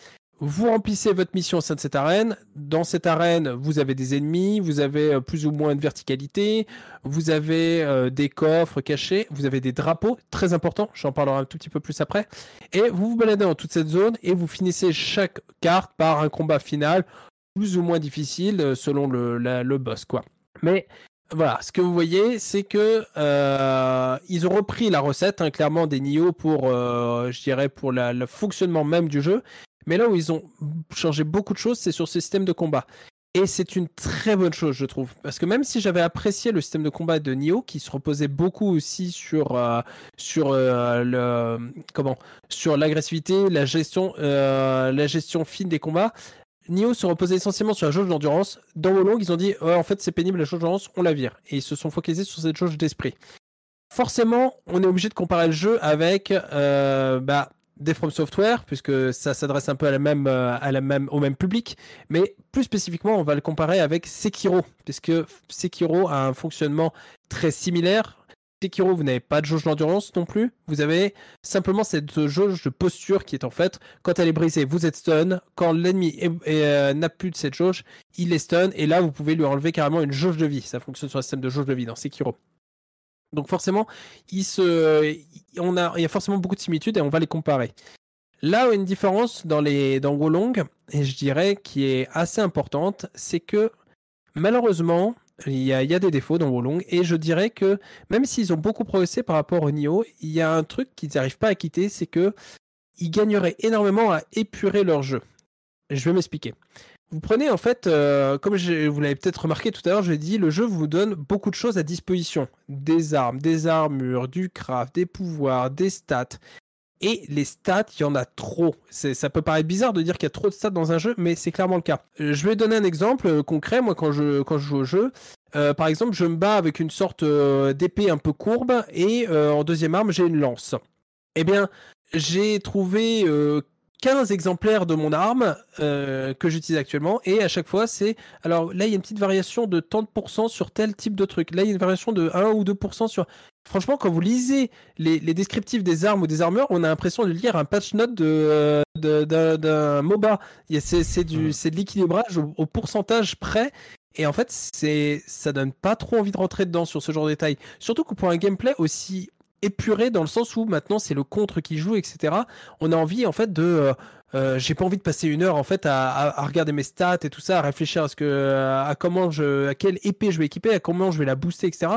vous remplissez votre mission au sein de cette arène. Dans cette arène, vous avez des ennemis, vous avez euh, plus ou moins de verticalité, vous avez euh, des coffres cachés, vous avez des drapeaux, très important, j'en parlerai un tout petit peu plus après. Et vous vous baladez dans toute cette zone et vous finissez chaque carte par un combat final plus ou moins difficile euh, selon le, boss, quoi. Mais voilà, ce que vous voyez, c'est que ils ont repris la recette, hein, clairement, des Nioh pour, je dirais, pour le fonctionnement même du jeu. Mais là où ils ont changé beaucoup de choses, c'est sur ce système de combat. Et c'est une très bonne chose, je trouve. Parce que même si j'avais apprécié le système de combat de Nioh, qui se reposait beaucoup aussi sur, euh, sur euh, le comment sur l'agressivité, la gestion, euh, la gestion fine des combats, Nioh se reposait essentiellement sur la jauge d'endurance. Dans Wolong, ils ont dit Ouais, en fait c'est pénible la jauge d'endurance, on la vire. Et ils se sont focalisés sur cette jauge d'esprit. Forcément, on est obligé de comparer le jeu avec bah, des From Software, puisque ça s'adresse un peu à la même, euh, à la même, au même public. Mais plus spécifiquement, on va le comparer avec Sekiro, puisque Sekiro a un fonctionnement très similaire. Sekiro, vous n'avez pas de jauge d'endurance non plus. Vous avez simplement cette jauge de posture qui est en fait, quand elle est brisée, vous êtes stun. Quand l'ennemi euh, n'a plus de cette jauge, il est stun. Et là, vous pouvez lui enlever carrément une jauge de vie. Ça fonctionne sur un système de jauge de vie dans Sekiro. Donc forcément, il, se, on a, il y a forcément beaucoup de similitudes et on va les comparer. Là une différence dans, les, dans Wolong, et je dirais qui est assez importante, c'est que malheureusement, il y, a, il y a des défauts dans Wolong, et je dirais que même s'ils ont beaucoup progressé par rapport au Nioh, il y a un truc qu'ils n'arrivent pas à quitter, c'est que ils gagneraient énormément à épurer leur jeu. Je vais m'expliquer. Vous prenez en fait, euh, comme vous l'avez peut-être remarqué tout à l'heure, je l'ai dit, le jeu vous donne beaucoup de choses à disposition. Des armes, des armures, du craft, des pouvoirs, des stats. Et les stats, il y en a trop. Ça peut paraître bizarre de dire qu'il y a trop de stats dans un jeu, mais c'est clairement le cas. Euh, Je vais donner un exemple euh, concret, moi, quand je, joue au jeu. Par exemple, je me bats avec une sorte d'épée un peu courbe, et en deuxième arme, j'ai une lance. Eh bien, j'ai trouvé 15 exemplaires de mon arme euh, que j'utilise actuellement, et à chaque fois, c'est... Alors là, il y a une petite variation de tant de pourcents sur tel type de truc. Là, il y a une variation de 1 ou 2% sur... Franchement, quand vous lisez les, les descriptifs des armes ou des armures, on a l'impression de lire un patch note de, d'un, MOBA. Il y a- C'est, c'est, du, c'est de l'équilibrage au, au pourcentage près. Et en fait, c'est, ça donne pas trop envie de rentrer dedans sur ce genre de détails. Surtout que pour un gameplay aussi épuré dans le sens où maintenant c'est le contre qui joue, etc. On a envie en fait de, euh, euh, j'ai pas envie de passer une heure en fait à, regarder mes stats et tout ça, à réfléchir à ce que, à comment je, à quelle épée je vais équiper, à comment je vais la booster, etc.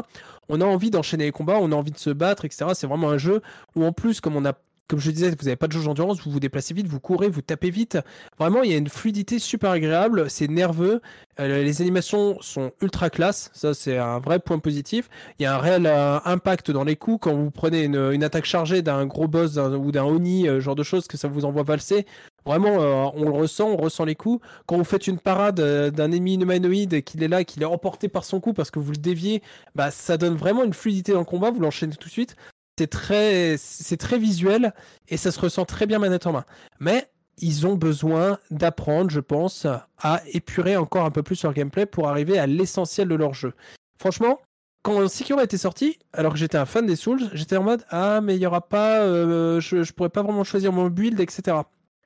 On a envie d'enchaîner les combats, on a envie de se battre, etc. C'est vraiment un jeu où en plus, comme on a comme je disais, vous n'avez pas de jauge d'endurance, vous vous déplacez vite, vous courez, vous tapez vite. Vraiment, il y a une fluidité super agréable, c'est nerveux. Euh, les animations sont ultra classe, ça c'est un vrai point positif. Il y a un réel euh, impact dans les coups quand vous prenez une, attaque chargée d'un gros boss ou d'un Oni, euh, genre de choses, que ça vous envoie valser. Vraiment, on le ressent, on ressent les coups. Quand vous faites une parade d'un ennemi humanoïde, qu'il est là, qu'il est emporté par son coup parce que vous le déviez, bah, ça donne vraiment une fluidité dans le combat, vous l'enchaînez tout de suite. C'est très, c'est très visuel et ça se ressent très bien manette en main. Mais ils ont besoin d'apprendre, je pense, à épurer encore un peu plus leur gameplay pour arriver à l'essentiel de leur jeu. Franchement, quand Sekiro était sorti, alors que j'étais un fan des Souls, j'étais en mode ah mais il y aura pas, euh, je, je pourrais pas vraiment choisir mon build, etc.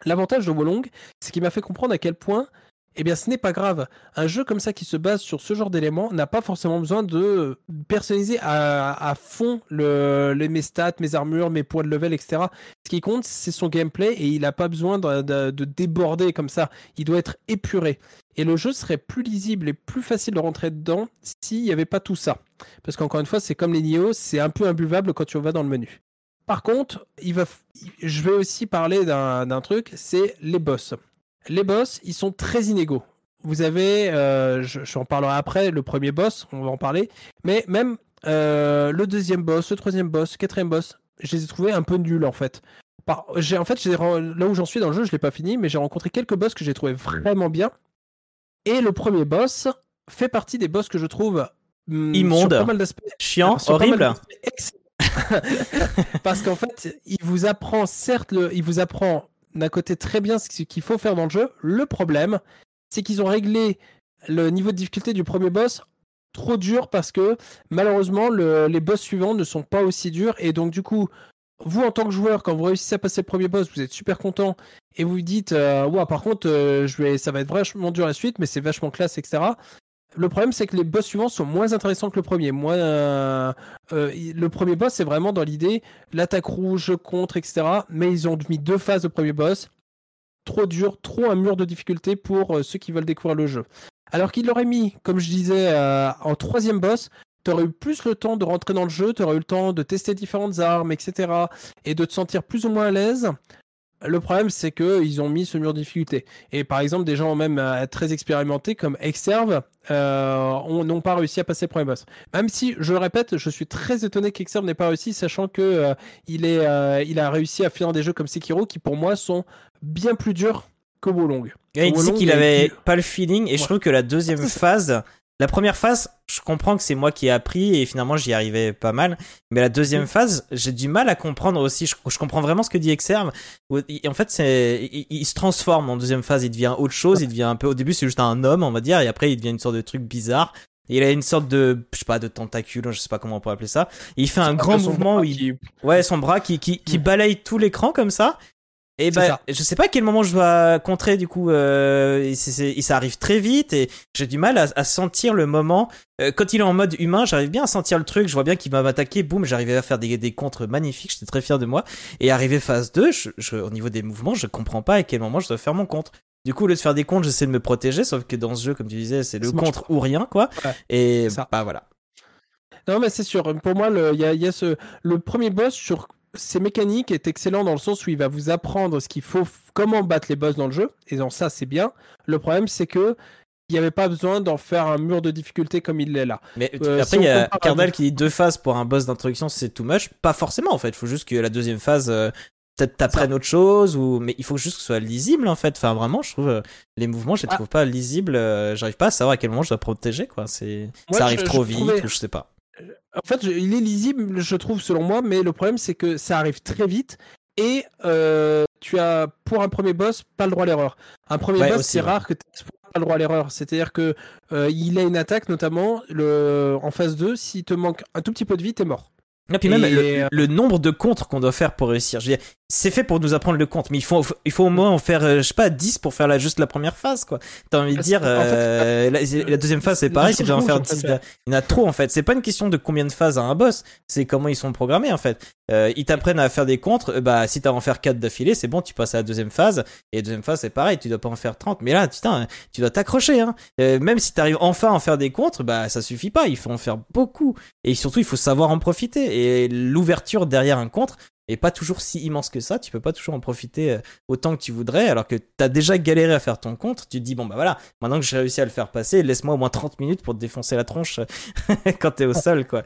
L'avantage de Wolong, c'est qu'il m'a fait comprendre à quel point Eh bien, ce n'est pas grave. Un jeu comme ça qui se base sur ce genre d'éléments n'a pas forcément besoin de personnaliser à, fond mes stats, mes armures, mes points de level, etc. Ce qui compte, c'est son gameplay et il n'a pas besoin de, de, de, déborder comme ça. Il doit être épuré. Et le jeu serait plus lisible et plus facile de rentrer dedans s'il n'y avait pas tout ça. Parce qu'encore une fois, c'est comme les Nioh, c'est un peu imbuvable quand tu vas dans le menu. Par contre, je vais aussi parler d'un truc, c'est les boss. Les boss, ils sont très inégaux. Vous avez, euh, je, je, en parlerai après, le premier boss, on va en parler, mais même euh, le deuxième boss, le troisième boss, le quatrième boss, je les ai trouvés un peu nuls en fait. Par, en fait, là où j'en suis dans le jeu, je l'ai pas fini, mais j'ai rencontré quelques boss que j'ai trouvé vraiment bien. Et le premier boss fait partie des boss que je trouve hum, immonde, chiant, horrible. Parce qu'en fait, il vous apprend, certes, le, il vous apprend d'un côté très bien ce qu'il faut faire dans le jeu. Le problème, c'est qu'ils ont réglé le niveau de difficulté du premier boss trop dur parce que malheureusement le, les boss suivants ne sont pas aussi durs et donc du coup vous en tant que joueur quand vous réussissez à passer le premier boss vous êtes super content et vous vous dites euh, par contre euh, ça va être vachement dur la suite mais c'est vachement classe etc le problème, c'est que les boss suivants sont moins intéressants que le premier. Moi, euh, euh, le premier boss, c'est vraiment dans l'idée l'attaque rouge, contre, etc. Mais ils ont mis deux phases de premier boss. Trop dur, trop un mur de difficulté pour euh, ceux qui veulent découvrir le jeu. Alors qu'ils l'auraient mis, comme je disais, en troisième boss, tu aurais eu plus le temps de rentrer dans le jeu, tu aurais eu le temps de tester différentes armes, etc. Et de te sentir plus ou moins à l'aise. Le problème, c'est qu'ils ont mis ce mur de difficulté. Et par exemple, des gens même euh, très expérimentés comme Exerve euh, n'ont pas réussi à passer le premier boss. Même si, je le répète, je suis très étonné qu'Exerve n'ait pas réussi, sachant que euh, il, est, il a réussi à finir des jeux comme Sekiro qui, pour moi, sont bien plus durs que Wolong. il dit qu'il avait pas le feeling, et je trouve que la deuxième phase la première phase, je comprends que c'est moi qui ai appris et finalement j'y arrivais pas mal. Mais la deuxième mm. phase, j'ai du mal à comprendre aussi. Je, comprends vraiment ce que dit Exerve. En fait, c'est, il, se transforme en deuxième phase. Il devient autre chose. Il devient un peu. Au début, c'est juste un homme, on va dire, et après, il devient une sorte de truc bizarre. Et il a une sorte de, je sais pas, de tentacule, je sais pas comment on peut appeler ça. Et il fait un grand mouvement où il, ouais, son bras qui, qui, qui mm. balaye tout l'écran comme ça. Et ben, je sais pas à quel moment je dois contrer du coup. Euh, et, ça arrive très vite et j'ai du mal à, sentir le moment. Euh, quand il est en mode humain, j'arrive bien à sentir le truc. Je vois bien qu'il va m'attaquer. Boum, j'arrivais à faire des, des contres magnifiques. J'étais très fier de moi. Et arrivé phase 2, je, au niveau des mouvements, je comprends pas à quel moment je dois faire mon contre. Du coup, au lieu de faire des contres, j'essaie de me protéger. Sauf que dans ce jeu, comme tu disais, c'est le contre ou rien, quoi. et ça. bah voilà. Non, mais c'est sûr. Pour moi, il y a, y a ce le premier boss sur c'est mécanique est excellent dans le sens où il va vous apprendre ce qu'il faut, comment battre les boss dans le jeu. Et dans ça, c'est bien. Le problème, c'est que il n'y avait pas besoin d'en faire un mur de difficulté comme il l'est là. Mais euh, après, il y a Cardal qui dit deux phases pour un boss d'introduction, c'est too much. Pas forcément, en fait. Il faut juste que la deuxième phase, euh, peut-être t'apprennes autre chose, ou mais il faut juste que ce soit lisible, en fait. Enfin, vraiment, je trouve euh, les mouvements, je les ah. trouve pas lisibles. J'arrive pas à savoir à quel moment je dois protéger, quoi. C'est, ça arrive trop vite, ou je sais pas. En fait, il est lisible, je trouve, selon moi, mais le problème, c'est que ça arrive très vite et euh, tu as, pour un premier boss, pas le droit à l'erreur. Un premier boss, c'est rare que tu pas le droit à l'erreur. C'est-à-dire que euh, il a une attaque, notamment le, en phase 2, s'il te manque un tout petit peu de vie, t'es mort. Et puis même le, le, nombre de contres qu'on doit faire pour réussir. Je veux dire, c'est fait pour nous apprendre le compte, mais il faut, il faut au moins en faire, euh, je sais pas, 10 pour faire la, juste la première phase, quoi. T'as envie de dire, euh, la, deuxième phase, c'est pareil, c'est de en faire 10. Il y en a trop, en fait. C'est pas une question de combien de phases a un boss, c'est comment ils sont programmés, en fait. Euh, ils t'apprennent à faire des contres, euh, bah, si t'as en faire 4 d'affilée, c'est bon, tu passes à la deuxième phase. Et la deuxième phase, c'est pareil, tu dois pas en faire 30. Mais là, putain, tu dois t'accrocher, hein. même si t'arrives enfin à en faire des contres, bah, ça suffit pas, il faut en faire beaucoup. Et surtout, il faut savoir en profiter. Et l'ouverture derrière un contre, et pas toujours si immense que ça. Tu peux pas toujours en profiter euh, autant que tu voudrais, alors que tu as déjà galéré à faire ton compte. Tu te dis, bon, bah voilà, maintenant que j'ai réussi à le faire passer, laisse-moi au moins 30 minutes pour te défoncer la tronche quand t'es au sol, quoi.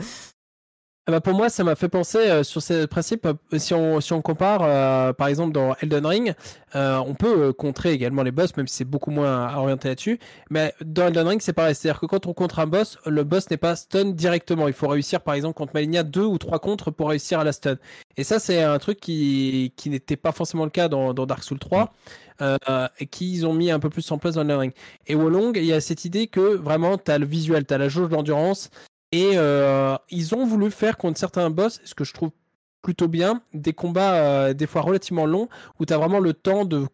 Ah bah pour moi, ça m'a fait penser euh, sur ce principe. Euh, si on, si on compare, euh, par exemple, dans Elden Ring, on peut contrer également les boss, même si c'est beaucoup moins orienté là-dessus. Mais dans Elden Ring, c'est pareil. C'est-à-dire que quand on contre un boss, le boss n'est pas stun directement. Il faut réussir, par exemple, contre Malinia, deux ou trois contres pour réussir à la stun. Et ça, c'est un truc qui, qui n'était pas forcément le cas dans, dans Dark Souls 3. Euh, qu'ils ont mis un peu plus en place dans Elden Ring. Et Wolong, il y a cette idée que vraiment, tu as le visuel, tu as la jauge d'endurance, et euh, ils ont voulu faire contre certains boss, ce que je trouve plutôt bien, des combats euh, des fois relativement longs où tu as vraiment le temps de,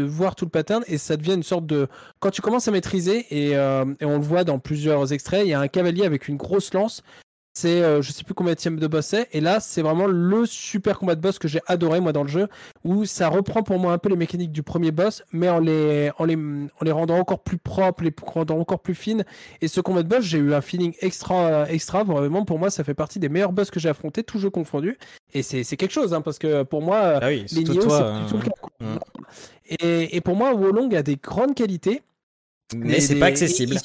voir tout le pattern et ça devient une sorte de quand tu commences à maîtriser et, euh, et on le voit dans plusieurs extraits, il y a un cavalier avec une grosse lance. C'est euh, je sais plus combien de boss c'est et là c'est vraiment le super combat de boss que j'ai adoré moi dans le jeu où ça reprend pour moi un peu les mécaniques du premier boss mais en les en les en les rendant encore plus propres, les rendant encore plus fines et ce combat de boss, j'ai eu un feeling extra, extra. Vraiment, pour moi, ça fait partie des meilleurs boss que j'ai affrontés, tous jeux confondus. Et c'est quelque chose, hein, parce que pour moi, Ah oui, les Nioh, c'est tout le euh, cas. Mm. Et, et pour moi, Wolong a des grandes qualités. Mais c'est pas accessible.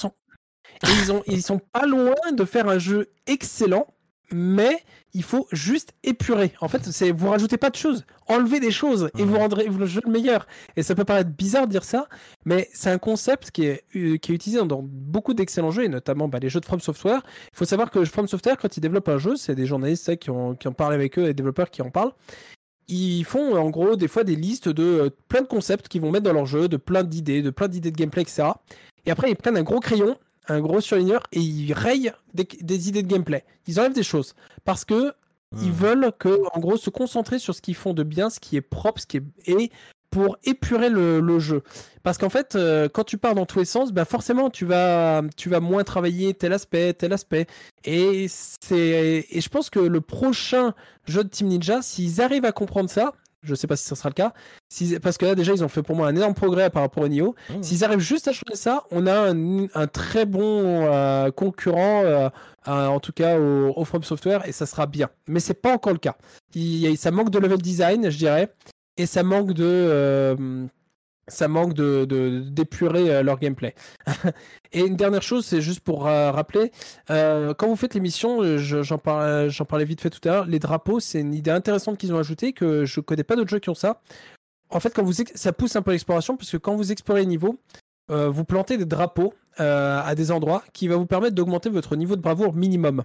Ils sont, et ils, ont, ils sont pas loin de faire un jeu excellent, mais il faut juste épurer. En fait, c'est vous rajoutez pas de choses, enlevez des choses et vous rendrez le jeu meilleur. Et ça peut paraître bizarre de dire ça, mais c'est un concept qui est, euh, qui est utilisé dans beaucoup d'excellents jeux, et notamment bah, les jeux de From Software. Il faut savoir que From Software, quand ils développent un jeu, c'est des journalistes ça, qui, ont, qui en parlent avec eux, des développeurs qui en parlent. Ils font en gros des fois des listes de euh, plein de concepts qu'ils vont mettre dans leur jeu, de plein d'idées, de plein d'idées de gameplay, etc. Et après, ils prennent un gros crayon, un gros surligneur, et ils rayent des, des idées de gameplay. Ils enlèvent des choses. Parce que ils Hmm. veulent que, en gros, se concentrer sur ce qu'ils font de bien, ce qui est propre, ce qui est et pour épurer le, le jeu. Parce qu'en fait, euh, quand tu pars dans tous les sens, bah forcément, tu vas, tu vas moins travailler tel aspect, tel aspect. Et c'est, et je pense que le prochain jeu de Team Ninja, s'ils arrivent à comprendre ça, je sais pas si ce sera le cas, parce que là déjà ils ont fait pour moi un énorme progrès par rapport au Nioh. Mmh. S'ils arrivent juste à changer ça, on a un, un très bon euh, concurrent, euh, euh, en tout cas au, au From Software, et ça sera bien. Mais c'est pas encore le cas. Il, ça manque de level design, je dirais, et ça manque de, euh, ça manque de d'épurer euh, leur gameplay. et une dernière chose, c'est juste pour euh, rappeler, euh, quand vous faites l'émission, euh, je- j'en parlais, vite fait tout à l'heure, les drapeaux, c'est une idée intéressante qu'ils ont ajoutée que je connais pas d'autres jeux qui ont ça. En fait, ça pousse un peu l'exploration, parce que quand vous explorez les niveaux, vous plantez des drapeaux à des endroits qui va vous permettre d'augmenter votre niveau de bravoure minimum.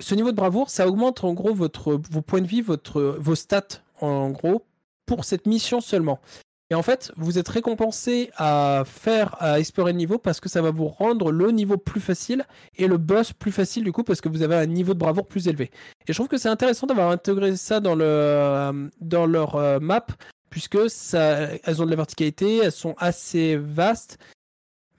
Ce niveau de bravoure, ça augmente en gros vos points de vie, vos stats en gros pour cette mission seulement. Et en fait, vous êtes récompensé à faire, à explorer le niveau parce que ça va vous rendre le niveau plus facile et le boss plus facile du coup parce que vous avez un niveau de bravoure plus élevé. Et je trouve que c'est intéressant d'avoir intégré ça dans, euh, leur euh, map puisque ça, elles ont de la verticalité, elles sont assez vastes.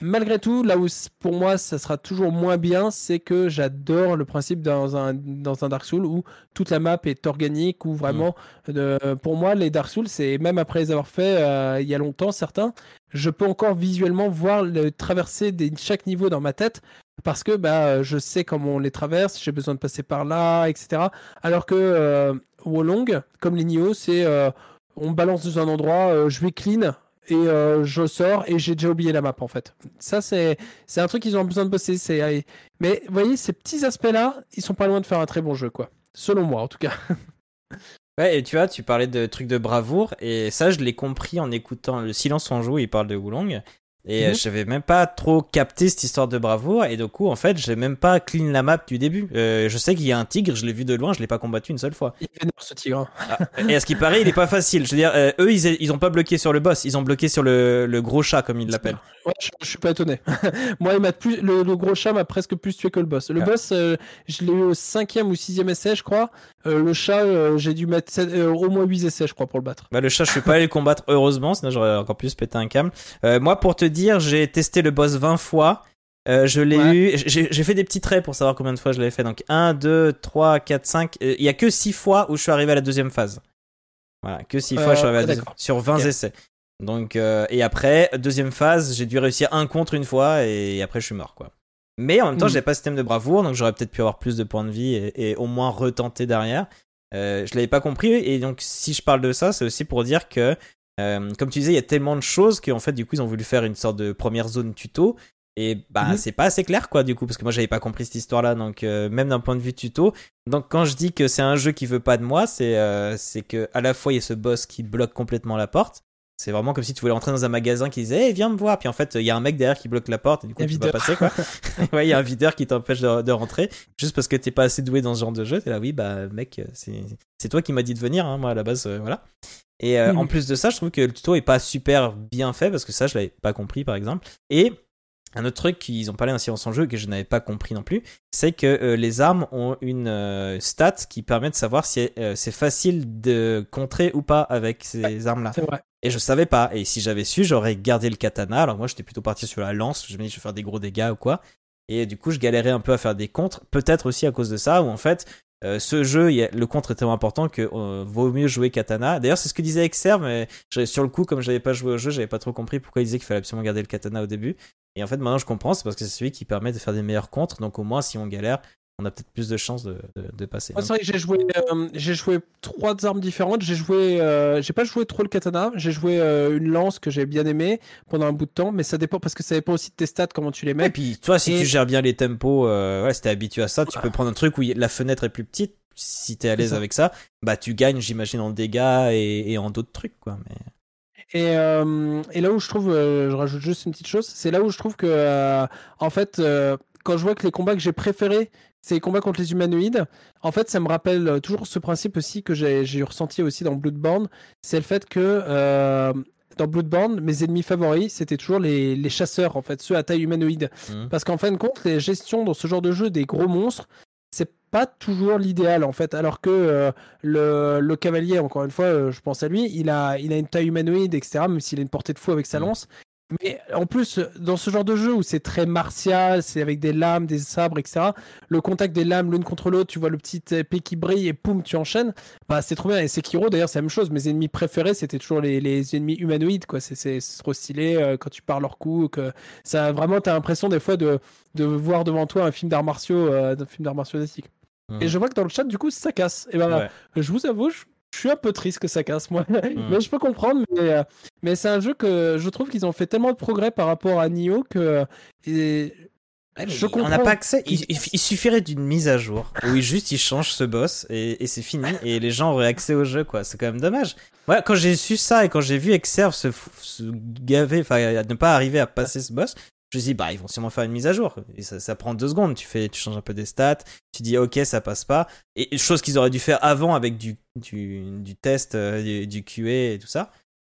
Malgré tout, là où pour moi ça sera toujours moins bien, c'est que j'adore le principe dans un, dans un Dark Souls où toute la map est organique, où vraiment, euh, pour moi, les Dark Souls, c'est même après les avoir fait euh, il y a longtemps, certains, je peux encore visuellement voir le traverser des, chaque niveau dans ma tête parce que bah, je sais comment on les traverse, j'ai besoin de passer par là, etc. Alors que euh, Wolong, comme les Nioh, c'est euh, on balance dans un endroit, je vais clean et euh, je sors et j'ai déjà oublié la map en fait. Ça c'est c'est un truc qu'ils ont besoin de bosser. C'est euh, mais voyez ces petits aspects là, ils sont pas loin de faire un très bon jeu quoi. Selon moi en tout cas. Ouais, et tu vois, tu parlais de trucs de bravoure, et ça, je l'ai compris en écoutant Le Silence en joue, il parle de Wulong. Et euh, Mhm. j'avais même pas trop capté cette histoire de bravoure, et du coup, en fait, j'ai même pas clean la map du début. Euh, je sais qu'il y a un tigre, je l'ai vu de loin, je l'ai pas combattu une seule fois. Il vénère ce tigre. hein. Et à ce qui paraît, il est pas facile. Je veux dire, euh, eux, ils, ils ont pas bloqué sur le boss, ils ont bloqué sur le, le gros chat, comme ils l'appellent. Ouais, je, je suis pas étonné. Moi, il m'a plus, le, le gros chat m'a presque plus tué que le boss. Le Ah. boss, euh, je l'ai eu au cinquième ou sixième essai, je crois. Euh, le chat, euh, j'ai dû mettre euh, au moins 8 essais, je crois, pour le battre. Bah, le chat, je suis pas allé le combattre, heureusement, sinon j'aurais encore plus pété un câble. Euh, moi, pour te dire, j'ai testé le boss 20 fois. Euh, je l'ai Ouais. eu. J'ai fait des petits traits pour savoir combien de fois je l'avais fait. Donc 1, 2, 3, 4, 5. Euh, Il y a que 6 fois où je suis arrivé à la deuxième phase. Voilà, que 6 fois Euh, je suis arrivé à la ouais, deuxième sur 20 Ok. essais. Donc, euh, et après, deuxième phase, j'ai dû réussir un contre une fois et après je suis mort, quoi. Mais en même temps, Mm. j'ai pas ce système de bravoure, donc j'aurais peut-être pu avoir plus de points de vie et, et au moins retenter derrière. Euh, je l'avais pas compris et donc si je parle de ça, c'est aussi pour dire que, euh, comme tu disais, il y a tellement de choses qu'en fait, du coup, ils ont voulu faire une sorte de première zone tuto. Et bah, Mhm. c'est pas assez clair, quoi, du coup, parce que moi, j'avais pas compris cette histoire-là, donc euh, même d'un point de vue tuto. Donc, quand je dis que c'est un jeu qui veut pas de moi, c'est euh, c'est que à la fois, il y a ce boss qui bloque complètement la porte. C'est vraiment comme si tu voulais rentrer dans un magasin qui disait, hey, viens me voir. Puis en fait, il y a un mec derrière qui bloque la porte et du coup, Un tu peux pas videur. passer, quoi. ouais, il y a un videur qui t'empêche de, de rentrer juste parce que t'es pas assez doué dans ce genre de jeu. T'es là, oui, bah, mec, c'est c'est toi qui m'as dit de venir, hein, moi, à la base, euh, voilà. Et euh, Mhm. en plus de ça, je trouve que le tuto est pas super bien fait parce que ça, je l'avais pas compris, par exemple. Et un autre truc qu'ils ont parlé ainsi dans son jeu que je n'avais pas compris non plus, c'est que euh, les armes ont une euh, stat qui permet de savoir si euh, c'est facile de contrer ou pas avec ces armes-là. C'est vrai. Et je savais pas. Et si j'avais su, j'aurais gardé le katana. Alors moi, j'étais plutôt parti sur la lance. Je me dis, je vais faire des gros dégâts ou quoi. Et du coup, je galérais un peu à faire des contres. Peut-être aussi à cause de ça, où en fait, euh, ce jeu, le contre est tellement important que euh, vaut mieux jouer katana. D'ailleurs, c'est ce que disait Exer, mais sur le coup, comme j'avais pas joué au jeu, j'avais pas trop compris pourquoi il disait qu'il fallait absolument garder le katana au début. Et en fait, maintenant, je comprends. C'est parce que c'est celui qui permet de faire des meilleurs contres. Donc au moins, si on galère, on a peut-être plus de chances de, de- de passer. C'est vrai que j'ai joué, euh, j'ai joué trois armes différentes. J'ai joué, euh, j'ai pas joué trop le katana. J'ai joué euh, une lance que j'ai bien aimé pendant un bout de temps, mais ça dépend parce que ça dépend aussi de tes stats, comment tu les Et mets. puis, toi, si Et- tu gères bien les tempos, ouais, si t'es habitué à ça, tu peux prendre un truc où la fenêtre est plus petite. Si t'es à l'aise avec ça, bah tu gagnes, j'imagine, en dégâts et, et en d'autres trucs, quoi. Mais... Et, euh, et là où je trouve, euh, je rajoute juste une petite chose, c'est là où je trouve que, euh, en fait, quand je vois que les combats que j'ai préférés, c'est les combats contre les humanoïdes, en fait, ça me rappelle euh, toujours ce principe aussi que j'ai ressenti aussi dans Bloodborne, c'est le fait que euh, dans Bloodborne, mes ennemis favoris, c'était toujours les, les chasseurs, en fait, ceux à taille humanoïde. Mhm. Parce qu'en fin de compte, les gestions dans ce genre de jeu des gros monstres, c'est pas toujours l'idéal en fait. Alors que euh, le, le cavalier, encore une fois, euh, je pense à lui, il a, il a une taille humanoïde, etc., même s'il a une portée de fou avec sa Mhm. lance. Mais en plus, dans ce genre de jeu où c'est très martial, c'est avec des lames, des sabres, etc., le contact des lames l'une contre l'autre, tu vois le petit épée qui brille et poum, tu enchaînes, bah c'est trop bien. Et Sekiro, d'ailleurs, c'est la même chose. Mes ennemis préférés, c'était toujours les, les ennemis humanoïdes, quoi. C'est- trop stylé euh, quand tu pars leur coup, que ça vraiment, t'as l'impression des fois de, de voir devant toi un film d'arts martiaux, euh, un film d'arts martiaux classique. Mhm. Et je vois que dans le chat, du coup, ça casse. Et ben, Ouais. je vous avoue, je, je suis un peu triste que ça casse, moi. Hmm. mais je peux comprendre, mais, euh, mais c'est un jeu que je trouve qu'ils ont fait tellement de progrès par rapport à Nioh que. et- je on n'a pas accès. Il, suffirait d'une mise à jour où juste il change ce boss et, et c'est fini et les gens auraient accès au jeu quoi. C'est quand même dommage. Ouais, quand j'ai su ça et quand j'ai vu Exerve se, se gaver, enfin ne pas arriver à passer ce boss, je me suis dit bah ils vont sûrement faire une mise à jour. Et ça, ça prend deux secondes. Tu fais, tu changes un peu des stats. Tu dis ok ça passe pas. Et chose qu'ils auraient dû faire avant avec du du, du test, euh, du, du QA et tout ça.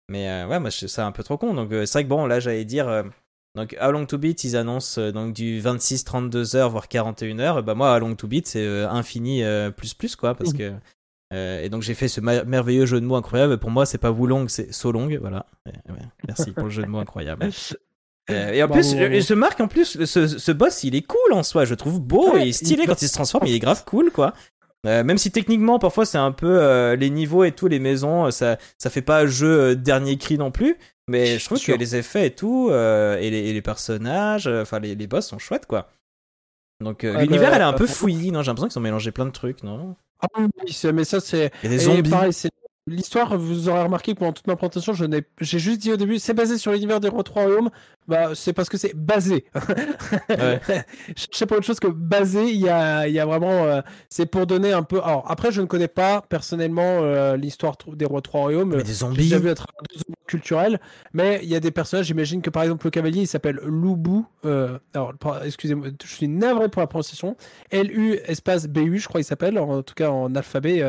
Mais euh, ouais, moi je ça un peu trop con. Donc euh, c'est vrai que bon là j'allais dire. euh, donc, How Long to Beat, ils annoncent donc du 26-32 heures, voire 41 heures. Bah, moi, How Long to Beat, c'est infini plus plus, quoi. Parce Mhm. que. et donc, j'ai fait ce merveilleux jeu de mots incroyable. Pour moi, c'est pas Wulong, c'est So Long. Voilà. Ouais. Merci pour le jeu de mots incroyable. Euh, et en Bravo, plus, je, je marque en plus, ce, ce boss, il est cool en soi. Je le trouve beau Ouais, et stylé il- quand il se transforme. Il est grave cool, quoi. Euh, même si techniquement, parfois, c'est un peu euh, les niveaux et tout, les maisons, ça, ça fait pas jeu euh, dernier cri non plus. Mais je trouve Sûr. que les effets et tout, euh, et, les, et les personnages, euh, enfin les, les boss sont chouettes, quoi. Donc euh, Ouais, l'univers, bah, elle est un peu bah, fouillis, non J'ai l'impression qu'ils ont mélangé plein de trucs, non? Ah oui, mais ça, c'est. Et zombies. pareil, l'histoire. Vous aurez remarqué que pendant toute ma présentation, je n'ai, j'ai juste dit au début, c'est basé sur l'univers des Rois Trois Royaumes. Bah, c'est parce que c'est basé. Ouais. je sais pas autre chose que basé. Il y a, il y a vraiment, euh, c'est pour donner un peu. Alors après, je ne connais pas personnellement euh, l'histoire des Rois Trois Royaumes. Mais des J'ai zombies. déjà vu à travers mais il y a des personnages, j'imagine que par exemple le cavalier il s'appelle Lubu, euh, alors excusez-moi, je suis navré pour la prononciation, L-U espace B-U je crois il s'appelle, en tout cas en alphabet,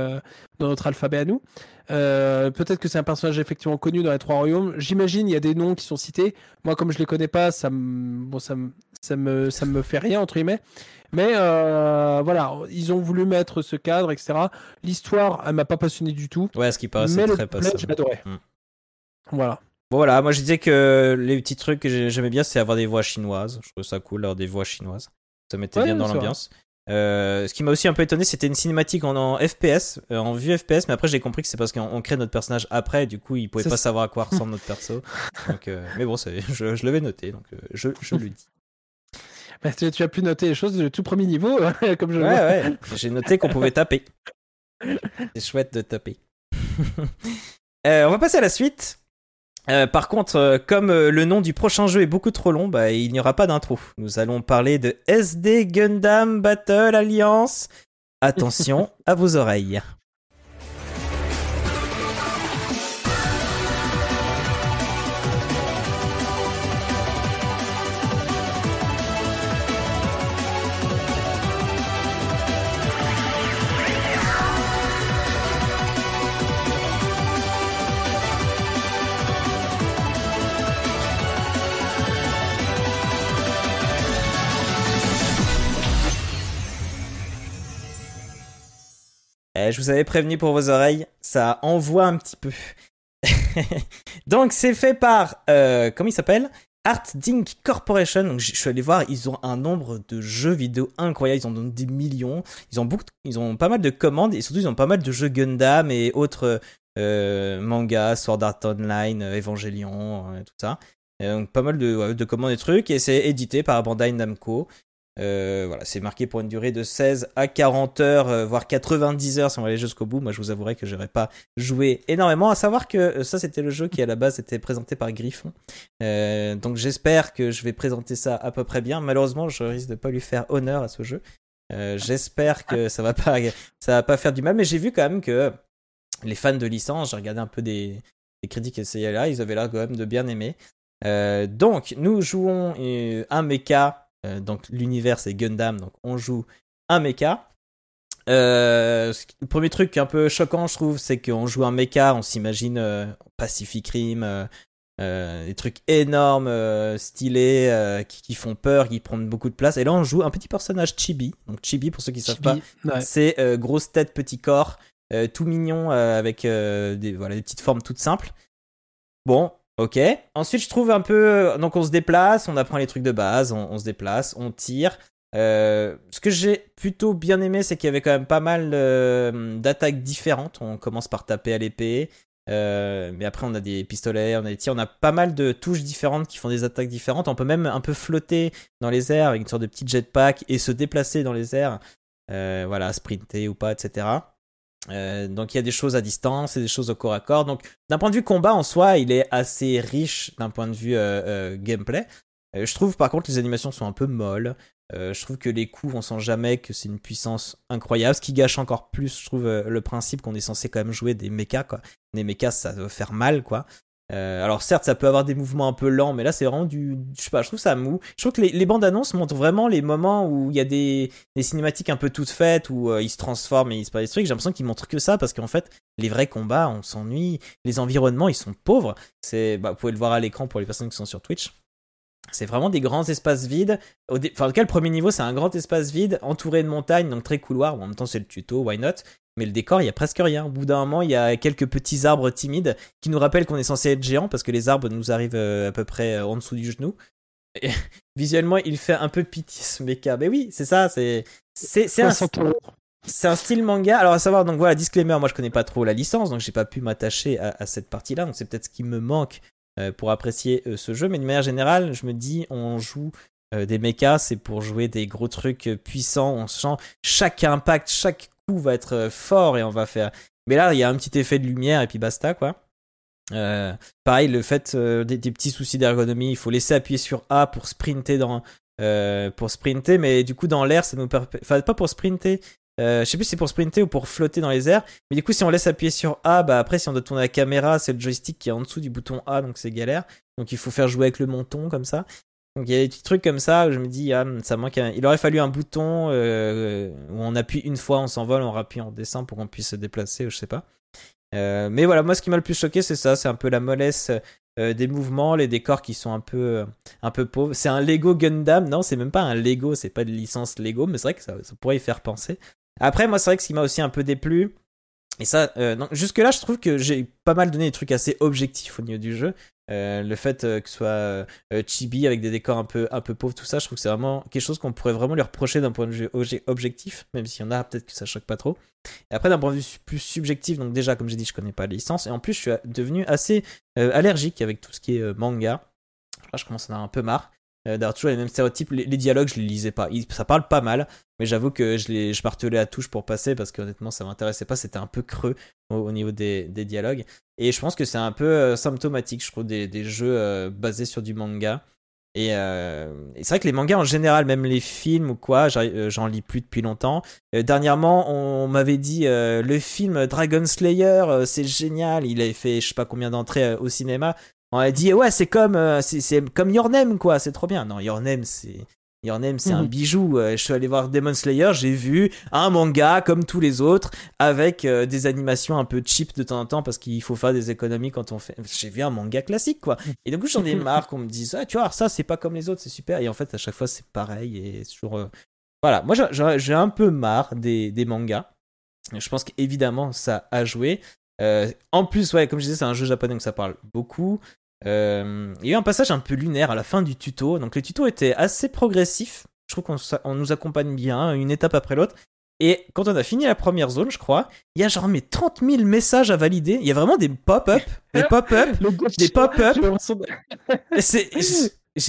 dans notre alphabet à nous. Peut-être que c'est un personnage effectivement connu dans les trois royaumes, j'imagine il y a des noms qui sont cités, moi comme je les connais pas, ça me, bon, ça me, ça me, ça me fait rien entre guillemets. Mais euh, voilà, ils ont voulu mettre ce cadre, etc. L'histoire, elle m'a pas passionné du tout. Ouais, ce qui paraît, mais le très passable. j'ai adoré. Hmm. Voilà. Bon, voilà, moi je disais que les petits trucs que j'ai- j'aimais bien, c'est avoir des voix chinoises. Je trouve ça cool, avoir des voix chinoises. Ça mettait Ouais, bien dans l'ambiance. Euh, ce qui m'a aussi un peu étonné, c'était une cinématique en, en FPS, euh, en vue FPS, mais après j'ai compris que c'est parce qu'on on crée notre personnage après, du coup il pouvait pas ça. savoir à quoi ressemble notre perso. Donc, euh, mais bon, je, je l'avais noté, donc je, je le dis. Bah, tu, tu as pu noter les choses du tout premier niveau, comme je le Ouais, ouais, j'ai noté qu'on pouvait taper. C'est chouette de taper. On va passer à la suite. Euh, par contre, euh, comme euh, le nom du prochain jeu est beaucoup trop long, bah, il n'y aura pas d'intro. Nous allons parler de SD Gundam Battle Alliance. Attention à vos oreilles. Je vous avais prévenu pour vos oreilles, ça envoie un petit peu. Donc c'est fait par, euh, comment il s'appelle? Art Dink Corporation. Donc je suis allé voir, ils ont un nombre de jeux vidéo incroyable, ils en ont des millions. Ils ont beaucoup, ils ont pas mal de commandes et surtout ils ont pas mal de jeux Gundam et autres euh, mangas, Sword Art Online, euh, Evangelion, euh, tout ça. Donc pas mal de, de commandes et trucs et c'est édité par Bandai Namco. Euh, voilà, c'est marqué pour une durée de 16 à 40 heures, euh, voire 90 heures si on va aller jusqu'au bout. Moi, je vous avouerai que j'aurais pas joué énormément. À savoir que euh, ça, c'était le jeu qui à la base était présenté par Griffon. Donc, j'espère que je vais présenter ça à peu près bien. Malheureusement, je risque de pas lui faire honneur à ce jeu. J'espère que ça va pas, ça va pas faire du mal. Mais j'ai vu quand même que les fans de licence, j'ai regardé un peu des, des critiques essayées là, ils avaient l'air quand même de bien aimer. Donc, nous jouons un mecha euh, donc l'univers c'est Gundam, donc on joue un mecha. Euh, le premier truc un peu choquant, je trouve, c'est qu'on joue un mecha, on s'imagine euh, Pacific Rim, euh, des trucs énormes, stylés, qui, qui font peur, qui prennent beaucoup de place. Et là, on joue un petit personnage Chibi. Donc Chibi, pour ceux qui savent pas, Ouais. c'est grosse tête, petit corps, tout mignon avec des, voilà, des petites formes toutes simples. Bon, ok. Ensuite, je trouve un peu. Donc, on se déplace, on apprend les trucs de base, on, se déplace, on tire. Euh, ce que j'ai plutôt bien aimé, c'est qu'il y avait quand même pas mal euh, d'attaques différentes. On commence par taper à l'épée. euh, mais après, on a des pistolets, on a des tirs, on a pas mal de touches différentes qui font des attaques différentes. On peut même un peu flotter dans les airs avec une sorte de petit jetpack et se déplacer dans les airs. Euh, voilà, sprinter ou pas, etc. Euh, donc il y a des choses à distance et des choses au corps à corps. Donc d'un point de vue combat en soi, il est assez riche d'un point de vue euh, euh, gameplay. Je trouve par contre les animations sont un peu molles. Je trouve que les coups, on sent jamais que c'est une puissance incroyable, ce qui gâche encore plus, je trouve, le principe qu'on est censé quand même jouer des mechas, quoi. Des mechas, ça doit faire mal, quoi. Euh, alors certes, ça peut avoir des mouvements un peu lents, mais là c'est vraiment du, je sais pas, je trouve ça mou. Je trouve que les, bandes annonces montrent vraiment les moments où il y a des, des cinématiques un peu toutes faites où euh, ils se transforment et ils se passent des trucs. J'ai l'impression qu'ils montrent que ça parce qu'en fait, les vrais combats, on s'ennuie. Les environnements, ils sont pauvres. C'est, bah, vous pouvez le voir à l'écran pour les personnes qui sont sur Twitch. C'est vraiment des grands espaces vides. Dé- Enfin, en tout cas, le premier niveau, c'est un grand espace vide entouré de montagnes, donc très couloir. Bon, en même temps, c'est le tuto, why not? Mais le décor, il y a presque rien. Au bout d'un moment, il y a quelques petits arbres timides qui nous rappellent qu'on est censé être géant parce que les arbres nous arrivent euh, à peu près euh, en dessous du genou. Et, visuellement, il fait un peu pitié ce mecha. Mais oui, c'est ça. C'est c'est un 60 euros. c'est un style manga. Alors à savoir, donc voilà, disclaimer, moi je connais pas trop la licence, donc j'ai pas pu m'attacher à, à cette partie-là. Donc c'est peut-être ce qui me manque pour apprécier euh, ce jeu. Mais de manière générale, je me dis, on joue euh, des mechas, c'est pour jouer des gros trucs euh, puissants. On sent chaque impact, chaque coup va être euh, fort et on va faire. Mais là, il y a un petit effet de lumière et puis basta quoi. Euh, pareil, le fait euh, des, petits soucis d'ergonomie, il faut laisser appuyer sur A pour sprinter dans euh, pour sprinter, mais du coup dans l'air ça nous permet, enfin pas pour sprinter, euh, je sais plus si c'est pour sprinter ou pour flotter dans les airs, mais du coup si on laisse appuyer sur A, bah après si on doit tourner la caméra, c'est le joystick qui est en dessous du bouton A, donc c'est galère, donc il faut faire jouer avec le menton comme ça. Donc il y a des petits trucs comme ça où je me dis ah, ça manque un... il aurait fallu un bouton euh, où on appuie une fois on s'envole, on rappuie en dessin pour qu'on puisse se déplacer ou je sais pas. Euh, mais voilà, moi ce qui m'a le plus choqué c'est ça, c'est un peu la mollesse des mouvements, les décors qui sont un peu un pauvres. C'est un Lego Gundam, non, c'est même pas un Lego, c'est pas de licence Lego, mais c'est vrai que ça pourrait y faire penser. Après, moi c'est vrai que ce qui m'a aussi un peu déplu, et ça, euh, donc jusque là je trouve que j'ai pas mal donné des trucs assez objectifs au niveau du jeu. Euh, le fait euh, que ce soit chibi avec des décors un peu un peu pauvres, tout ça, je trouve que c'est vraiment quelque chose qu'on pourrait vraiment lui reprocher d'un point de vue obje- objectif, même s'il y en a peut-être que ça choque pas trop. Et après, d'un point de vue plus subjectif, donc déjà, comme j'ai dit, je connais pas la licence. Et en plus, je suis devenu assez allergique avec tout ce qui est manga. Là, je commence à en avoir un peu marre. Euh, D'avoir les mêmes stéréotypes. Les, dialogues, je les lisais pas. Ça parle pas mal, mais j'avoue que je, les, je à touche pour passer parce qu'honnêtement, ça m'intéressait pas. C'était un peu creux au, au niveau des, des dialogues. Et je pense que c'est un peu euh, symptomatique, je trouve, des, des jeux euh, basés sur du manga. Et, c'est vrai que les mangas en général, même les films ou quoi, j'en lis plus depuis longtemps. Dernièrement, on m'avait dit le film Dragon Slayer, c'est génial. Il avait fait je sais pas combien d'entrées au cinéma. On a dit ouais, c'est comme euh, c'est comme Your Name quoi, c'est trop bien. Non, Your Name c'est Your Name c'est un Mhm. bijou. Euh, je suis allé voir Demon Slayer, j'ai vu un manga comme tous les autres avec euh, des animations un peu cheap de temps en temps parce qu'il faut faire des économies quand on fait. J'ai vu un manga classique quoi. Et du coup j'en ai marre qu'on me dise ah tu vois ça c'est pas comme les autres c'est super et en fait à chaque fois c'est pareil et toujours euh, voilà moi j'ai- un peu marre des, des mangas Je pense qu'évidemment, ça a joué. Euh, en plus, ouais, comme je disais, c'est un jeu japonais, donc ça parle beaucoup. Euh, il y a eu un passage un peu lunaire à la fin du tuto. Donc le tuto était assez progressif. Je trouve qu'on nous accompagne bien, une étape après l'autre. Et quand on a fini la première zone, je crois, il y a genre mais 30 000 messages à valider. Il y a vraiment des pop-up, des pop-up, des pop-up. C'est-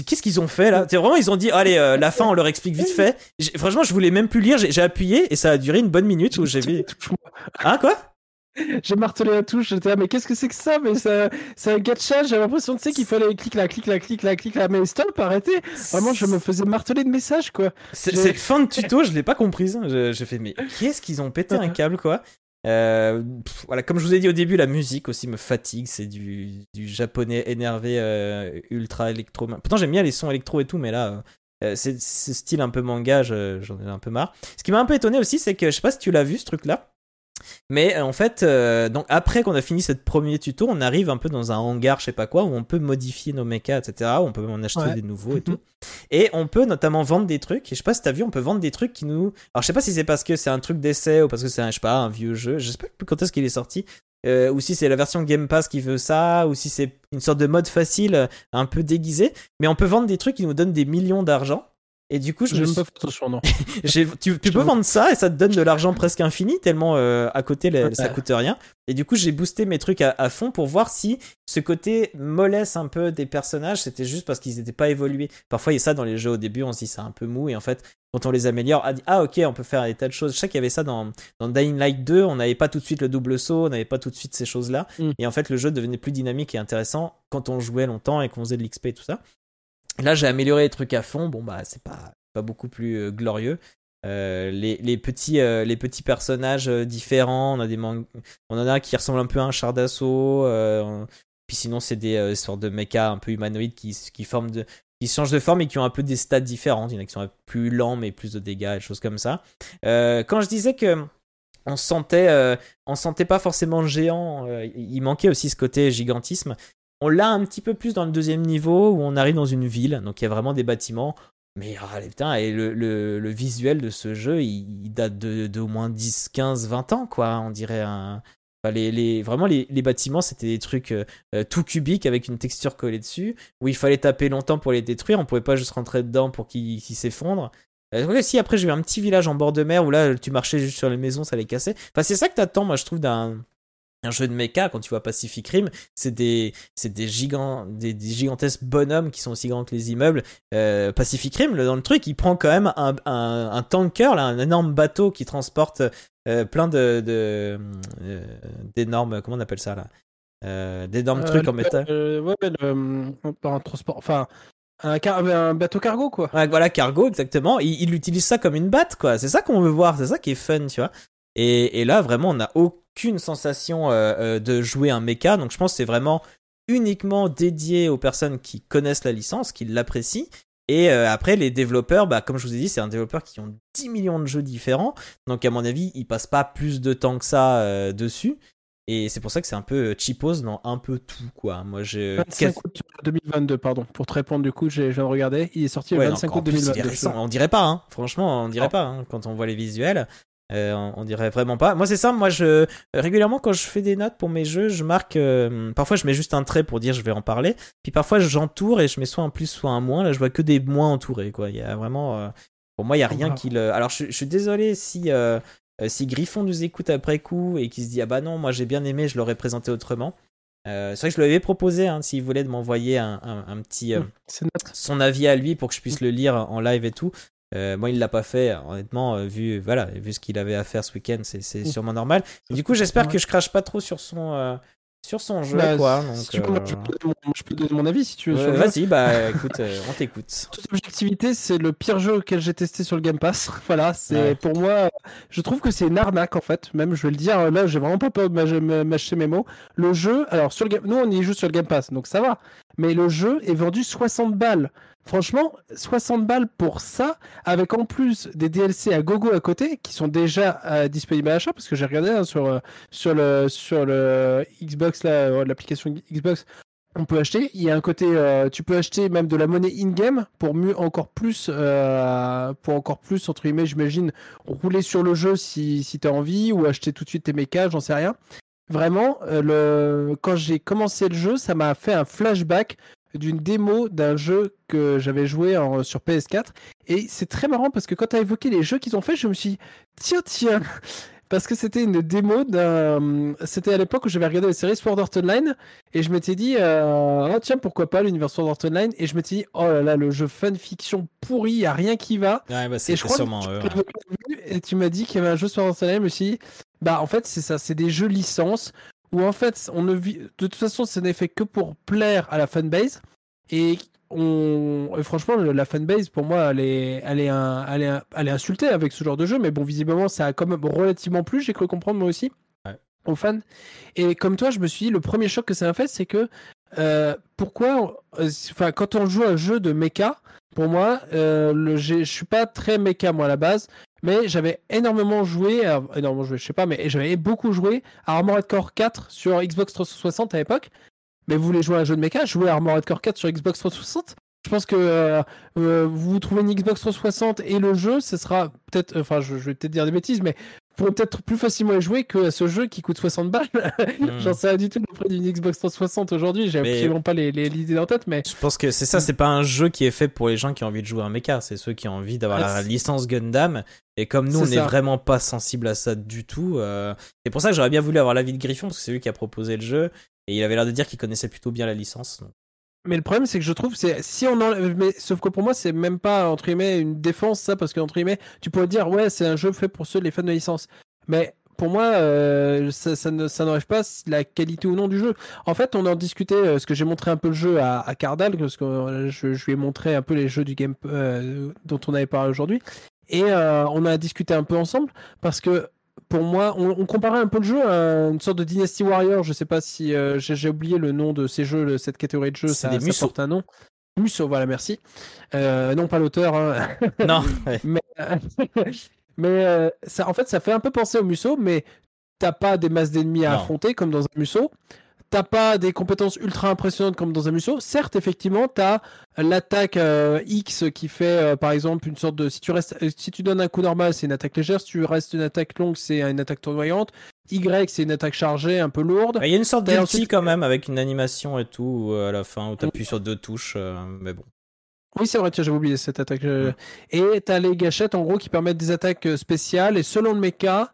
Qu'est-ce qu'ils ont fait là? C'est vraiment ils ont dit allez euh, la fin on leur explique vite fait. Franchement je voulais même plus lire, j'ai j'ai appuyé et ça a duré une bonne minute où j'ai vu ah quoi? J'ai martelé la touche, j'étais là, mais qu'est-ce que c'est que ça? Mais ça- c'est un gacha, j'avais l'impression, tu sais, qu'il fallait clic là, clic là, clic là, clic là, mais stop, arrêtez Vraiment, je me faisais marteler de messages, quoi. Cette fin de tuto, je l'ai pas comprise. Je- J'ai fait, mais qu'est-ce qu'ils ont pété un câble, quoi? Euh, pff, Voilà, comme je vous ai dit au début, la musique aussi me fatigue. C'est du, du japonais énervé, euh, ultra électro. Pourtant, j'aime bien les sons électro et tout, mais là, euh, c'est ce style un peu manga, je- j'en ai un peu marre. Ce qui m'a un peu étonné aussi, c'est que je sais pas si tu l'as vu ce truc-là. Mais euh, en fait, euh, donc après qu'on a fini ce premier tuto, on arrive un peu dans un hangar, je sais pas quoi, où on peut modifier nos mechas, etc. Où on peut en acheter Ouais. des nouveaux et Mhm. tout. Et on peut notamment vendre des trucs. Et je sais pas si t'as vu, on peut vendre des trucs qui nous. Alors je sais pas si c'est parce que c'est un truc d'essai ou parce que c'est un, je sais pas, un vieux jeu. Je sais pas quand est-ce qu'il est sorti. Euh, ou si c'est la version Game Pass qui veut ça, ou si c'est une sorte de mode facile, un peu déguisé. Mais on peut vendre des trucs qui nous donnent des millions d'argent. Et du coup, je me pas non. tu, tu peux vendre ça et ça te donne de l'argent presque infini tellement euh, à côté les- ça coûte rien. Et du coup j'ai boosté mes trucs à, à fond pour voir si ce côté mollesse un peu des personnages c'était juste parce qu'ils n'étaient pas évolués. Parfois il y a ça dans les jeux au début on se dit c'est un peu mou et en fait quand on les améliore ah, ah ok on peut faire des tas de choses. Je sais qu'il y avait ça dans, dans Dying Light 2 on n'avait pas tout de suite le double saut on n'avait pas tout de suite ces choses là Mm. et en fait le jeu devenait plus dynamique et intéressant quand on jouait longtemps et qu'on faisait de l'XP et tout ça. Là, j'ai amélioré les trucs à fond. Bon, bah, c'est pas, pas beaucoup plus euh, glorieux. Euh, les, les, petits, euh, les petits personnages différents, on, a des man- on en a un qui ressemble un peu à un char d'assaut. puis sinon, c'est des sortes de mechas un peu humanoïdes qui, qui, changent de forme et qui ont un peu des stats différentes. Il y en a qui sont plus lents mais plus de dégâts et choses comme ça. Quand je disais que on sentait, on sentait pas forcément géant, il manquait aussi ce côté gigantisme. On l'a un petit peu plus dans le deuxième niveau où on arrive dans une ville, donc il y a vraiment des bâtiments. Mais ah, putain, et le, le, visuel de ce jeu, il, date de, au moins 10, 15, 20 ans, quoi. On dirait les, les, vraiment, les, les bâtiments, c'était des trucs euh, euh, tout cubiques avec une texture collée dessus, où il fallait taper longtemps pour les détruire. On pouvait pas juste rentrer dedans pour qu'ils s'effondrent. Euh, si, après, j'ai eu un petit village en bord de mer où là, tu marchais juste sur les maisons, ça les cassait. Enfin, c'est ça que t'attends, moi, je trouve, d'un un jeu de mecha quand tu vois Pacific Rim c'est des c'est des gigants des, des gigantesques bonhommes qui sont aussi grands que les immeubles euh, Pacific Rim dans le truc il prend quand même un, un, un tanker là un énorme bateau qui transporte euh, plein de de euh, d'énormes comment on appelle ça là? Euh, d'énormes trucs en métal ouais, mais le, pas un transport, enfin, un, car- un bateau cargo, quoi. Ouais, voilà, cargo, exactement. Il, il utilise ça comme une batte, quoi. C'est ça qu'on veut voir, c'est ça qui est fun, tu vois. Et, et là, vraiment, on n'a aucune sensation euh, euh, de jouer un mecha. Donc, je pense que c'est vraiment uniquement dédié aux personnes qui connaissent la licence, qui l'apprécient. Et euh, après, les développeurs, bah, comme je vous ai dit, c'est un développeur qui ont 10 millions de jeux différents. Donc, à mon avis, ils passent pas plus de temps que ça euh, dessus. Et c'est pour ça que c'est un peu cheapos dans un peu tout, quoi. Moi, je. 25 août 2022, pardon. Pour te répondre, du coup, j'ai- viens de regarder. Il est sorti Ouais, le 25 encore août plus, il est 2022. récent. On dirait pas, hein. franchement, on dirait Non. pas hein, quand on voit les visuels. Euh, on, on dirait vraiment pas. Moi, c'est ça. Moi, je régulièrement quand je fais des notes pour mes jeux, je marque. euh, parfois, je mets juste un trait pour dire je vais en parler. Puis parfois, j'entoure et je mets soit un plus, soit un moins. Là, je vois que des moins entourés. Quoi. Il y a vraiment. euh, pour moi, il y a rien Wow. qui le. Alors, je, je suis désolé si si Griffon nous écoute après coup et qui se dit ah bah non, moi j'ai bien aimé, je l'aurais présenté autrement. Euh, c'est vrai que je lui avais proposé hein, s'il voulait de m'envoyer un, un- un petit euh, notre. son avis à lui pour que je puisse le lire en live et tout. Euh, moi, il l'a pas fait, honnêtement, euh, vu voilà, vu ce qu'il avait à faire ce week-end, c'est sûrement normal. Et du coup, j'espère que je crache pas trop sur son euh, sur son jeu, Bah, quoi. si tu veux, je, peux donner mon, je peux donner mon avis si tu veux. Vas-y, bah écoute, on t'écoute. toute objectivité, c'est le pire jeu auquel j'ai testé sur le Game Pass. voilà, c'est Ouais. pour moi, je trouve que c'est une arnaque en fait. Même, je vais le dire, là, j'ai vraiment pas peur de mâcher- m- mâcher mes mots. Le jeu, alors sur le Game, nous on y joue sur le Game Pass, donc ça va. Mais le jeu est vendu 60 balles. Franchement, 60 balles pour ça, avec en plus des DLC à gogo à côté qui sont déjà euh, disponibles à l'achat parce que j'ai regardé hein, sur euh, Xbox euh, l'application Xbox. on peut acheter. Il y a un côté, tu peux acheter même de la monnaie in-game pour mieux encore plus, pour encore plus entre guillemets, j'imagine, rouler sur le jeu si, si tu as envie ou acheter tout de suite tes mechas, j'en sais rien. Vraiment, euh, le... quand j'ai commencé le jeu, ça m'a fait un flashback d'une démo d'un jeu que j'avais joué en- sur PS4. Et c'est très marrant parce que quand tu as évoqué les jeux qu'ils ont fait, je me suis dit, tiens, tiens, parce que c'était une démo d'un. C'était à l'époque où j'avais regardé la série Sword Art Online et je m'étais dit, euh, ah tiens, pourquoi pas l'univers Sword Art Online? Et je m'étais dit, oh là là, le jeu fanfiction pourri, y a rien qui va. Ouais, bah, Et je crois sûrement que tu et tu m'as dit qu'il y avait un jeu Sword Art Online, je me suis dit, bah en fait c'est ça, c'est des jeux licences où en fait on ne vit, de toute façon ce n'est fait que pour plaire à la fanbase et on et franchement la fanbase pour moi elle est elle est un- elle est un- elle est insultée avec ce genre de jeu mais bon visiblement ça a quand même relativement plu j'ai cru comprendre moi aussi Ouais. aux fans et comme toi je me suis dit le premier choc que ça a fait c'est que euh, pourquoi euh, enfin quand on joue à un jeu de mecha pour moi euh, le je suis pas très mecha moi à la base mais j'avais énormément joué, à- énormément joué, je sais pas, mais j'avais beaucoup joué à Armored Core 4 sur Xbox 360 à l'époque. Mais vous voulez jouer à un jeu de mecha, jouer à Armored Core 4 sur Xbox 360 Je pense que euh, euh, vous trouvez une Xbox 360 et le jeu, ce sera peut-être, enfin, je vais peut-être dire des bêtises, mais pourrez peut-être plus facilement y jouer que ce jeu qui coûte 60 balles. J'en sais rien du tout le prix d'une Xbox 360 aujourd'hui. J'ai Mais- absolument pas les, les, l'idée en tête, mais Je pense que c'est ça, c'est pas un jeu qui est fait pour les gens qui ont envie de jouer à un mecha, c'est ceux qui ont envie d'avoir Ah, la licence Gundam. Et comme nous, on n'est vraiment pas sensible à ça du tout, euh, c'est pour ça que j'aurais bien voulu avoir l'avis de Griffon, parce que c'est lui qui a proposé le jeu, et il avait l'air de dire qu'il connaissait plutôt bien la licence. donc. Mais le problème, c'est que je trouve, c'est si on enlève, mais sauf que pour moi, c'est même pas entre guillemets une défense ça, parce qu'entre guillemets, tu pourrais dire ouais, c'est un jeu fait pour ceux les fans de licence. Mais pour moi, euh, ça, ça ne, ça n'enlève pas la qualité ou non du jeu. En fait, on en discutait, euh, parce que j'ai montré un peu le jeu à, à Cardal, parce que euh, je, je lui ai montré un peu les jeux du game euh, dont on avait parlé aujourd'hui, et euh, on a discuté un peu ensemble, parce que pour moi, on, on comparait un peu le jeu à une sorte de Dynasty Warrior. Je sais pas si euh, j'ai oublié le nom de ces jeux, cette catégorie de jeux. C'est des ça porte un nom. Musso, voilà, merci. Euh, non, pas l'auteur. hein. non, ouais. mais euh, mais ça, en fait, ça fait un peu penser au Musso, mais t'as pas des masses d'ennemis à Non. affronter comme dans un Musso. T'as pas des compétences ultra impressionnantes comme dans un Musso. Certes, effectivement, t'as l'attaque euh, X qui fait, euh, par exemple, une sorte de. Si tu restes, euh, si tu donnes un coup normal, c'est une attaque légère. Si tu restes une attaque longue, c'est une attaque tournoyante. Y, c'est une attaque chargée, un peu lourde. Il y a une sorte ensuite- quand même, avec une animation et tout, à la fin, où t'appuies sur deux touches, mais bon. Oui, c'est vrai, tiens, j'avais oublié cette attaque. Et t'as les gâchettes, en gros, qui permettent des attaques spéciales. Et selon le mecha,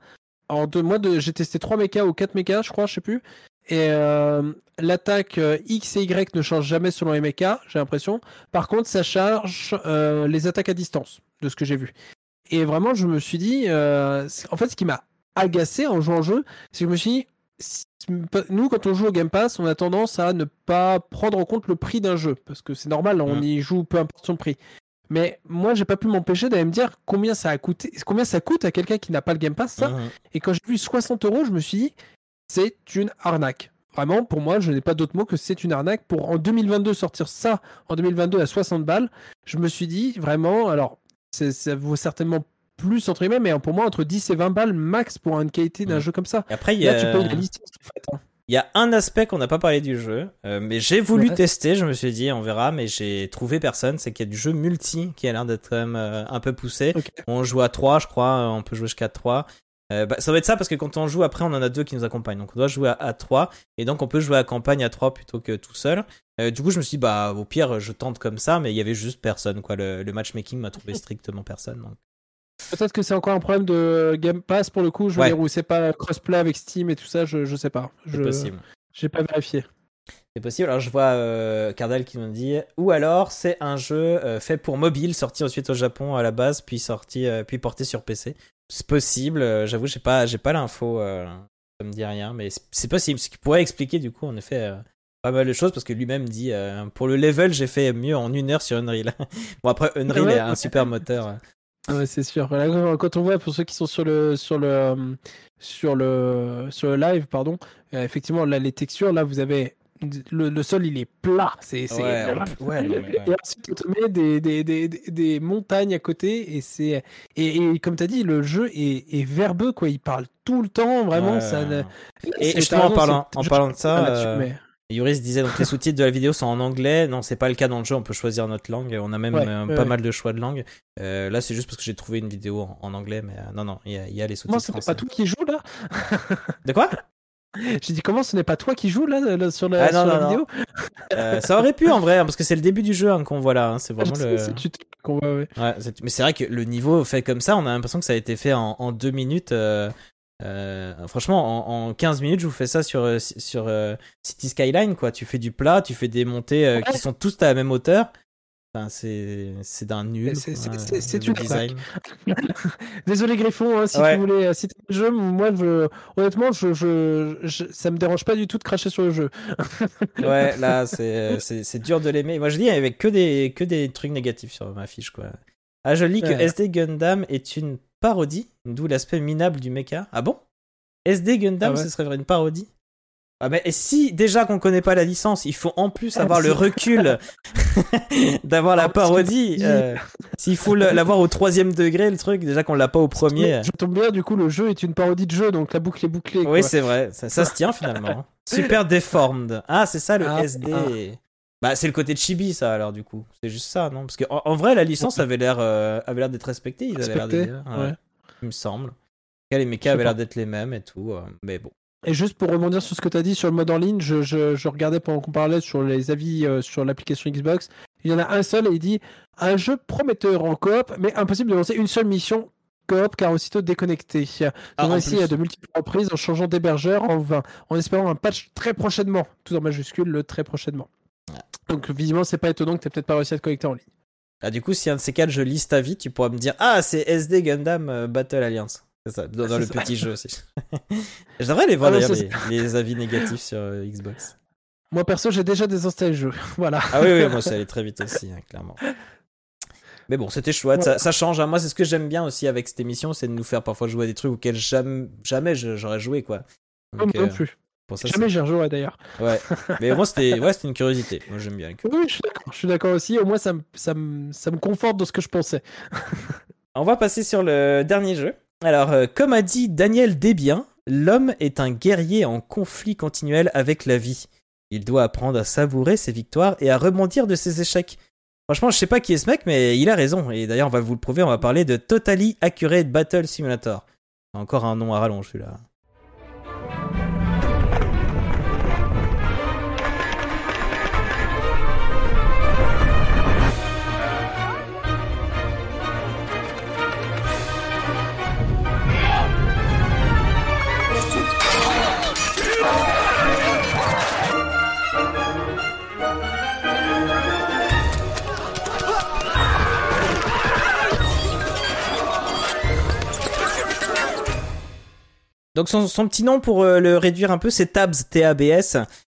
en deux mois, de... j'ai testé 3 mechas ou 4 mechas, je crois, je sais plus. Et euh, l'attaque euh, X et Y ne change jamais selon mechas, j'ai l'impression. Par contre, ça charge euh, les attaques à distance, de ce que j'ai vu. Et vraiment, je me suis dit, en fait, ce qui m'a agacé en jouant au jeu, c'est que je me suis dit, si- nous, quand on joue au Game Pass, on a tendance à ne pas prendre en compte le prix d'un jeu, parce que c'est normal, on Mm. y joue peu importe son prix. Mais moi, j'ai pas pu m'empêcher d'aller me dire combien ça a coûté, combien ça coûte à quelqu'un qui n'a pas le Game Pass, ça. Mhm. Et quand j'ai vu 60 euros, je me suis dit, c'est une arnaque. Vraiment, pour moi, je n'ai pas d'autre mot que c'est une arnaque. Pour en 2022 sortir ça, en 2022 à 60 balles, je me suis dit vraiment, alors ça vaut certainement plus entre guillemets, mais pour moi, entre 10 et 20 balles max pour une qualité d'un jeu comme ça. Et après, il y Là, a... tu payes la licence en fait. hein. Il y a un aspect qu'on n'a pas parlé du jeu, euh, mais j'ai voulu Ouais. tester, je me suis dit on verra, mais j'ai trouvé personne, c'est qu'il y a du jeu multi qui a l'air d'être quand même euh, un peu poussé. On joue à 3 je crois, on peut jouer jusqu'à 3. Euh, bah, ça va être ça parce que quand on joue après on en a deux qui nous accompagnent, donc on doit jouer à, à 3 et donc on peut jouer à campagne à 3 plutôt que tout seul. Euh, du coup je me suis dit bah au pire je tente comme ça, mais il y avait juste personne quoi, le, le matchmaking m'a trouvé strictement personne. donc. Peut-être que c'est encore un problème de Game Pass pour le coup, je veux Ouais. dire, où c'est pas crossplay avec Steam et tout ça, je, je sais pas. C'est Je possible. J'ai pas vérifié. C'est possible. Alors je vois euh, Cardal qui nous dit ou alors c'est un jeu euh, fait pour mobile, sorti ensuite au Japon à la base, puis sorti, euh, puis porté sur PC. C'est possible. euh, J'avoue, j'ai pas, j'ai pas l'info. Ça me dit rien, mais c'est- possible. Ce qui pourrait expliquer du coup en effet pas mal de choses parce que lui-même dit pour le level j'ai fait mieux en une heure sur Unreal. bon après Unreal Ouais. est un super moteur. Ah Ouais, c'est sûr. Là, quand- on voit pour ceux qui sont sur le sur le sur le sur le live, pardon, effectivement là les textures, là vous avez le, le sol il est plat, c'est c'est- Ouais, ouais, non, mais. Et ensuite on te met des, des, des, des- montagnes à côté et c'est et, et comme tu as dit le jeu est, est verbeux quoi, il parle tout le temps vraiment Ouais. ça. ne- Et c'est- justement t'as en raison, parlant, c'est- en parlant de ça, euh, mais- Yuris disait donc les sous-titres de la vidéo sont en anglais. Non, c'est pas le cas dans le jeu. On peut choisir notre langue. On a même euh, pas mal de choix de langue. Euh, là, c'est juste parce que j'ai trouvé une vidéo en, en anglais, mais non, non, il y, a- il y a les sous-titres ce n'est français. pas toi qui joue là? De quoi? J'ai dit comment ce n'est pas toi qui joue là, là, sur la, Ah, non, sur la non, non. vidéo Euh, Ça aurait pu en vrai, hein, parce que c'est le début du jeu hein, qu'on voit là. hein, C'est Ah, vraiment le. qu'on voit, ouais. Ouais, c'est- mais c'est vrai que le niveau fait comme ça, on a l'impression que ça a été fait en, en deux minutes. euh, euh, franchement, en, en 15 minutes, je vous fais ça sur, sur City Skyline, quoi. Tu fais du plat, tu fais des montées qui sont tous à la même hauteur. Enfin, c'est d'un nul. C'est- le une design. Désolé Griffon, hein, si Ouais. tu voulais euh, citer le jeu, moi je, honnêtement, je, je, je- ça me dérange pas du tout de cracher sur le jeu. Ouais, là, c'est c'est- c'est dur de l'aimer. Moi, je dis, il y avait que des, que des trucs négatifs sur ma fiche, quoi. Ah, je lis que Ouais. SD Gundam est une parodie, d'où l'aspect minable du mecha. Ah bon? SD Gundam, Ah ouais ce serait une parodie? Ah mais et si déjà qu'on connaît pas la licence, il faut en plus avoir le recul d'avoir la parodie. euh, S'il faut l'avoir au troisième degré, le truc, déjà qu'on l'a pas au premier. Je tombe bien, du coup, le jeu est une parodie de jeu, donc la boucle est bouclée. Oui, c'est vrai, ça, ça se tient finalement. Super deformed. Ah, c'est ça le Ah, SD. ah. Bah, c'est le côté chibi, ça, alors, du coup. C'est juste ça, non? Parce que en, en vrai, la licence avait l'air euh, avait l'air d'être respectée. Ils avaient l'air de ouais. Ouais, Il me semble. Les sais avaient l'air d'être les mêmes et tout. euh, mais bon. Et juste pour rebondir sur ce que tu as dit sur le mode en ligne, je, je, je regardais pendant qu'on parlait sur les avis euh, sur l'application Xbox. Il y en a un seul et il dit un jeu prometteur en coop, mais impossible de lancer une seule mission coop car aussitôt déconnecté. Ah, On en va essayer à de multiples reprises en changeant d'hébergeur en vain, en espérant un patch très prochainement, tout en majuscule le très prochainement. Donc visiblement c'est pas étonnant que tu peut-être pas réussi à te connecter en ligne. Ah, du coup, si un de ces quatre, je lise ta vie, tu pourras me dire Ah, c'est SD Gundam euh, Battle Alliance. C'est ça, dans, dans C'est le ça. petit jeu aussi. je devrais les voir Ah d'ailleurs, les, les avis négatifs sur euh, Xbox. Moi perso j'ai déjà désinstallé le jeu. voilà. Ah oui, oui, moi ça allait très vite aussi, hein, clairement. Mais bon, c'était chouette, ça, ça change. hein. Moi, c'est ce que j'aime bien aussi avec cette émission, c'est de nous faire parfois jouer à des trucs auxquels jamais, jamais j'aurais joué, quoi. Donc, non euh, plus. pour ça, Jamais j'y rejouerai d'ailleurs. ouais. Mais moi, c'était ouais, c'était une curiosité. Moi, j'aime bien. Oui, je suis d'accord. Je suis d'accord aussi. Au moins ça me, ça, me, ça me conforte dans ce que je pensais. On va passer sur le dernier jeu. Alors, euh, comme a dit Daniel Desbiens, l'homme est un guerrier en conflit continuel avec la vie. Il doit apprendre à savourer ses victoires et à rebondir de ses échecs. Franchement, je sais pas qui est ce mec, mais il a raison. Et d'ailleurs, on va vous le prouver, on va parler de Totally Accurate Battle Simulator. Encore un nom à rallonge, celui-là. Donc son, petit nom pour euh, le réduire un peu, c'est Tabs, T-A-B-S.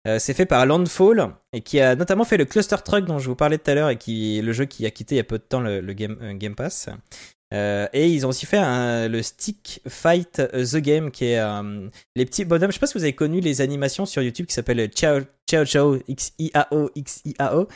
Euh, c'est fait par Landfall et qui a notamment fait le Cluster Truck dont je vous parlais tout à l'heure et qui le jeu qui a quitté il y a peu de temps le, euh, game Pass. Et ils ont aussi fait le Stick Fight The Game qui est les petits bonhommes. Je sais pas si vous avez connu les animations sur YouTube qui s'appellent Ciao Ciao Ciao X I A O X I A O.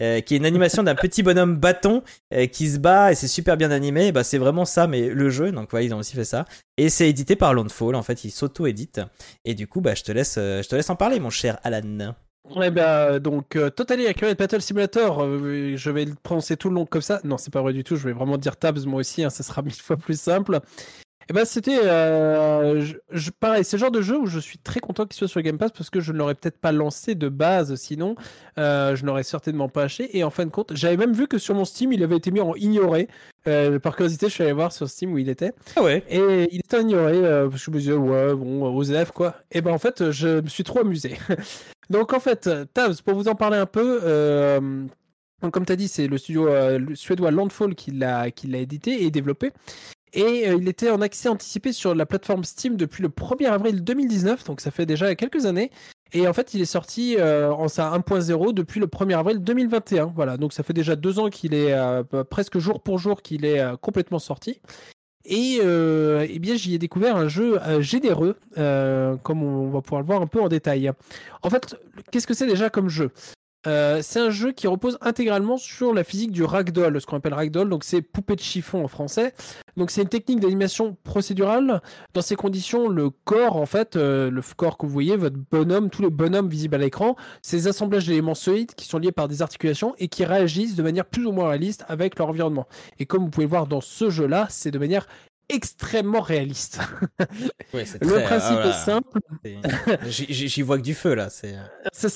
euh, qui est une animation d'un petit bonhomme bâton euh, qui se bat et c'est super bien animé. Bah, c'est vraiment ça, mais le jeu. Donc voilà, ils ont aussi fait ça. Et c'est édité par Landfall. En fait, ils s'auto-éditent. Et du coup, bah, je te laisse, euh, je te laisse en parler, mon cher Alan. Eh ben, donc, Totally Accurate Battle Simulator, je vais le prononcer tout le long comme ça. Non, c'est pas vrai du tout, je vais vraiment dire Tabs moi aussi, hein, ça sera mille fois plus simple. Et ben, c'était. euh, je- je- pareil, c'est le genre de jeu où je suis très content qu'il soit sur Game Pass parce que je ne l'aurais peut-être pas lancé de base sinon. Euh, je n'aurais certainement pas acheté. Et en fin de compte, j'avais même vu que sur mon Steam, il avait été mis en ignoré. Euh, par curiosité, je suis allé voir sur Steam où il était. Ah ouais. Et il était ignoré parce que je me disais, ouais, bon, aux élèves, quoi. Et ben en fait, je me suis trop amusé. Donc en fait, Tabs, pour vous en parler un peu, donc, comme tu as dit, c'est le studio euh, le suédois Landfall qui l'a qui l'a édité et développé. Et euh, il était en accès anticipé sur la plateforme Steam depuis le 1er avril 2019, donc ça fait déjà quelques années. Et en fait, il est sorti euh, en sa 1.0 depuis le 1er avril 2021. Voilà, donc ça fait déjà deux ans qu'il est euh, presque jour pour jour qu'il est euh, complètement sorti. Et euh, eh bien, j'y ai découvert un jeu euh, généreux, comme on va pouvoir le voir un peu en détail. En fait, qu'est-ce que c'est déjà comme jeu? Euh, c'est un jeu qui repose intégralement sur la physique du ragdoll, ce qu'on appelle ragdoll, donc c'est poupée de chiffon en français. Donc c'est une technique d'animation procédurale. Dans ces conditions, le corps, en fait, euh, le corps que vous voyez, votre bonhomme, tous les bonhommes visibles à l'écran, c'est des assemblages d'éléments solides qui sont liés par des articulations et qui réagissent de manière plus ou moins réaliste avec leur environnement. Et comme vous pouvez voir dans ce jeu-là, c'est de manière extrêmement réaliste. Le principe ah, voilà. est simple. J'y vois que du feu là. C'est. Ça.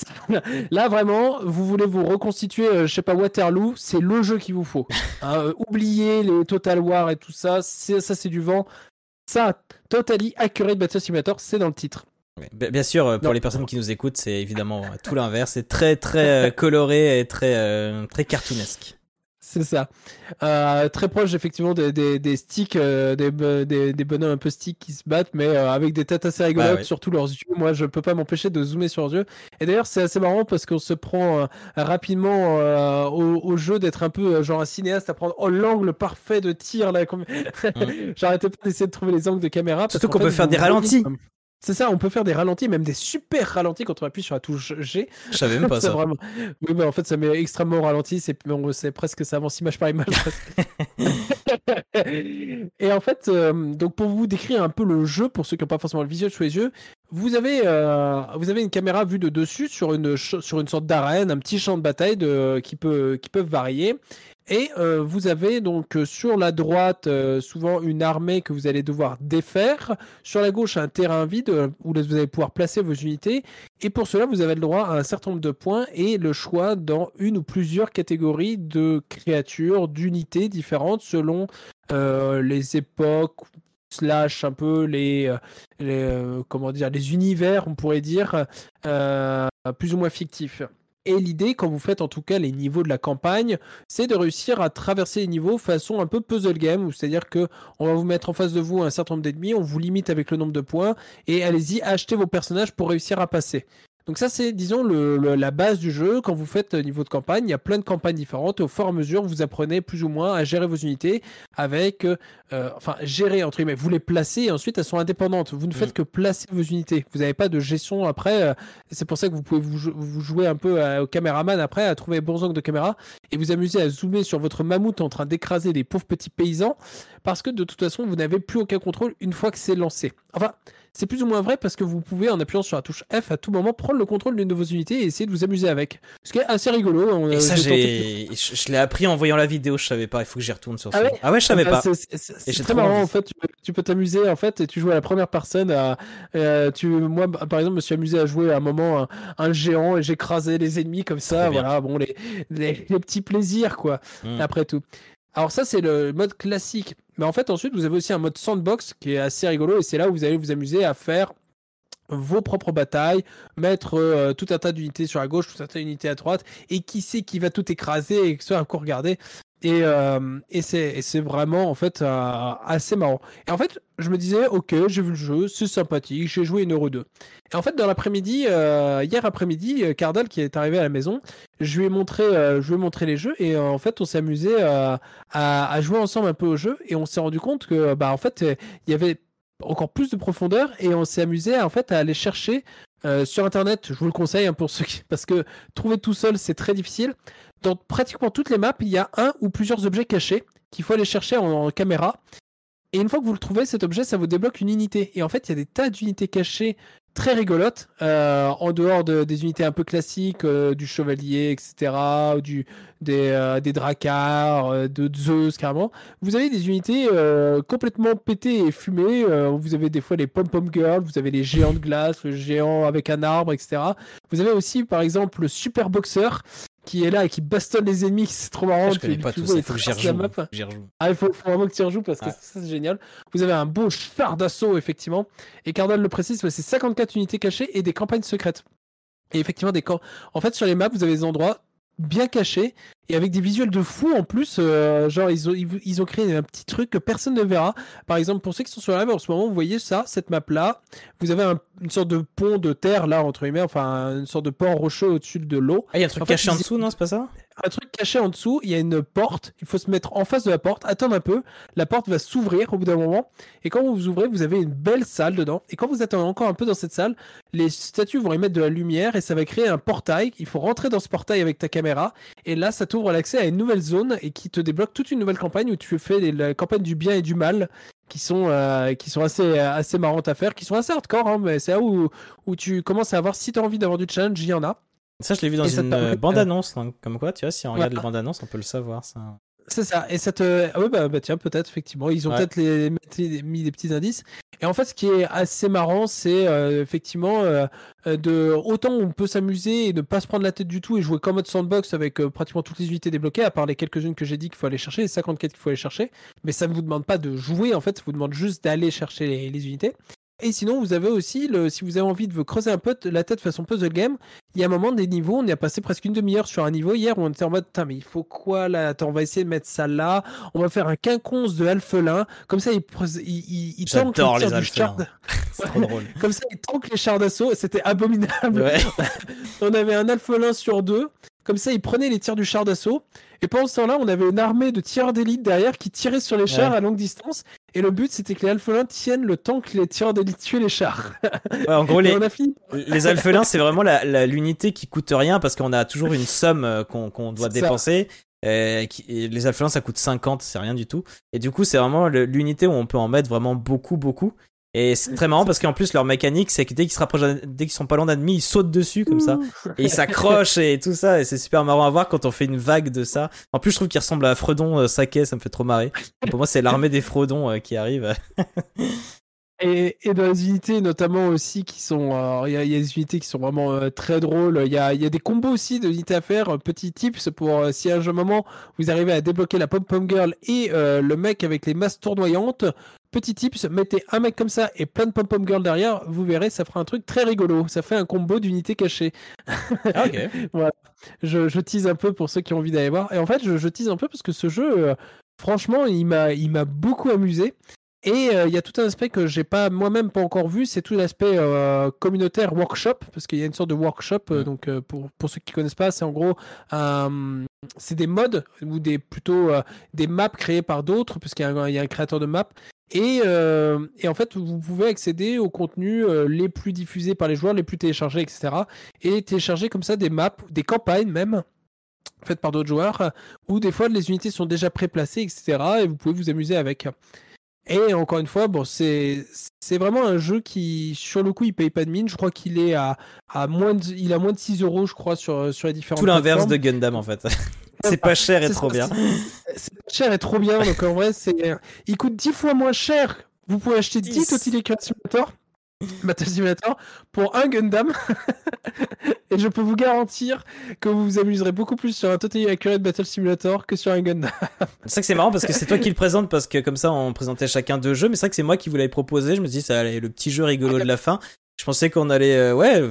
Là, vraiment, vous voulez vous reconstituer, euh, je sais pas, Waterloo, c'est le jeu qu'il vous faut. Hein, euh, oubliez les Total War et tout ça, ça c'est du vent. Ça, Totally Accurate Battle Simulator, c'est dans le titre. Bien sûr, euh, pour Non. les personnes qui nous écoutent, c'est évidemment euh, tout l'inverse. C'est très très euh, coloré et très très cartoonesque. C'est ça. Euh, très proche effectivement des, des, des sticks, euh, des, des, des bonhommes un peu sticks qui se battent, mais euh, avec des têtes assez rigolotes, ouais. surtout leurs yeux. Moi, je peux pas m'empêcher de zoomer sur leurs yeux. Et d'ailleurs, c'est assez marrant parce qu'on se prend rapidement au, au jeu d'être un peu genre un cinéaste à prendre oh, l'angle parfait de tir là. Comme... J'arrêtais pas d'essayer de trouver les angles de caméra. Surtout qu'on peut faire des ralentis. C'est ça, on peut faire des ralentis, même des super ralentis quand on appuie sur la touche G. Je savais même pas ça. vraiment- Oui, mais en fait, ça met extrêmement au ralenti. C'est presque ça avance image par image. Et en fait, euh, donc pour vous décrire un peu le jeu, pour ceux qui n'ont pas forcément le visuel sous les yeux, vous avez, euh, vous avez une caméra vue de dessus sur une, ch- sur une sorte d'arène, un petit champ de bataille de, qui, peut, qui peuvent varier. Et euh, vous avez donc euh, sur la droite euh, souvent une armée que vous allez devoir défaire. Sur la gauche, un terrain vide où vous allez pouvoir placer vos unités. Et pour cela, vous avez le droit à un certain nombre de points et le choix dans une ou plusieurs catégories de créatures, d'unités différentes selon les époques slash un peu les, les, comment dire les univers on pourrait dire plus ou moins fictifs. Et l'idée, quand vous faites en tout cas les niveaux de la campagne, c'est de réussir à traverser les niveaux façon un peu puzzle game, c'est-à-dire que on va vous mettre en face de vous un certain nombre d'ennemis, on vous limite avec le nombre de points, et allez-y, achetez vos personnages pour réussir à passer. Donc ça, c'est, disons, le, le- la base du jeu. Quand vous faites euh, niveau de campagne, il y a plein de campagnes différentes. Et au fur et à mesure, vous apprenez plus ou moins à gérer vos unités avec, euh, euh, enfin, gérer entre guillemets. Vous les placez et ensuite elles sont indépendantes. Vous ne faites que placer vos unités. Vous n'avez pas de gestion après. c'est pour ça que vous pouvez vous, vous jouer un peu au caméraman après, à trouver les bons angles de caméra et vous amuser à zoomer sur votre mammouth en train d'écraser des pauvres petits paysans parce que de toute façon, vous n'avez plus aucun contrôle une fois que c'est lancé. Enfin, c'est plus ou moins vrai parce que vous pouvez, en appuyant sur la touche F, à tout moment prendre le contrôle d'une de vos unités et essayer de vous amuser avec. Ce qui est assez rigolo. On- Et ça, j'ai je, je l'ai appris en voyant la vidéo. Je savais pas. Il faut que j'y retourne sur Ah ça. ouais Ah ouais, je savais Ah, pas. c'est- c'est- c'est- C'est j'ai très marrant envie. en fait. Tu peux, tu peux t'amuser en fait et tu joues à la première personne. À, euh, tu, moi, bah, par exemple, me suis amusé à jouer à un moment un, un géant et j'écrasais les ennemis comme ça. Voilà, bon, les, les, les petits plaisirs quoi. Mm. Après tout. Alors ça c'est le mode classique. Mais en fait ensuite vous avez aussi un mode sandbox qui est assez rigolo et c'est là où vous allez vous amuser à faire vos propres batailles, mettre euh, tout un tas d'unités sur la gauche, tout un tas d'unités à droite, et qui sait qui va tout écraser et que soit à quoi regarder. Et, euh, et c'est vraiment en fait euh, assez marrant. Et en fait, je me disais, ok, j'ai vu le jeu, c'est sympathique, j'ai joué une heure ou deux. Et en fait, dans l'après-midi, euh, hier après-midi, Cardal qui est arrivé à la maison, je lui ai montré, je lui ai montré les jeux et en fait, on s'est amusé à, jouer ensemble un peu au jeu et on s'est rendu compte que bah en fait, il y avait encore plus de profondeur et on s'est amusé en fait à aller chercher sur internet. Je vous le conseille hein, pour ceux qui parce que trouver tout seul c'est très difficile. Dans pratiquement toutes les maps, il y a un ou plusieurs objets cachés qu'il faut aller chercher en, caméra. Et une fois que vous le trouvez, cet objet, ça vous débloque une unité. Et en fait, il y a des tas d'unités cachées très rigolotes, euh, en dehors de- des unités un peu classiques, euh, du chevalier, etc., du, des, euh, dracars, euh, de Zeus, carrément. Vous avez des unités complètement pétées et fumées. vous avez des fois les pom-pom girls, vous avez les géants de glace, le géant avec un arbre, etc. Vous avez aussi, par exemple, le super boxeur qui est là et qui bastonne les ennemis. C'est trop marrant. Je connais Tu- pas tu tout vois, ça. il faut que j'y rejoue. rejoue. Ah, il faut, faut vraiment que tu y rejoues parce que ça, c'est génial. Vous avez un beau char d'assaut, effectivement. Et Cardinal le précise, c'est 54 unités cachées et des campagnes secrètes. Et effectivement, des camps. En fait, sur les maps, vous avez des endroits bien cachés et avec des visuels de fou en plus. euh, genre, ils ont, ils, ont créé un petit truc que personne ne verra. Par exemple, pour ceux qui sont sur la live en ce moment, vous voyez ça, cette map-là. Vous avez un- une sorte de pont de terre là, entre guillemets, enfin, une sorte de pont rocheux au-dessus de l'eau. Ah, il y a un truc En fait, caché en dessous, non C'est pas ça? Un truc caché en dessous, il y a une porte, il faut se mettre en face de la porte, attendre un peu, la porte va s'ouvrir au bout d'un moment, et quand vous vous ouvrez, vous avez une belle salle dedans, et quand vous attendez encore un peu dans cette salle, les statues vont émettre de la lumière, et ça va créer un portail, il faut rentrer dans ce portail avec ta caméra, et là ça t'ouvre l'accès à une nouvelle zone, et qui te débloque toute une nouvelle campagne où tu fais les- la campagne du bien et du mal, qui sont, euh, qui sont assez, assez marrantes à faire, qui sont assez hardcore, hein, mais c'est là où, où tu commences à avoir, si tu as envie d'avoir du challenge, il y en a. Ça, je l'ai vu dans Et une euh, bande-annonce. donc, Comme quoi, tu vois, si on regarde Voilà. les bandes-annonces, on peut le savoir. Ça. C'est ça, et ça te. Ah ouais, bah, bah tiens, peut-être, effectivement. Ils ont Ouais. peut-être les, mis- des petits indices. Et en fait, ce qui est assez marrant, c'est euh, effectivement euh, euh, de. Autant on peut s'amuser et ne pas se prendre la tête du tout et jouer comme mode sandbox avec euh, pratiquement toutes les unités débloquées, à part les quelques-unes que j'ai dit qu'il faut aller chercher, les 54 qu'il faut aller chercher. Mais ça ne vous demande pas de jouer, en fait, ça vous demande juste d'aller chercher les, les unités. Et sinon, vous avez aussi, le, si vous avez envie de vous creuser un peu la tête façon puzzle game, il y a un moment des niveaux, on y a passé presque une demi-heure sur un niveau. Hier où on était en mode, putain, mais il faut quoi là? Attends, on va essayer de mettre ça là, on va faire un quinconce de alphelin, comme ça il, il, il, tank les du char- drôle. Comme ça il tank les chars d'assaut, c'était abominable. Ouais. On avait un alphelin sur deux, comme ça il prenait les tirs du char d'assaut, et pendant ce temps-là, on avait une armée de tireurs d'élite derrière qui tiraient sur les chars Ouais. à longue distance, et le but c'était que les alphelins tiennent le temps que les tireurs d'élite tuent les chars. Ouais, en gros, les, les alphelins, c'est vraiment la- la- l'unité qui coûte rien parce qu'on a toujours une somme euh, qu'on doit dépenser. euh, qui- et les alphelins, ça coûte 50, c'est rien du tout. Et du coup, c'est vraiment l'unité où on peut en mettre vraiment beaucoup, beaucoup. Et c'est très marrant parce qu'en plus, leur mécanique, c'est que dès qu'ils se rapprochent, dès qu'ils sont pas loin d'ennemis, ils sautent dessus comme ça. Et ils s'accrochent et tout ça. Et c'est super marrant à voir quand on fait une vague de ça. En plus, je trouve qu'il ressemble à Fredon euh, Saké, ça me fait trop marrer. Pour moi, c'est l'armée des Fredons euh, qui arrive. Et, et dans les unités, notamment aussi, qui sont. alors, Il y, a- il y a des unités qui sont vraiment euh, très drôles. Il y a, y a des combos aussi d'unités à faire. Petit tips pour euh, si à un moment vous arrivez à débloquer la Pom Pom Girl et euh, le mec avec les masses tournoyantes. Petit tips, mettez un mec comme ça et plein de Pom Pom Girl derrière. Vous verrez, ça fera un truc très rigolo. Ça fait un combo d'unités cachées. Ah, ok. je, je tease un peu pour ceux qui ont envie d'aller voir. Et en fait, je, je tease un peu parce que ce jeu, euh, franchement, il m'a, il m'a beaucoup amusé. Et euh, il y a tout un aspect que j'ai pas moi-même pas encore vu, c'est tout l'aspect euh, communautaire workshop, parce qu'il y a une sorte de workshop. euh, Mm. donc pour, pour ceux qui connaissent pas, c'est en gros, c'est des modes ou des plutôt des maps créées par d'autres, parce qu'il y, a un- il y a un créateur de maps. Et, euh, et en fait, vous pouvez accéder aux contenus euh, les plus diffusés par les joueurs, les plus téléchargés, etc. Et télécharger comme ça des maps, des campagnes même, faites par d'autres joueurs, où des fois les unités sont déjà préplacées, etc. Et vous pouvez vous amuser avec. Et encore une fois, bon, c'est c'est vraiment un jeu qui, sur le coup, il paye pas de mine. Je crois qu'il est à, à moins de, il a moins de 6 euros, je crois, sur, sur les différentes Tout l'inverse de. Gundam en fait. c'est pas cher et trop ça, bien. c'est- pas cher et trop bien. Donc en vrai, c'est, il coûte 10 fois moins cher. Vous pouvez acheter 10 10. Total Accurate Simulator, Battle Simulator, pour un Gundam. et je peux vous garantir que vous vous amuserez beaucoup plus sur un Total Accurate Battle Simulator que sur un Gundam. C'est vrai que c'est marrant parce que c'est toi qui le présente parce que comme ça on présentait chacun deux jeux, mais c'est vrai que c'est moi qui vous l'avais proposé. Je me suis dit ça allait le petit jeu rigolo de la fin. Je pensais qu'on allait euh, ouais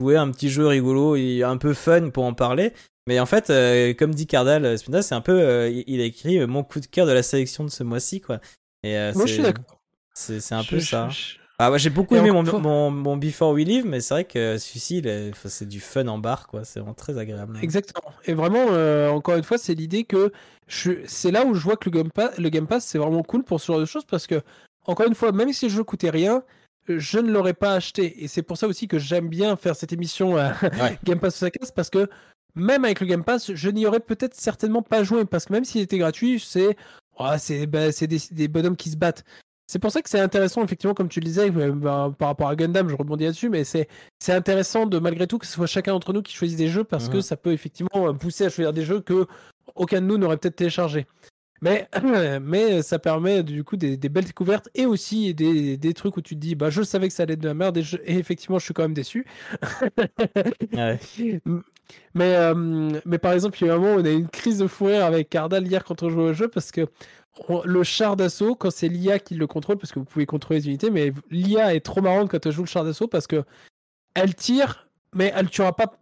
jouer un petit jeu rigolo et un peu fun pour en parler. Mais en fait, euh, comme dit Cardal, euh, Spinda, c'est un peu, euh, il a écrit mon coup de cœur de la sélection de ce mois-ci quoi. Et Moi, je suis d'accord. C'est c'est un Je- peu je- ça. je- Ah ouais, j'ai beaucoup Et aimé mon, fois- mon, mon Before We Live, mais c'est vrai que celui-ci, c'est du fun en barre quoi. C'est vraiment très agréable. Exactement. Et vraiment, euh, encore une fois, c'est l'idée que je... c'est là où je vois que le Game Pass, le Game Pass, c'est vraiment cool pour ce genre de choses parce que, encore une fois, même si le jeu coûtait rien, je ne l'aurais pas acheté. Et c'est pour ça aussi que j'aime bien faire cette émission euh, Ouais. Game Pass sa casse parce que même avec le Game Pass, je n'y aurais peut-être certainement pas joué parce que même s'il était gratuit, c'est oh, c'est bah, c'est des, des bonhommes qui se battent. C'est pour ça que c'est intéressant, effectivement, comme tu le disais, euh, bah, par rapport à Gundam, je rebondis là-dessus, mais c'est c'est intéressant de malgré tout que ce soit chacun d'entre nous qui choisisse des jeux parce que Mhm. ça peut effectivement euh, pousser à choisir des jeux que aucun de nous n'aurait peut-être téléchargé. Mais, mais ça permet du coup des, des belles découvertes et aussi des, des trucs où tu te dis bah je savais que ça allait être de la merde et, je- et effectivement je suis quand même déçu. Ouais. Mais, euh, mais par exemple, il y a un moment où on a eu une crise de fou rire avec Cardal hier quand on jouait au jeu parce que on- le char d'assaut, quand c'est l'IA qui le contrôle, parce que vous pouvez contrôler les unités, mais l'IA est trop marrante quand elle joue le char d'assaut parce que elle tire, mais elle tuera pas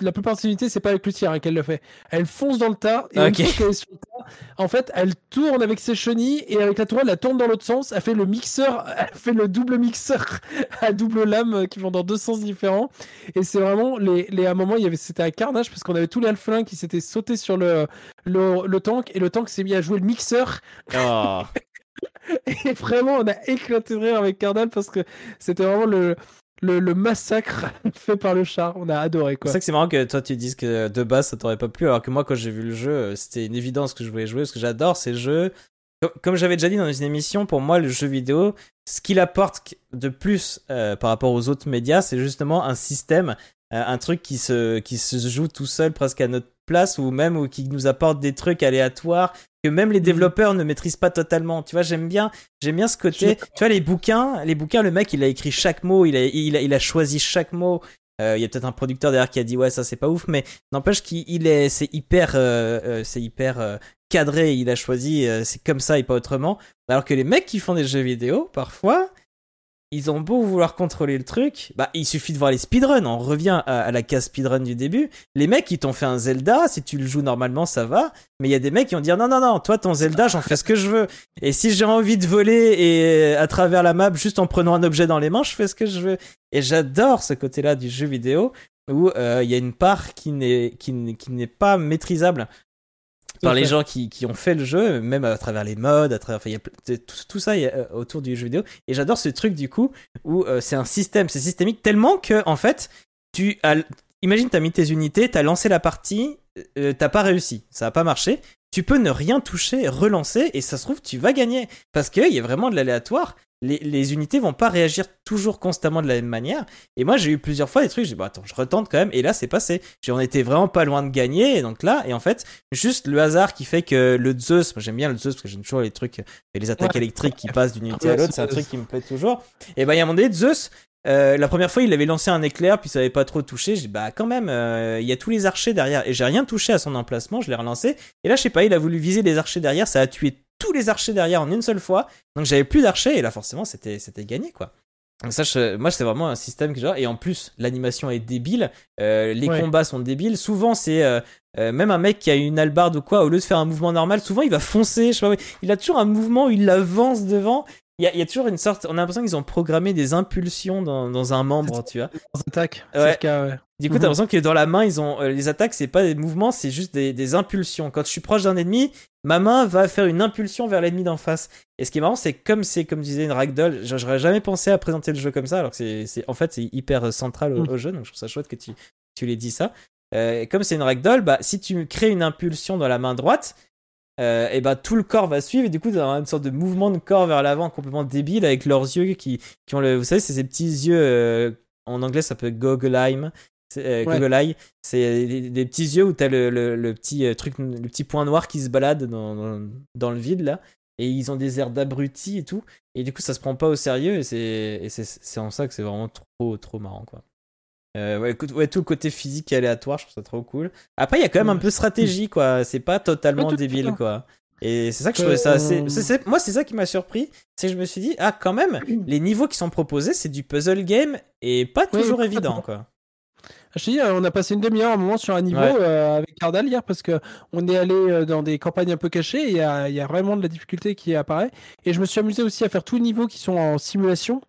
la plupart de ces unités, c'est pas avec le tir hein, qu'elle le fait. Elle fonce dans le tas et Ok. une fois qu'elle est sur le tas, en fait, elle tourne avec ses chenilles et avec la tourelle, elle tourne dans l'autre sens. Elle fait le mixeur, elle fait le double mixeur à double lame euh, qui vont dans deux sens différents. Et c'est vraiment les, les à un moment, il y avait c'était un carnage parce qu'on avait tous les alphelins qui s'étaient sautés sur le, le le tank et le tank s'est mis à jouer le mixeur Oh. et vraiment, on a éclaté de rire avec Cardal parce que c'était vraiment le, le, massacre fait par le char. On a adoré C'est quoi. ça que c'est marrant que toi tu dises que de base ça t'aurait pas plu, alors que moi quand j'ai vu le jeu, euh, c'était une évidence que je voulais jouer, parce que j'adore ces jeux. Comme, comme j'avais déjà dit dans une émission, pour moi le jeu vidéo, ce qu'il apporte de plus euh, par rapport aux autres médias, c'est justement un système, euh, un truc qui se, qui se joue tout seul presque à notre place, ou même ou qui nous apporte des trucs aléatoires que même les développeurs ne maîtrisent pas totalement. Tu vois, j'aime bien, j'aime bien ce côté. Tu vois, les bouquins, les bouquins, le mec, il a écrit chaque mot, il a, il a, il a choisi chaque mot. Euh, Il y a peut-être un producteur derrière qui a dit ouais ça c'est pas ouf, mais n'empêche qu'il il est, c'est hyper, euh, euh, c'est hyper cadré. Il a choisi, c'est comme ça et pas autrement. Alors que les mecs qui font des jeux vidéo, parfois, ils ont beau vouloir contrôler le truc, bah il suffit de voir les speedruns. On revient à, la case speedrun du début. Les mecs qui t'ont fait un Zelda, si tu le joues normalement ça va, mais il y a des mecs qui vont dire non non non, toi ton Zelda j'en fais ce que je veux. Et si j'ai envie de voler et à travers la map juste en prenant un objet dans les mains, je fais ce que je veux. Et j'adore ce côté-là du jeu vidéo où euh, il y a une part qui n'est qui n'est pas maîtrisable par les gens qui, qui ont fait le jeu, même à travers les modes, à travers, enfin, il y a tout, tout ça y a, euh, autour du jeu vidéo. Et j'adore ce truc du coup où euh, c'est un système, c'est systémique tellement que en fait, tu as, imagine t'as mis tes unités, t'as lancé la partie, euh, t'as pas réussi, ça a pas marché. Tu peux ne rien toucher, relancer et ça se trouve tu vas gagner parce qu'il y a vraiment de l'aléatoire. Les, les unités vont pas réagir toujours constamment de la même manière. Et moi, j'ai eu plusieurs fois des trucs, j'ai dit, bon, attends, je retente quand même. Et là, c'est passé. J'ai- On était vraiment pas loin de gagner. Et donc là, et en fait, juste le hasard qui fait que le Zeus, moi j'aime bien le Zeus parce que j'aime toujours les trucs, et les attaques Ouais. électriques qui passent d'une unité à l'autre, c'est un truc qui me plaît toujours. Et ben, il y a un moment donné, Zeus, euh, la première fois, il avait lancé un éclair, puis ça avait pas trop touché. J'ai dit, bah, quand même, euh, il y a tous les archers derrière. Et j'ai rien touché à son emplacement, je l'ai relancé. Et là, je sais pas, il a voulu viser les archers derrière, ça a tué tous les archers derrière en une seule fois. Donc j'avais plus d'archers, et là, forcément, c'était, c'était gagné, quoi. Donc ça, je- moi, c'est vraiment un système que j'adore. Et en plus, l'animation est débile. euh, les Ouais. combats sont débiles. Souvent, c'est euh, euh, même un mec qui a une hallebarde ou quoi, au lieu de faire un mouvement normal, souvent il va foncer. Je sais pas, il a toujours un mouvement où il avance devant. Il y, y a toujours une sorte. On a l'impression qu'ils ont programmé des impulsions dans, dans un membre, tu vois. Attaques, c'est Ouais. le cas, ouais. Du coup, Mhm. t'as l'impression que dans la main, ils ont euh, les attaques, c'est pas des mouvements, c'est juste des, des impulsions. Quand je suis proche d'un ennemi, ma main va faire une impulsion vers l'ennemi d'en face. Et ce qui est marrant, c'est comme c'est comme disait une ragdoll, j'aurais jamais pensé à présenter le jeu comme ça, alors que c'est, c'est en fait c'est hyper euh, central au, Mhm. au jeu. Donc je trouve ça chouette que tu tu l'aies dit ça. Euh, comme c'est une ragdoll, bah si tu crées une impulsion dans la main droite, euh, et bah tout le corps va suivre. Et du coup t'as une sorte de mouvement de corps vers l'avant complètement débile avec leurs yeux qui, qui ont le vous savez c'est ces petits yeux euh, en anglais ça peut goggle eye c'est, euh, Ouais. c'est des, des petits yeux où t'as le, le, le petit truc le petit point noir qui se balade dans, dans, dans le vide là. Et ils ont des airs d'abrutis et tout. Et du coup ça se prend pas au sérieux et c'est et c'est c'est en ça que c'est vraiment trop trop marrant quoi euh, ouais, tout le côté physique et aléatoire, je trouve ça trop cool. Après, il y a quand même un peu de stratégie, quoi. C'est pas totalement tout débile, quoi. Et c'est ça que je Euh, trouvais ça assez. c'est- Moi, c'est ça qui m'a surpris. C'est que je me suis dit, ah, quand même, les niveaux qui sont proposés, c'est du puzzle game et pas toujours évident, quoi. Je te dis, euh, on a passé une demi-heure à un moment sur un niveau Ouais. euh, avec Cardal hier parce que on est allé euh, dans des campagnes un peu cachées. et Il y y a vraiment de la difficulté qui apparaît. Et je me suis amusé aussi à faire tous les niveaux qui sont en simulation.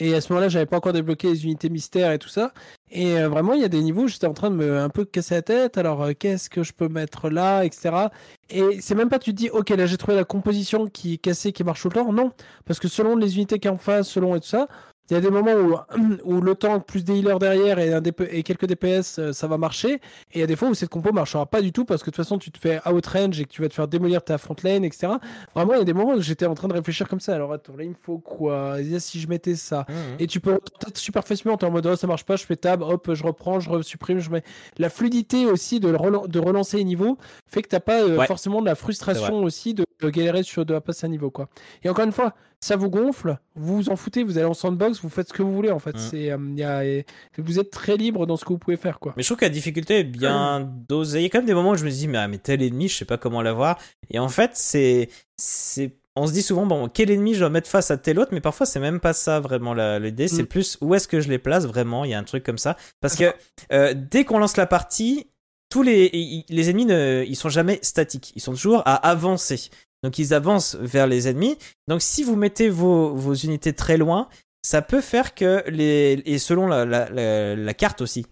Et à ce moment-là, j'avais pas encore débloqué les unités mystères et tout ça. Et euh, vraiment, il y a des niveaux où j'étais en train de me un peu casser la tête. Alors, euh, qu'est-ce que je peux mettre là, etc. Et c'est même pas, tu te dis, ok, là j'ai trouvé la composition qui est cassée, qui marche tout le. Non, parce que selon les unités qui en face, selon et tout ça, il y a des moments où, où le tank plus des healers derrière et, un DP et quelques DPS, euh, ça va marcher. Et il y a des fois où cette compo marchera pas du tout parce que de toute façon, tu te fais outrange et que tu vas te faire démolir ta front lane, etc. Vraiment, il y a des moments où j'étais en train de réfléchir comme ça. Alors attends, là il me faut quoi? Si je mettais ça. Mhm. Et tu peux peut-être super facilement, t'es en mode oh, ça marche pas, je fais tab, hop, je reprends, je supprime, je mets. La fluidité aussi de, le relan- de relancer les niveaux fait que t'as pas euh, Ouais. forcément de la frustration aussi de, de galérer sur de passer un niveau quoi. Et encore une fois, ça vous gonfle, vous vous en foutez, vous allez en sandbox, vous faites ce que vous voulez en fait. Mhm. C'est, euh, y a- et vous êtes très libre dans ce que vous pouvez faire quoi. Mais je trouve que la difficulté est bien dosée. Il y a quand même des moments où je me dis, mais, ah, mais tel ennemi, je sais pas comment l'avoir. Et en fait, c'est, c'est, on se dit souvent, bon, quel ennemi je dois mettre face à tel autre, mais parfois c'est même pas ça vraiment l'idée, c'est Mm. plus où est-ce que je les place vraiment, il y a un truc comme ça. Parce que euh, dès qu'on lance la partie, tous les, les ennemis, ne, ils sont jamais statiques, ils sont toujours à avancer. Donc ils avancent vers les ennemis. Donc si vous mettez vos, vos unités très loin, ça peut faire que les et selon la, la, la, la carte aussi,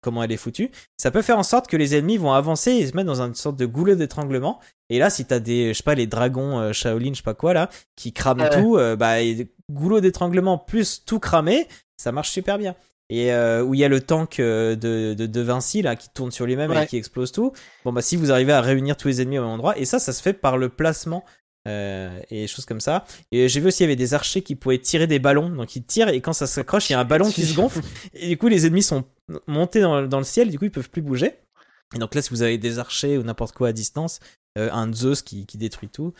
comment elle est foutue, ça peut faire en sorte que les ennemis vont avancer et se mettre dans une sorte de goulot d'étranglement. Et là, si t'as des, je sais pas, les dragons euh, Shaolin, je sais pas quoi là, qui crament Ouais. tout, euh, bah et goulot d'étranglement plus tout cramé, ça marche super bien. Et euh, où il y a le tank de, de, de Vinci là qui tourne sur lui-même Ouais. et qui explose tout. Bon bah si vous arrivez à réunir tous les ennemis au même endroit, et ça, ça se fait par le placement euh, et choses comme ça. Et j'ai vu aussi il y avait des archers qui pouvaient tirer des ballons, donc ils tirent et quand ça s'accroche, il y a un ballon qui se gonfle et du coup les ennemis sont montés dans, dans le ciel, du coup ils peuvent plus bouger. Et donc là, si vous avez des archers ou n'importe quoi à distance, euh, un Zeus qui, qui détruit tout.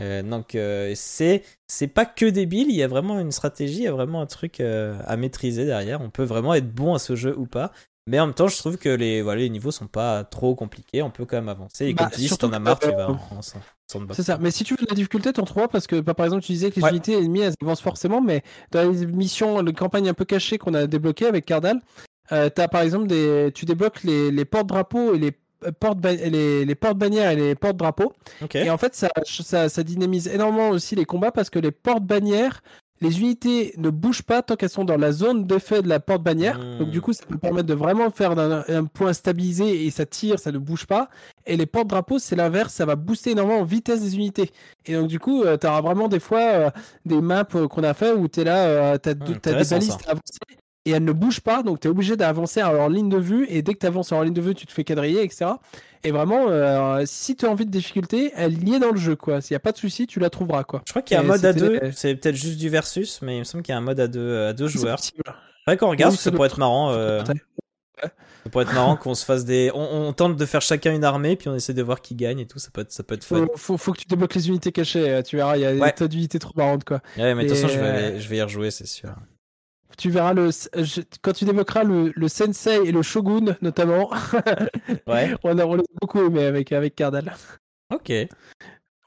Euh, donc c'est c'est pas que débile, il y a vraiment une stratégie, il y a vraiment un truc à maîtriser derrière. On peut vraiment être bon à ce jeu ou pas. Mais en même temps, je trouve que les, voilà, les niveaux sont pas trop compliqués. On peut quand même avancer. Et Bah, comme tu dis, si t'en as marre, tu euh, vas en, en. C'est ça. Mais si tu veux de la difficulté, t'en trouveras parce que, bah, par exemple, tu disais que les Ouais. unités ennemies, elles avancent forcément, mais dans les missions, les campagnes un peu cachées qu'on a débloquées avec Cardal, euh, t'as par exemple des, tu débloques les, les portes-drapeaux et les euh, portes les, les portes-bannières et les portes-drapeaux. Et en fait, ça, ça, ça dynamise énormément aussi les combats parce que les portes-bannières, les unités ne bougent pas tant qu'elles sont dans la zone d'effet de la porte-bannière. Hmm. Donc, du coup, ça peut permettre de vraiment faire un, un point stabilisé et ça tire, ça ne bouge pas. Et les porte-drapeaux, c'est l'inverse, ça va booster énormément en vitesse des unités. Et donc, du coup, tu auras vraiment des fois euh, des maps euh, qu'on a fait où tu es là, tu as, des intéressant, balistes à avancer et elles ne bougent pas, donc tu es obligé d'avancer leur ligne de vue, et dès que tu avances en ligne de vue, tu te fais quadriller, etc. Et vraiment, euh, si tu as envie de difficulté, elle y est dans le jeu, quoi. S'il n'y a pas de souci, tu la trouveras, quoi. Je crois qu'il y a un mode à deux. C'est peut-être juste du versus, mais il me semble qu'il y a un mode à deux, à deux C'est joueurs. Faudrait qu'on regarde, Oui, ça, pourrait être marrant. euh, ça pourrait être marrant qu'on se fasse des. On, on tente de faire chacun une armée, puis on essaie de voir qui gagne et tout. Ça peut être, ça peut être fun. Faut, faut, faut que tu débloques les unités cachées, euh, tu verras, il y a Ouais. des tas d'unités trop marrantes, quoi. Ouais, mais de toute façon, je vais, euh, je vais y rejouer, c'est sûr. Tu verras le, je- quand tu débloqueras le, le Sensei et le Shogun, notamment. Ouais. on a, on beaucoup aimé avec, avec Cardal. Ok.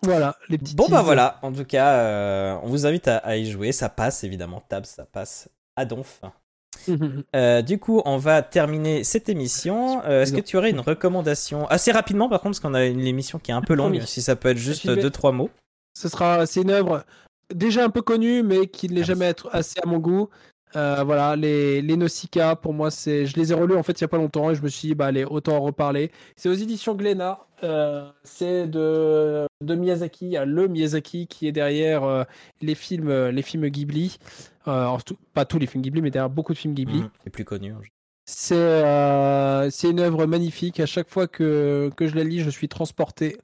Voilà, les petits Bon, bah voilà. En tout cas, euh, on vous invite à, à y jouer. Ça passe, évidemment. Tab, ça passe à donf. Euh, du coup, on va terminer cette émission. Euh, Est-ce que tu aurais une recommandation? Assez rapidement, par contre, parce qu'on a une émission qui est un peu longue. Promis. Si ça peut être juste deux trois mots. Ce sera, c'est une œuvre déjà un peu connue, mais qui ne l'est jamais être assez à mon goût. Euh, voilà, les, les Nausicaa, pour moi, c'est, je les ai relus en fait il y a pas longtemps et je me suis dit, bah allez, autant en reparler. C'est aux éditions Glénat. Euh, c'est de, de Miyazaki, il y a le Miyazaki qui est derrière euh, les films, les films Ghibli. Tout- pas tous les films Ghibli, mais derrière beaucoup de films Ghibli. Mhm. Les plus connus. C'est euh, c'est une œuvre magnifique. À chaque fois que, que je la lis, je suis transporté.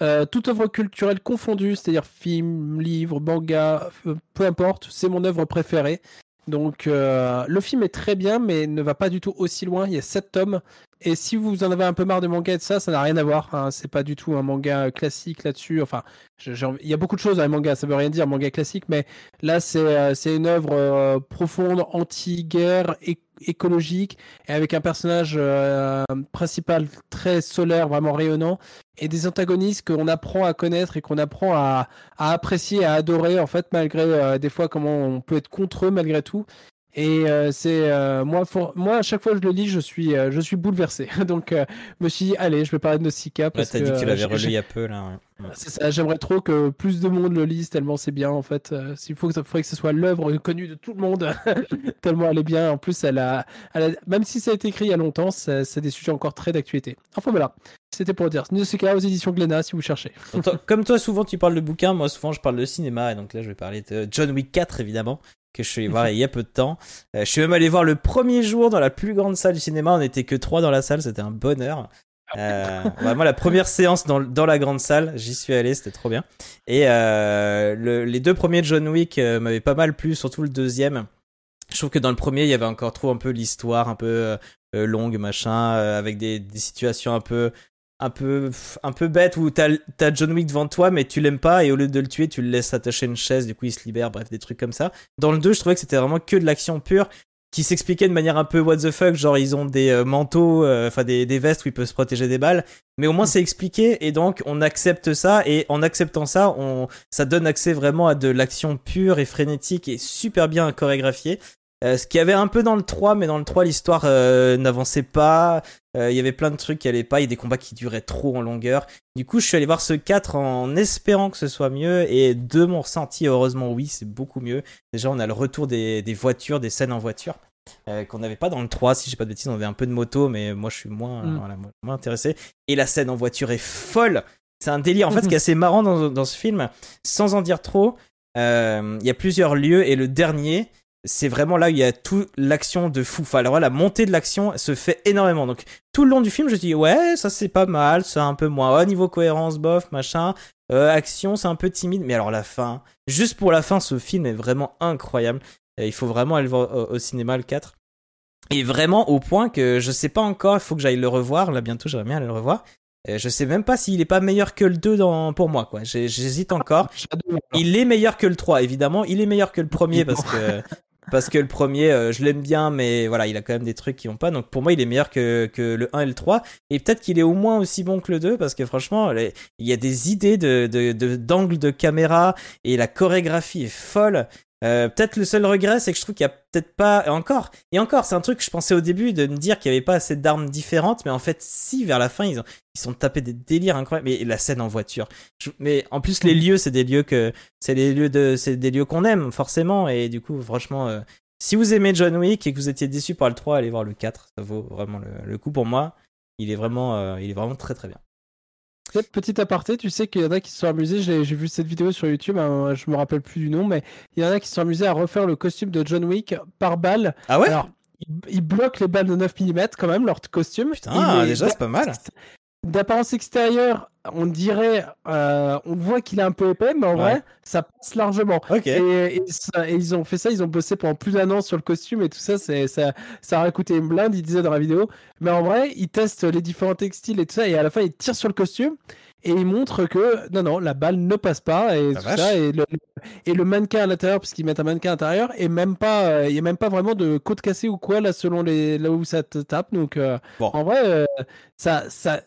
Euh, toute œuvre culturelle confondue, c'est-à-dire film, livre, manga, euh, peu importe, c'est mon œuvre préférée. Donc euh, le film est très bien, mais ne va pas du tout aussi loin. Il y a sept tomes. Et si vous en avez un peu marre de manga et de ça, ça n'a rien à voir. hein. C'est pas du tout un manga classique là-dessus. Enfin, il y a beaucoup de choses dans les mangas, ça veut rien dire, manga classique, mais là, c'est euh, une œuvre euh, profonde, anti-guerre, é- écologique, et avec un personnage euh, principal très solaire, vraiment rayonnant, et des antagonistes qu'on apprend à connaître et qu'on apprend à, à apprécier, à adorer, en fait, malgré euh, des fois comment on peut être contre eux malgré tout. Et euh, c'est euh, moi, for- moi à chaque fois que je le lis, je suis, euh, je suis bouleversé. Donc, je me suis dit, allez, je vais parler de Nausicaa Ouais, parce t'as que dit que tu l'avais j'ai- relu j'ai- il y a peu, là. C'est ça, j'aimerais trop que plus de monde le lise tellement c'est bien en fait. Euh, S'il faut que ça faudrait que ce soit l'œuvre connue de tout le monde tellement elle est bien. En plus, elle a, elle a- même si ça a été écrit il y a longtemps, c'est des sujets encore très d'actualité. Enfin voilà, c'était pour dire. Nausicaa aux éditions Glénat si vous cherchez. Comme toi, souvent tu parles de bouquins, moi souvent je parle de cinéma, et donc là je vais parler de John Wick 4 évidemment, que je suis allé voir il y a peu de temps. Euh, je suis même allé voir le premier jour dans la plus grande salle du cinéma, on était que trois dans la salle, c'était un bonheur. Euh, vraiment la première séance dans, dans la grande salle, j'y suis allé, c'était trop bien. Et euh, le- les deux premiers de John Wick euh, m'avaient pas mal plu, surtout le deuxième. Je trouve que dans le premier, il y avait encore trop un peu l'histoire un peu euh, euh, longue, machin, euh, avec des, des situations un peu un peu un peu bête où t'as as John Wick devant toi mais tu l'aimes pas et au lieu de le tuer tu le laisses attacher une chaise du coup il se libère bref des trucs comme ça dans le 2 je trouvais que c'était vraiment que de l'action pure qui s'expliquait de manière un peu what the fuck, genre ils ont des euh, manteaux, euh, enfin des, des vestes où ils peuvent se protéger des balles, mais au moins c'est expliqué et donc on accepte ça et en acceptant ça, on ça donne accès vraiment à de l'action pure et frénétique et super bien chorégraphiée. Euh, ce qu'il y avait un peu dans le 3, mais dans le 3 l'histoire euh, n'avançait pas, Euh, il y avait plein de trucs qui allaient pas, il y a des combats qui duraient trop en longueur. Du coup je suis allé voir ce 4 en espérant que ce soit mieux. Et de mon ressenti. Heureusement oui c'est beaucoup mieux. Déjà on a le retour des, des voitures, des scènes en voiture. qu'on n'avait pas dans le 3 si j'ai pas de bêtises on avait un peu de moto mais moi je suis moins, Mm. voilà, moins- intéressé. Et la scène en voiture est folle. C'est un délire en fait ce qui est assez marrant dans, dans ce film. Sans en dire trop il y a plusieurs lieux. Et le dernier c'est vraiment là où il y a toute l'action de fou. Enfin, alors la montée de l'action se fait énormément. Donc, tout le long du film, je dis, ouais, ça c'est pas mal, c'est un peu moins. Ouais, niveau cohérence, bof, machin. Euh, action, c'est un peu timide. Mais alors, la fin, juste pour la fin, ce film est vraiment incroyable. Euh, il faut vraiment aller le voir au, au cinéma, le 4. Et vraiment au point que je sais pas encore, il faut que j'aille le revoir. Là, bientôt, j'aimerais bien aller le revoir. Je sais même pas s'il est pas meilleur que le 2 dans, pour moi, quoi. J'hésite encore. Il est meilleur que le 3, évidemment. Il est meilleur que le premier parce que parce que le premier, euh, je l'aime bien, mais voilà, il a quand même des trucs qui ont pas. Donc pour moi, il est meilleur que, que le 1 et le 3. Et peut-être qu'il est au moins aussi bon que le 2 parce que franchement, il y a des idées de de- de- de, caméra et la chorégraphie est folle. Euh, peut-être le seul regret, c'est que je trouve qu'il y a peut-être pas et encore et encore, c'est un truc que je pensais au début de me dire qu'il y avait pas assez d'armes différentes, mais en fait, si vers la fin, ils ont ils sont tapés des délires incroyables. Mais la scène en voiture, je- mais en plus les lieux, c'est des lieux que c'est des lieux de c'est des lieux qu'on aime forcément et du coup franchement euh, si vous aimez John Wick et que vous étiez déçu par le 3 allez voir le 4 ça vaut vraiment le, le coup pour moi. Il est vraiment euh, il est vraiment très très bien Peut-être petit aparté, tu sais qu'il y en a qui se sont amusés, j'ai vu cette vidéo sur YouTube, hein, je me rappelle plus du nom, mais il y en a qui se sont amusés à refaire le costume de John Wick par balle. ah ouais? Alors, ils, bloquent les balles de 9 mm quand même, leur costume. putain déjà c'est pas mal D'apparence extérieure, on dirait, euh, on voit qu'il est un peu épais, mais en Ouais. vrai, ça passe largement. Et, et ça- et ils ont fait ça, ils ont bossé pendant plus d'un an sur le costume et tout ça, ça, ça aurait coûté une blinde, ils disaient dans la vidéo. Mais en vrai, ils testent les différents textiles et tout ça, et à la fin, ils tirent sur le costume et ils montrent que non, non, la balle ne passe pas et La tout vache. ça. Et le, et le mannequin à l'intérieur, parce qu'ils mettent un mannequin à l'intérieur, et même pas, euh, il y a même pas vraiment de côte cassée ou quoi là, selon les, là où ça te tape. Donc, euh, Bon. en vrai, euh, ça, ça,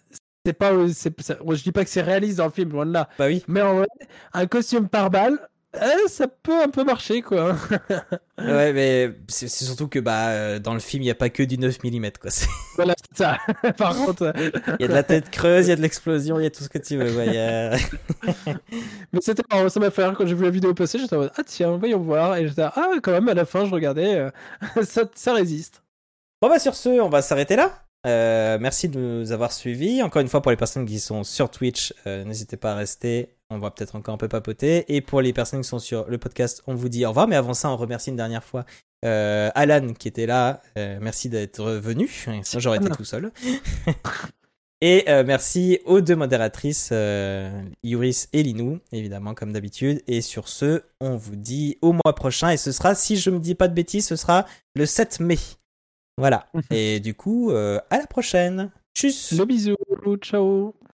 c'est pas, ça- je dis pas que c'est réaliste dans le film, loin de là. bah oui Mais en vrai, un costume par balle, euh, ça peut un peu marcher, quoi. ouais mais c'est surtout que bah euh, dans le film il y a pas que du 9 mm quoi voilà, c'est ça. par contre, euh, il y a de la tête creuse il y a de l'explosion il y a tout ce que tu veux ouais, il y a- mais c'était marrant, ça m'a fait rire quand j'ai vu la vidéo passer. J'étais en mode, ah tiens, voyons voir. Et j'étais, ah quand même, à la fin, je regardais, euh, ça, ça résiste. Bon bah sur ce, on va s'arrêter là. Euh, merci de nous avoir suivis. Encore une fois, pour les personnes qui sont sur Twitch, euh, n'hésitez pas à rester. On va peut-être encore un peu papoter. Et pour les personnes qui sont sur le podcast, on vous dit au revoir. Mais avant ça, on remercie une dernière fois euh, Alan qui était là. Merci d'être venu. Sinon, j'aurais été tout seul. Et merci aux deux modératrices, Iris et Linou, évidemment, comme d'habitude. Et sur ce, on vous dit au mois prochain. Et ce sera, si je me dis pas de bêtises, ce sera le 7 mai. Voilà. Et du coup, euh, à la prochaine. Tchuss Le bisou, ciao.